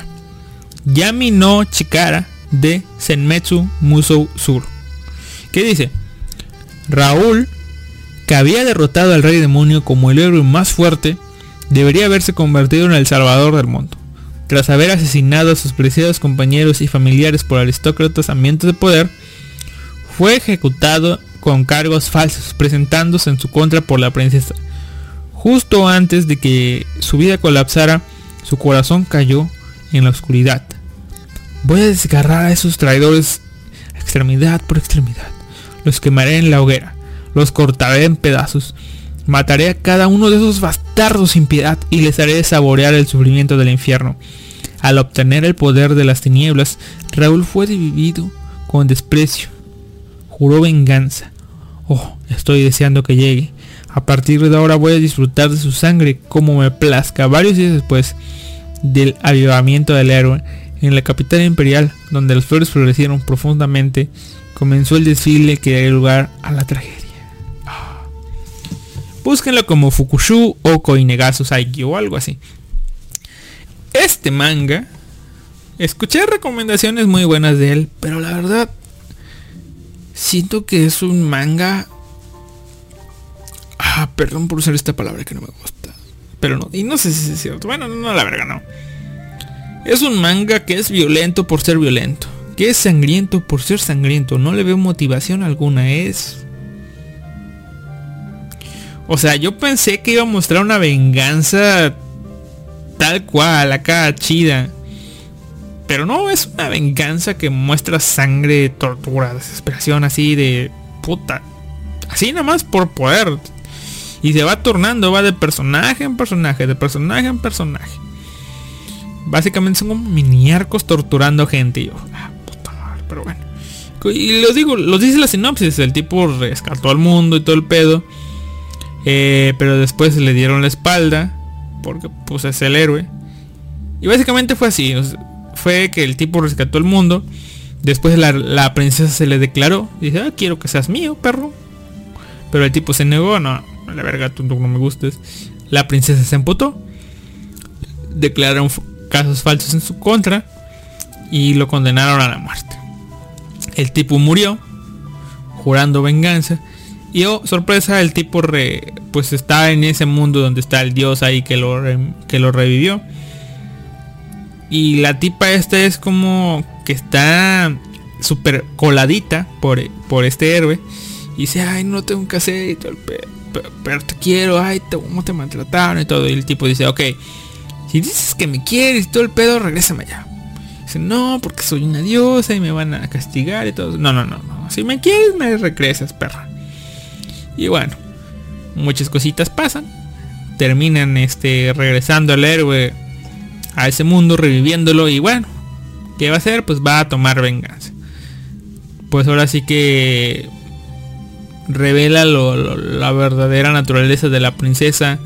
Yami no Chikara de Senmetsu Musou Sur. ¿Qué dice? Raúl, que había derrotado al rey demonio como el héroe más fuerte, debería haberse convertido en el salvador del mundo. Tras haber asesinado a sus preciados compañeros y familiares por aristócratas ambientes de poder, fue ejecutado con cargos falsos, presentándose en su contra por la princesa. Justo antes de que su vida colapsara, su corazón cayó en la oscuridad. Voy a desgarrar a esos traidores extremidad por extremidad. Los quemaré en la hoguera, los cortaré en pedazos. Mataré a cada uno de esos bastardos sin piedad y les haré saborear el sufrimiento del infierno. Al obtener el poder de las tinieblas, Raúl fue dividido con desprecio. Juró venganza. Oh, estoy deseando que llegue. A partir de ahora voy a disfrutar de su sangre como me plazca. Varios días después del avivamiento del héroe, en la capital imperial, donde las flores florecieron profundamente, comenzó el desfile que daría lugar a la tragedia. Ah. Búsquenlo como Fukushu o Koinegasu Saiki o algo así. Este manga, escuché recomendaciones muy buenas de él, pero la verdad, siento que es un manga Ah, perdón por usar esta palabra que no me gusta. Pero no, y no sé si es cierto. Bueno, no, la verga, no. Es un manga que es violento por ser violento. Que es sangriento por ser sangriento. No le veo motivación alguna. Es... O sea, yo pensé que iba a mostrar una venganza tal cual, acá chida. Pero no, es una venganza que muestra sangre, tortura, desesperación así de puta. Así nada más por poder. Y se va tornando, va de personaje en personaje, de personaje en personaje. Básicamente son como mini arcos torturando gente. Y yo, ah, puta madre, pero bueno. Y lo digo, lo dice la sinopsis, el tipo rescató al mundo y todo el pedo. Eh, pero después le dieron la espalda. Porque pues es el héroe. Y básicamente fue así. fue que el tipo rescató el mundo. Después la, la princesa se le declaró. Dice, ah, quiero que seas mío, perro. Pero el tipo se negó, no, la verga, tú no me gustes. La princesa se emputó. Declararon casos falsos en su contra. Y lo condenaron a la muerte. El tipo murió. Jurando venganza. Y oh, sorpresa, el tipo pues está en ese mundo donde está el dios ahí que lo, que lo revivió. Y la tipa esta es como que está súper coladita por, por este héroe. Y dice, ay, no tengo que hacer el pedo pero, te quiero, ay, te, cómo te maltrataron y todo. Y el tipo dice, ok, si dices que me quieres y todo el pedo, regrésame allá. Dice, no, porque soy una diosa y me van a castigar y todo. No, no, no, no. Si me quieres, me regresas, perra. Y bueno, muchas cositas pasan. Terminan este regresando al héroe a ese mundo, reviviéndolo. Y bueno, ¿qué va a hacer? Pues va a tomar venganza. Pues ahora sí que revela la verdadera naturaleza de la princesa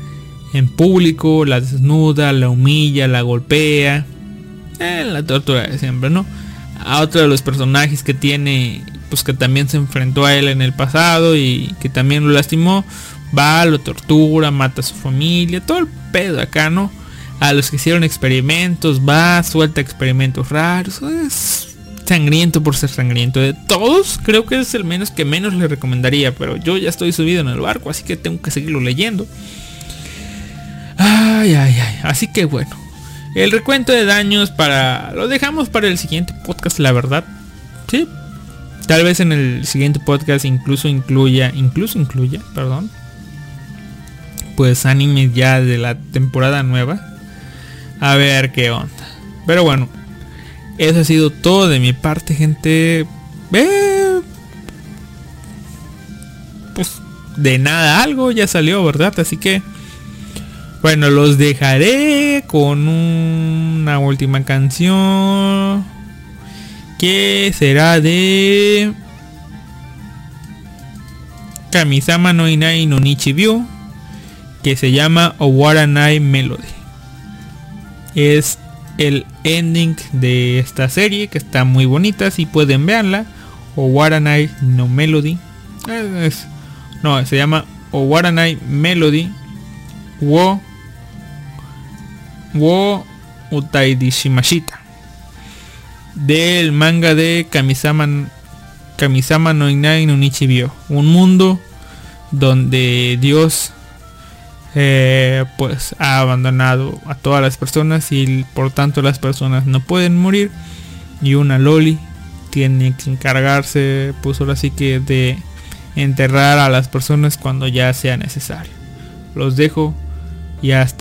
en público, la desnuda, la humilla, la golpea. Eh, la tortura de siempre, ¿no? A otro de los personajes que tiene, pues que también se enfrentó a él en el pasado y que también lo lastimó, va, lo tortura, mata a su familia, todo el pedo acá, ¿no? A los que hicieron experimentos, va, suelta experimentos raros. Sangriento por ser sangriento. De todos, creo que es el menos que menos le recomendaría. Pero yo ya estoy subido en el barco, así que tengo que seguirlo leyendo. Ay, ay, ay. Así que bueno. El recuento de daños para... Lo dejamos para el siguiente podcast, la verdad. Sí. Tal vez en el siguiente podcast incluso incluya... Incluso incluya, perdón. Pues animes ya de la temporada nueva. A ver qué onda. Pero bueno. Eso ha sido todo de mi parte, gente. Eh, pues de nada algo ya salió, ¿verdad? Así que... Bueno, los dejaré con una última canción. Que será de... Kamisama no Inai no Nichibyo. Que se llama Owaranai Melody. Es el ending de esta serie que está muy bonita. Si pueden verla. Owaranai no Melody. Es- no, se llama Owaranai Melody. Wo Wo Utaidi Shimashita del manga de Kamisama Kamisama no Inai no Nichibyo un mundo donde Dios eh, pues ha abandonado a todas las personas y por tanto las personas no pueden morir. Y una loli tiene que encargarse pues ahora sí que de enterrar a las personas cuando ya sea necesario. Los dejo y hasta